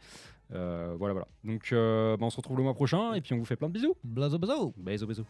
Speaker 2: Euh, voilà, voilà. Donc, bah, on se retrouve le mois prochain et puis on vous fait plein de bisous.
Speaker 1: Blazo blazo
Speaker 2: Bisous, bisous.